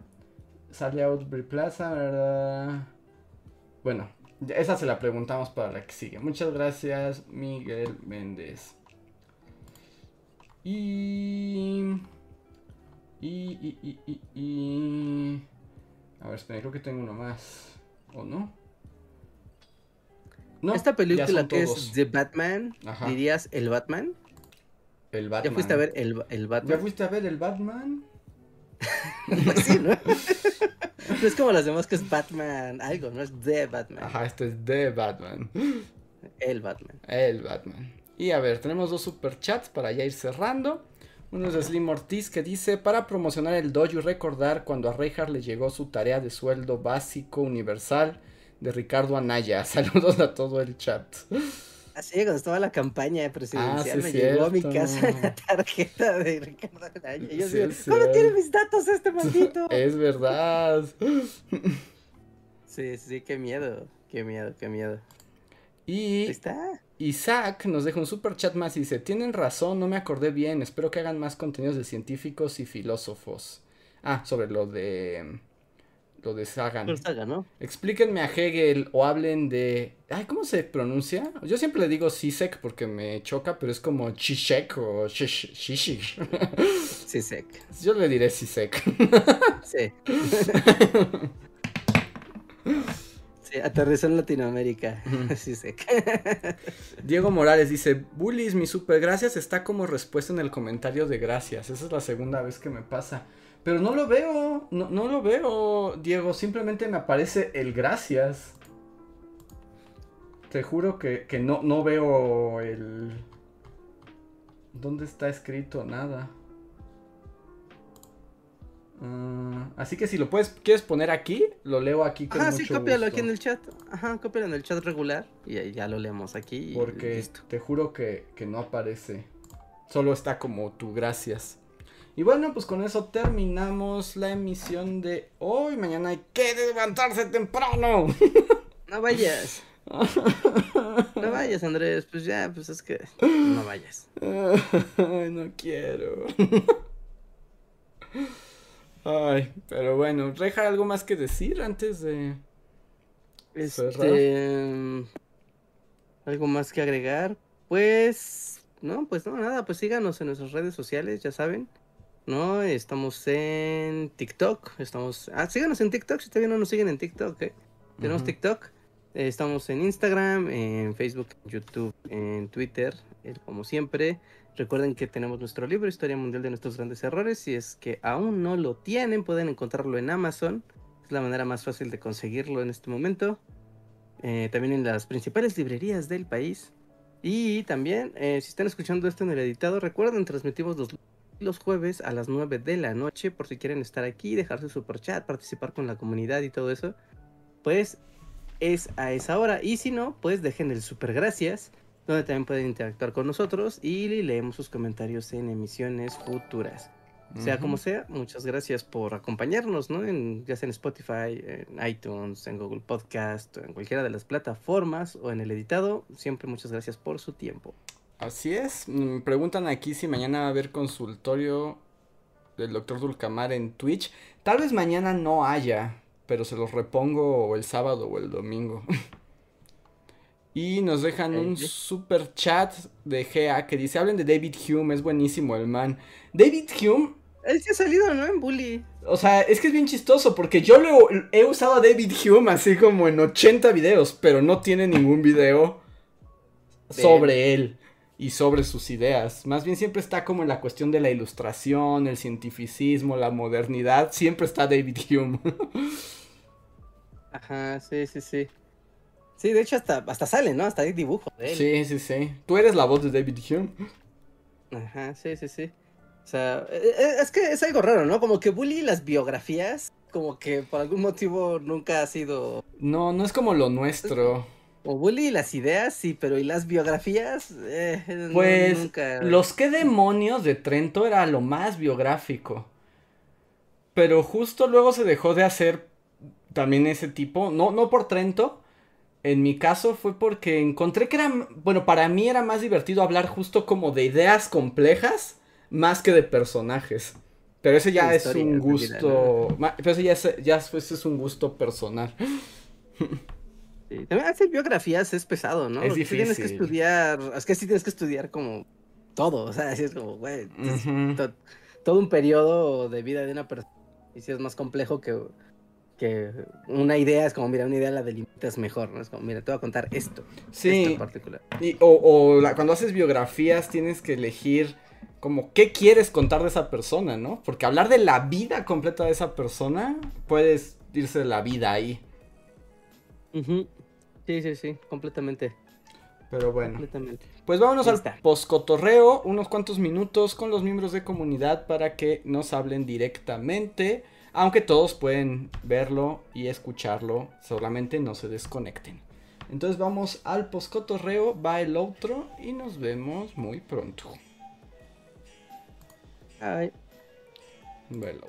Sale Outbreak Plaza, ¿verdad? Bueno, esa se la preguntamos para la que sigue. Muchas gracias, Miguel Méndez. Y... Y, y, y, y, y... A ver, espera, creo que tengo uno más. ¿O no? No, Esta película que es The Batman, dirías el Batman. El Batman. ¿Ya fuiste a ver el, el Batman? ¿Ya fuiste a ver el Batman? pues sí, ¿no? No es como las demás que es Batman, algo, no es The Batman. Ajá, esto es The Batman. El Batman. El Batman. Y a ver, tenemos dos superchats para ya ir cerrando. Uno es de Slim Ortiz que dice, para promocionar el dojo y recordar cuando a Reinhardt le llegó su tarea de sueldo básico universal de Ricardo Anaya. Saludos a todo el chat. Así cuando estaba la campaña presidencial, ah, me llegó a mi casa la tarjeta de Ricardo Anaya. Y yo digo, ¿cómo tiene mis datos este maldito? es verdad. sí, sí, qué miedo, qué miedo, qué miedo. Y está. Isaac nos deja un super chat más y dice, tienen razón, no me acordé bien, espero que hagan más contenidos de científicos y filósofos. Ah, sobre lo de lo de Sagan. ¿no? Explíquenme a Hegel o hablen de. Ay, ¿cómo se pronuncia? Yo siempre le digo Sisek porque me choca, pero es como Chishek o Shishik. Sisek. Yo le diré Sisek. Sí. sí, aterrizó en Latinoamérica. Sisek. Diego Morales dice: Bullies, mi super gracias está como respuesta en el comentario de gracias. Esa es la segunda vez que me pasa. Pero no lo veo, no, no lo veo, Diego. Simplemente me aparece el gracias. Te juro que, no, no veo el... ¿Dónde está escrito? Nada. Ah, así que si lo puedes, quieres poner aquí, lo leo aquí con Ajá, sí, cópialo aquí en el chat. Ajá, cópialo en el chat regular y ya lo leemos aquí. Porque te juro que, que no aparece. Solo está como tu gracias. Y bueno, pues con eso terminamos la emisión de hoy. Mañana hay que levantarse temprano. No vayas. No vayas, Andrés. Pues ya, pues es que no vayas. Ay, no quiero. Ay, pero bueno, Reja, ¿algo más que decir antes de este, algo más que agregar? Pues no, pues no, nada, pues síganos en nuestras redes sociales, ya saben. ¿No? Estamos en TikTok, estamos... Ah, síganos en TikTok, si todavía no nos siguen en TikTok, ¿eh? Tenemos TikTok, eh, estamos en Instagram, en Facebook, YouTube, en Twitter, como siempre. Recuerden que tenemos nuestro libro, Historia Mundial de Nuestros Grandes Errores. Si es que aún no lo tienen, pueden encontrarlo en Amazon. Es la manera más fácil de conseguirlo en este momento. Eh, también en las principales librerías del país. Y también, eh, si están escuchando esto en el editado, recuerden, transmitimos los los jueves a las 9 de la noche, por si quieren estar aquí, dejar su super chat, participar con la comunidad y todo eso, pues es a esa hora. Y si no, pues dejen el super gracias, donde también pueden interactuar con nosotros y leemos sus comentarios en emisiones futuras. Sea como sea, muchas gracias por acompañarnos, ¿no? En, ya sea en Spotify, en iTunes, en Google Podcast, en cualquiera de las plataformas o en el editado. Siempre muchas gracias por su tiempo. Así es. Me mm, preguntan aquí si mañana va a haber consultorio del doctor Dulcamar en Twitch. Tal vez mañana no haya, pero se los repongo el sábado o el domingo. y nos dejan un super chat de GA que dice, hablen de David Hume, es buenísimo el man. David Hume... Él sí ha salido, ¿no? En Bully. O sea, es que es bien chistoso porque yo lo, he usado a David Hume así como en 80 videos, pero no tiene ningún video sobre él y sobre sus ideas. Más bien siempre está como en la cuestión de la ilustración, el cientificismo, la modernidad. Siempre está David Hume. Ajá, sí, sí, sí. Sí, de hecho hasta, hasta sale, ¿no? Hasta hay dibujos de él. Sí, sí, sí. Tú eres la voz de David Hume. Ajá, sí, sí, sí. O sea, e, e, es que es algo raro, ¿no? Como que Bully las biografías, como que por algún motivo nunca ha sido... No, no es como lo nuestro. O Bully las ideas, sí, pero ¿y las biografías? Eh, pues Los que demonios de Trento era lo más biográfico. Pero justo luego se dejó de hacer también ese tipo. No, no por Trento. En mi caso fue porque encontré que era, bueno, para mí era más divertido hablar justo como de ideas complejas más que de personajes. Pero ese ya es un gusto. Pero ese ya es, ya es- es un gusto personal. Sí, También hacer biografías es pesado, ¿no? Es sí Tienes que difícil. estudiar, es que sí tienes que estudiar como todo, o sea, así es como, güey, to- todo un periodo de vida de una persona. Y si es más complejo que, que una idea, es como, mira, una idea la delimitas mejor, ¿no? Es como, mira, te voy a contar esto, esto Sí. en particular. Y- o o la- cuando haces biografías tienes que elegir como qué quieres contar de esa persona, ¿no? Porque hablar de la vida completa de esa persona, puedes irse la vida ahí. Ujú. Sí, sí, sí, completamente, Pero bueno. completamente. Pues vámonos al poscotorreo, unos cuantos minutos con los miembros de comunidad para que nos hablen directamente, aunque todos pueden verlo y escucharlo, solamente no se desconecten. Entonces vamos al poscotorreo, va el otro y nos vemos muy pronto. Ay. Velo.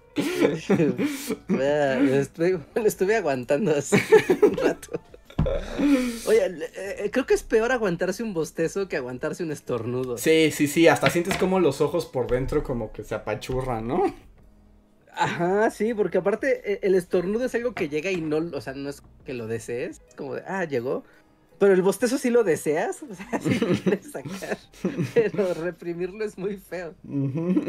Lo estuve, lo estuve aguantando así un rato. Oye, eh, creo que es peor aguantarse un bostezo que aguantarse un estornudo. Sí, sí, sí, hasta sientes como los ojos por dentro como que se apachurran, ¿no? Ajá, sí, porque aparte eh, el estornudo es algo que llega y no, o sea, no es que lo desees, es como de, ah, llegó. Pero el bostezo sí lo deseas, o sea, sí lo quieres sacar. Pero reprimirlo es muy feo. Ujú.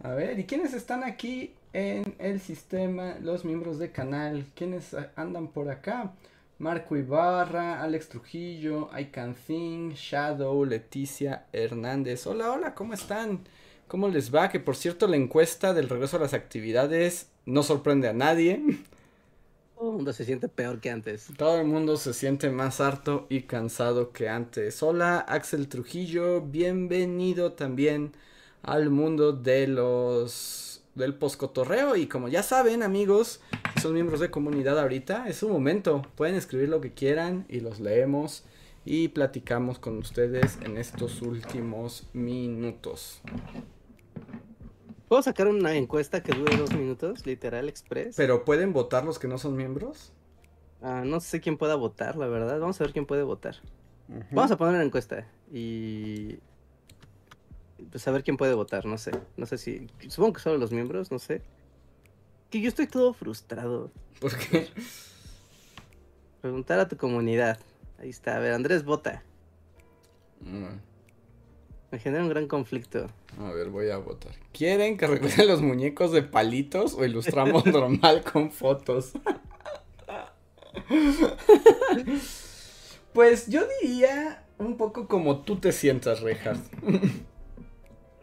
A ver, ¿y quiénes están aquí en el sistema? Los miembros de canal. ¿Quiénes andan por acá? Marco Ibarra, Alex Trujillo, I Can Think, Shadow, Leticia Hernández. Hola, hola, ¿cómo están? ¿Cómo les va? Que por cierto, la encuesta del regreso a las actividades no sorprende a nadie. Todo el mundo se siente peor que antes. Todo el mundo se siente más harto y cansado que antes. Hola, Axel Trujillo, bienvenido también al mundo de los del poscotorreo y como ya saben, amigos, si son miembros de comunidad ahorita, es su momento. Pueden escribir lo que quieran y los leemos y platicamos con ustedes en estos últimos minutos. ¿Puedo sacar una encuesta que dure dos minutos, literal, express? Pero pueden votar los que no son miembros? Ah, no sé quién pueda votar, la verdad. Vamos a ver quién puede votar. Vamos a poner una encuesta y pues a ver quién puede votar, no sé, no sé si, supongo que solo los miembros, no sé. Que yo estoy todo frustrado. Porque Preguntar a tu comunidad. Ahí está, a ver, Andrés vota. Mm. Me genera un gran conflicto. A ver, voy a votar. ¿Quieren que regresen los muñecos de palitos o ilustramos normal con fotos? pues yo diría un poco como tú te sientas, Reinhardt.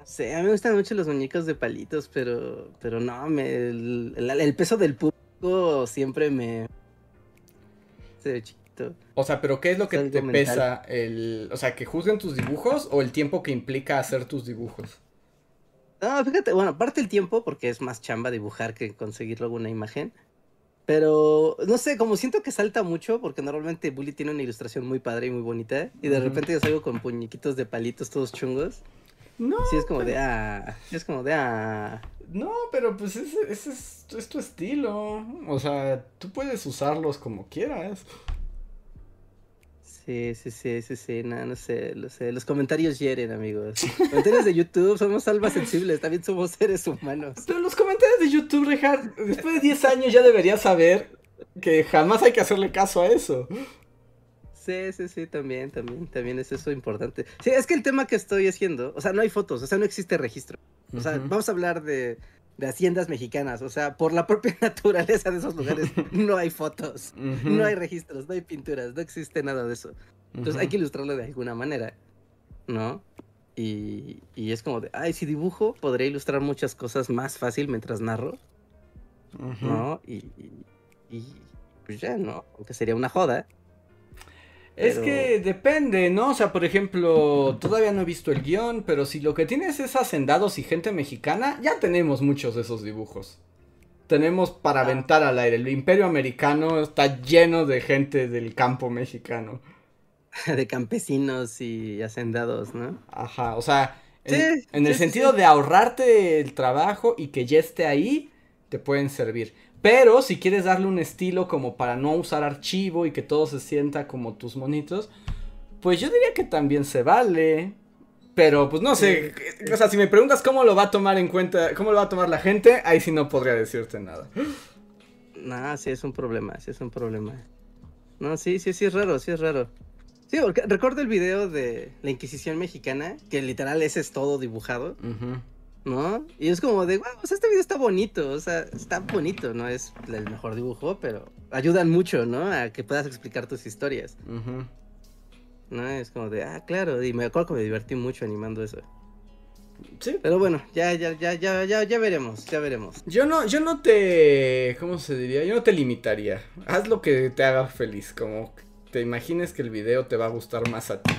Sé, a mí me gustan mucho los muñecos de palitos, pero, pero no, me, el, el- el peso del público siempre me... Se ve chiquito. O sea, pero ¿qué es lo que Es te mental. pesa? El, o sea, que juzguen tus dibujos o el tiempo que implica hacer tus dibujos. No, fíjate, bueno, aparte el tiempo, porque es más chamba dibujar que conseguir luego una imagen. Pero, no sé, como siento que salta mucho, porque normalmente Bully tiene una ilustración muy padre y muy bonita. Y de repente yo salgo con puñiquitos de palitos todos chungos. No, Sí, es como de ah. es como de ah. no, pero pues ese, ese es, es tu estilo. O sea, tú puedes usarlos como quieras. Sí, sí, sí, sí, sí, no, no sé, lo sé. Los comentarios hieren, amigos. Comentarios de YouTube, somos almas sensibles, también somos seres humanos. Pero los comentarios de YouTube, Richard, después de 10 años ya deberías saber que jamás hay que hacerle caso a eso. Sí, sí, sí, también, también, también es eso importante. Sí, es que el tema que estoy haciendo, o sea, no hay fotos, o sea, no existe registro. O sea, vamos a hablar de, de haciendas mexicanas, o sea, por la propia naturaleza de esos lugares no hay fotos, no hay registros, no hay pinturas, no existe nada de eso. Entonces hay que ilustrarlo de alguna manera, ¿no? Y, y es como de, ay, si dibujo, podré ilustrar muchas cosas más fácil mientras narro. ¿no? Y, y, y, pues ya, ¿no? Aunque sería una joda. Es que depende, ¿no? O sea, por ejemplo, todavía no he visto el guion, pero si lo que tienes es hacendados y gente mexicana, ya tenemos muchos de esos dibujos. Tenemos para Ah. aventar al aire. El imperio americano está lleno de gente del campo mexicano. de campesinos y hacendados, ¿no? Ajá, o sea, en, Sí, en el sí, sentido sí. de ahorrarte el trabajo y que ya esté ahí, te pueden servir. Pero si quieres darle un estilo como para no usar archivo y que todo se sienta como tus monitos, pues yo diría que también se vale. Pero pues no sé, o sea, si me preguntas cómo lo va a tomar en cuenta, cómo lo va a tomar la gente, ahí sí no podría decirte nada. No, sí es un problema, sí es un problema. No, sí, sí, sí es raro, sí es raro. Sí, porque recuerdo el video de la Inquisición mexicana, que literal ese es todo dibujado, Ujú. ¿No? Y es como de, wow, o sea, este video está bonito, o sea, está bonito, no es el mejor dibujo, pero ayudan mucho, ¿no? A que puedas explicar tus historias. ¿no? Es como de, ah, claro, y me acuerdo que me divertí mucho animando eso. Sí, Pero bueno, ya, ya, ya, ya, ya, ya veremos, ya veremos. Yo no, yo no te, ¿cómo se diría? Yo no te limitaría. Haz lo que te haga feliz, como te imagines que el video te va a gustar más a ti.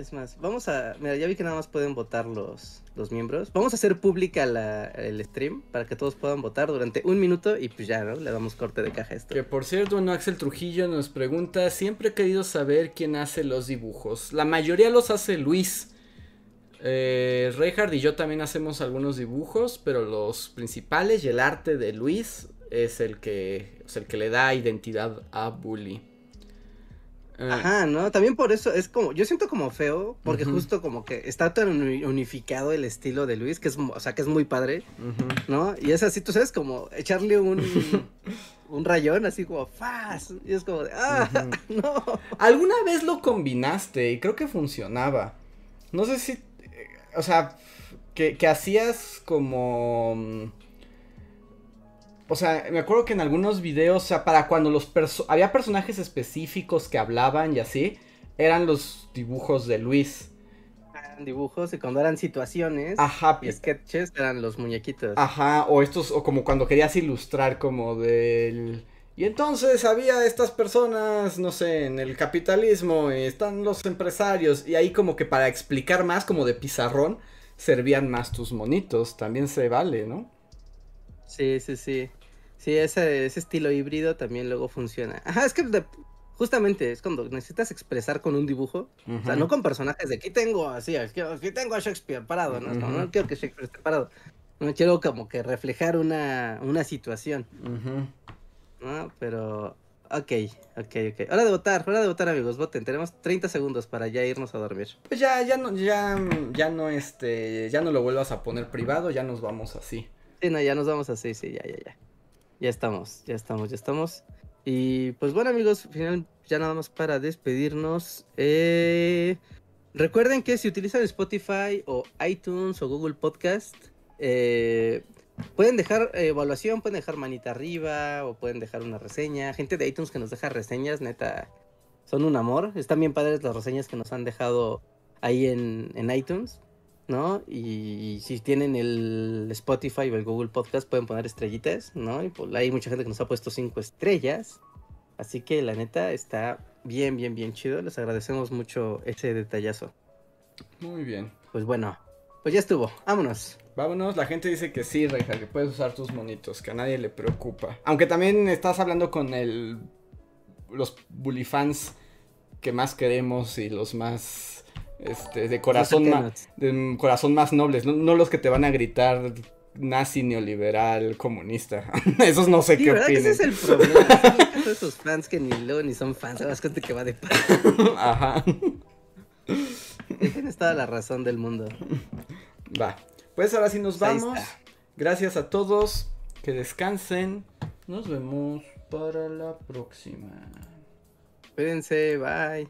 Es más, vamos a. Mira, ya vi que nada más pueden votar los, los miembros. Vamos a hacer pública la, el stream para que todos puedan votar durante un minuto y pues ya, ¿no? Le damos corte de caja a esto. Que por cierto, bueno, Axel Trujillo nos pregunta, siempre he querido saber quién hace los dibujos. La mayoría los hace Luis. Eh, y yo también hacemos algunos dibujos, pero los principales y el arte de Luis es el que, es el que le da identidad a Bully. Eh, Ajá, ¿no? También por eso es como. Yo siento como feo, porque justo como que está tan uni- unificado el estilo de Luis, que es, o sea, que es muy padre. ¿no? Y es así, tú sabes, como echarle un. un rayón así como ¡faz! Y es como de ¡ah! ¡No! Alguna vez lo combinaste y creo que funcionaba. No sé si. eh, O sea, que, que hacías como. O sea, me acuerdo que en algunos videos, o sea, para cuando los perso había personajes específicos que hablaban y así, eran los dibujos de Luis. Eran dibujos y cuando eran situaciones Ajá, y sketches eran los muñequitos. Ajá, o estos, o como cuando querías ilustrar como del... Y entonces había estas personas, no sé, en el capitalismo, y están los empresarios, y ahí como que para explicar más, como de pizarrón, servían más tus monitos, también se vale, ¿no? Sí, sí, sí. Sí, ese, ese estilo híbrido también luego funciona. Ajá, es que de- justamente es cuando necesitas expresar con un dibujo. O sea, no con personajes de aquí tengo así, aquí, aquí tengo a Shakespeare parado, ¿no? No, no quiero que Shakespeare esté parado. No quiero como que reflejar una, una situación. ¿no? Pero, ok, ok, ok. Hora de votar, hora de votar, amigos, voten. Tenemos 30 segundos para ya irnos a dormir. Pues ya, ya no, ya, ya no, este, ya no lo vuelvas a poner privado, ya nos vamos así. Sí, no, ya nos vamos así, sí, ya, ya, ya. Ya estamos, ya estamos, ya estamos. Y pues bueno, amigos, final, ya nada más para despedirnos. eh, recuerden que si utilizan Spotify o iTunes o Google Podcast, eh, pueden dejar eh, evaluación, pueden dejar manita arriba o pueden dejar una reseña. Gente de iTunes que nos deja reseñas, neta, son un amor. Están bien padres las reseñas que nos han dejado ahí en, en iTunes. ¿No? Y, si tienen el Spotify o el Google Podcast pueden poner estrellitas, ¿no? Y pues hay mucha gente que nos ha puesto cinco estrellas. Así que la neta está bien, bien, bien chido. Les agradecemos mucho ese detallazo. Muy bien. Pues bueno, pues ya estuvo. Vámonos. Vámonos, la gente dice que sí, Reja, que puedes usar tus monitos, que a nadie le preocupa. Aunque también estás hablando con el los bully fans que más queremos y los más este de corazón más de corazón más nobles, no, no los que te van a gritar nazi, neoliberal, comunista. Esos no sé Sí, qué ¿verdad que ese opinen. es el problema? Son esos fans que ni luego ni son fans. Sabes gente que va de paz. Ajá. Tienes toda la razón del mundo. Va. Pues ahora sí nos vamos. Gracias a todos. Que descansen. Nos vemos para la próxima. Cuídense, bye.